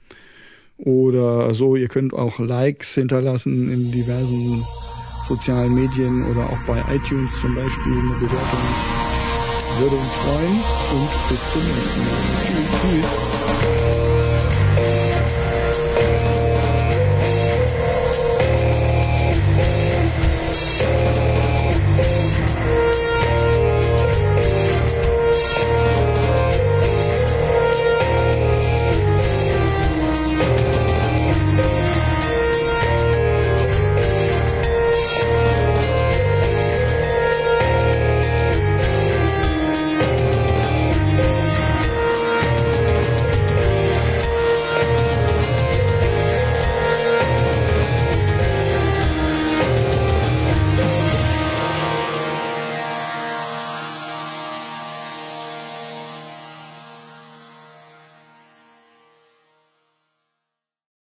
oder so. Ihr könnt auch Likes hinterlassen in diversen sozialen Medien oder auch bei iTunes zum Beispiel eine Bewertung. Würde uns freuen und bis zum nächsten Mal. Tschüss. Tschüss.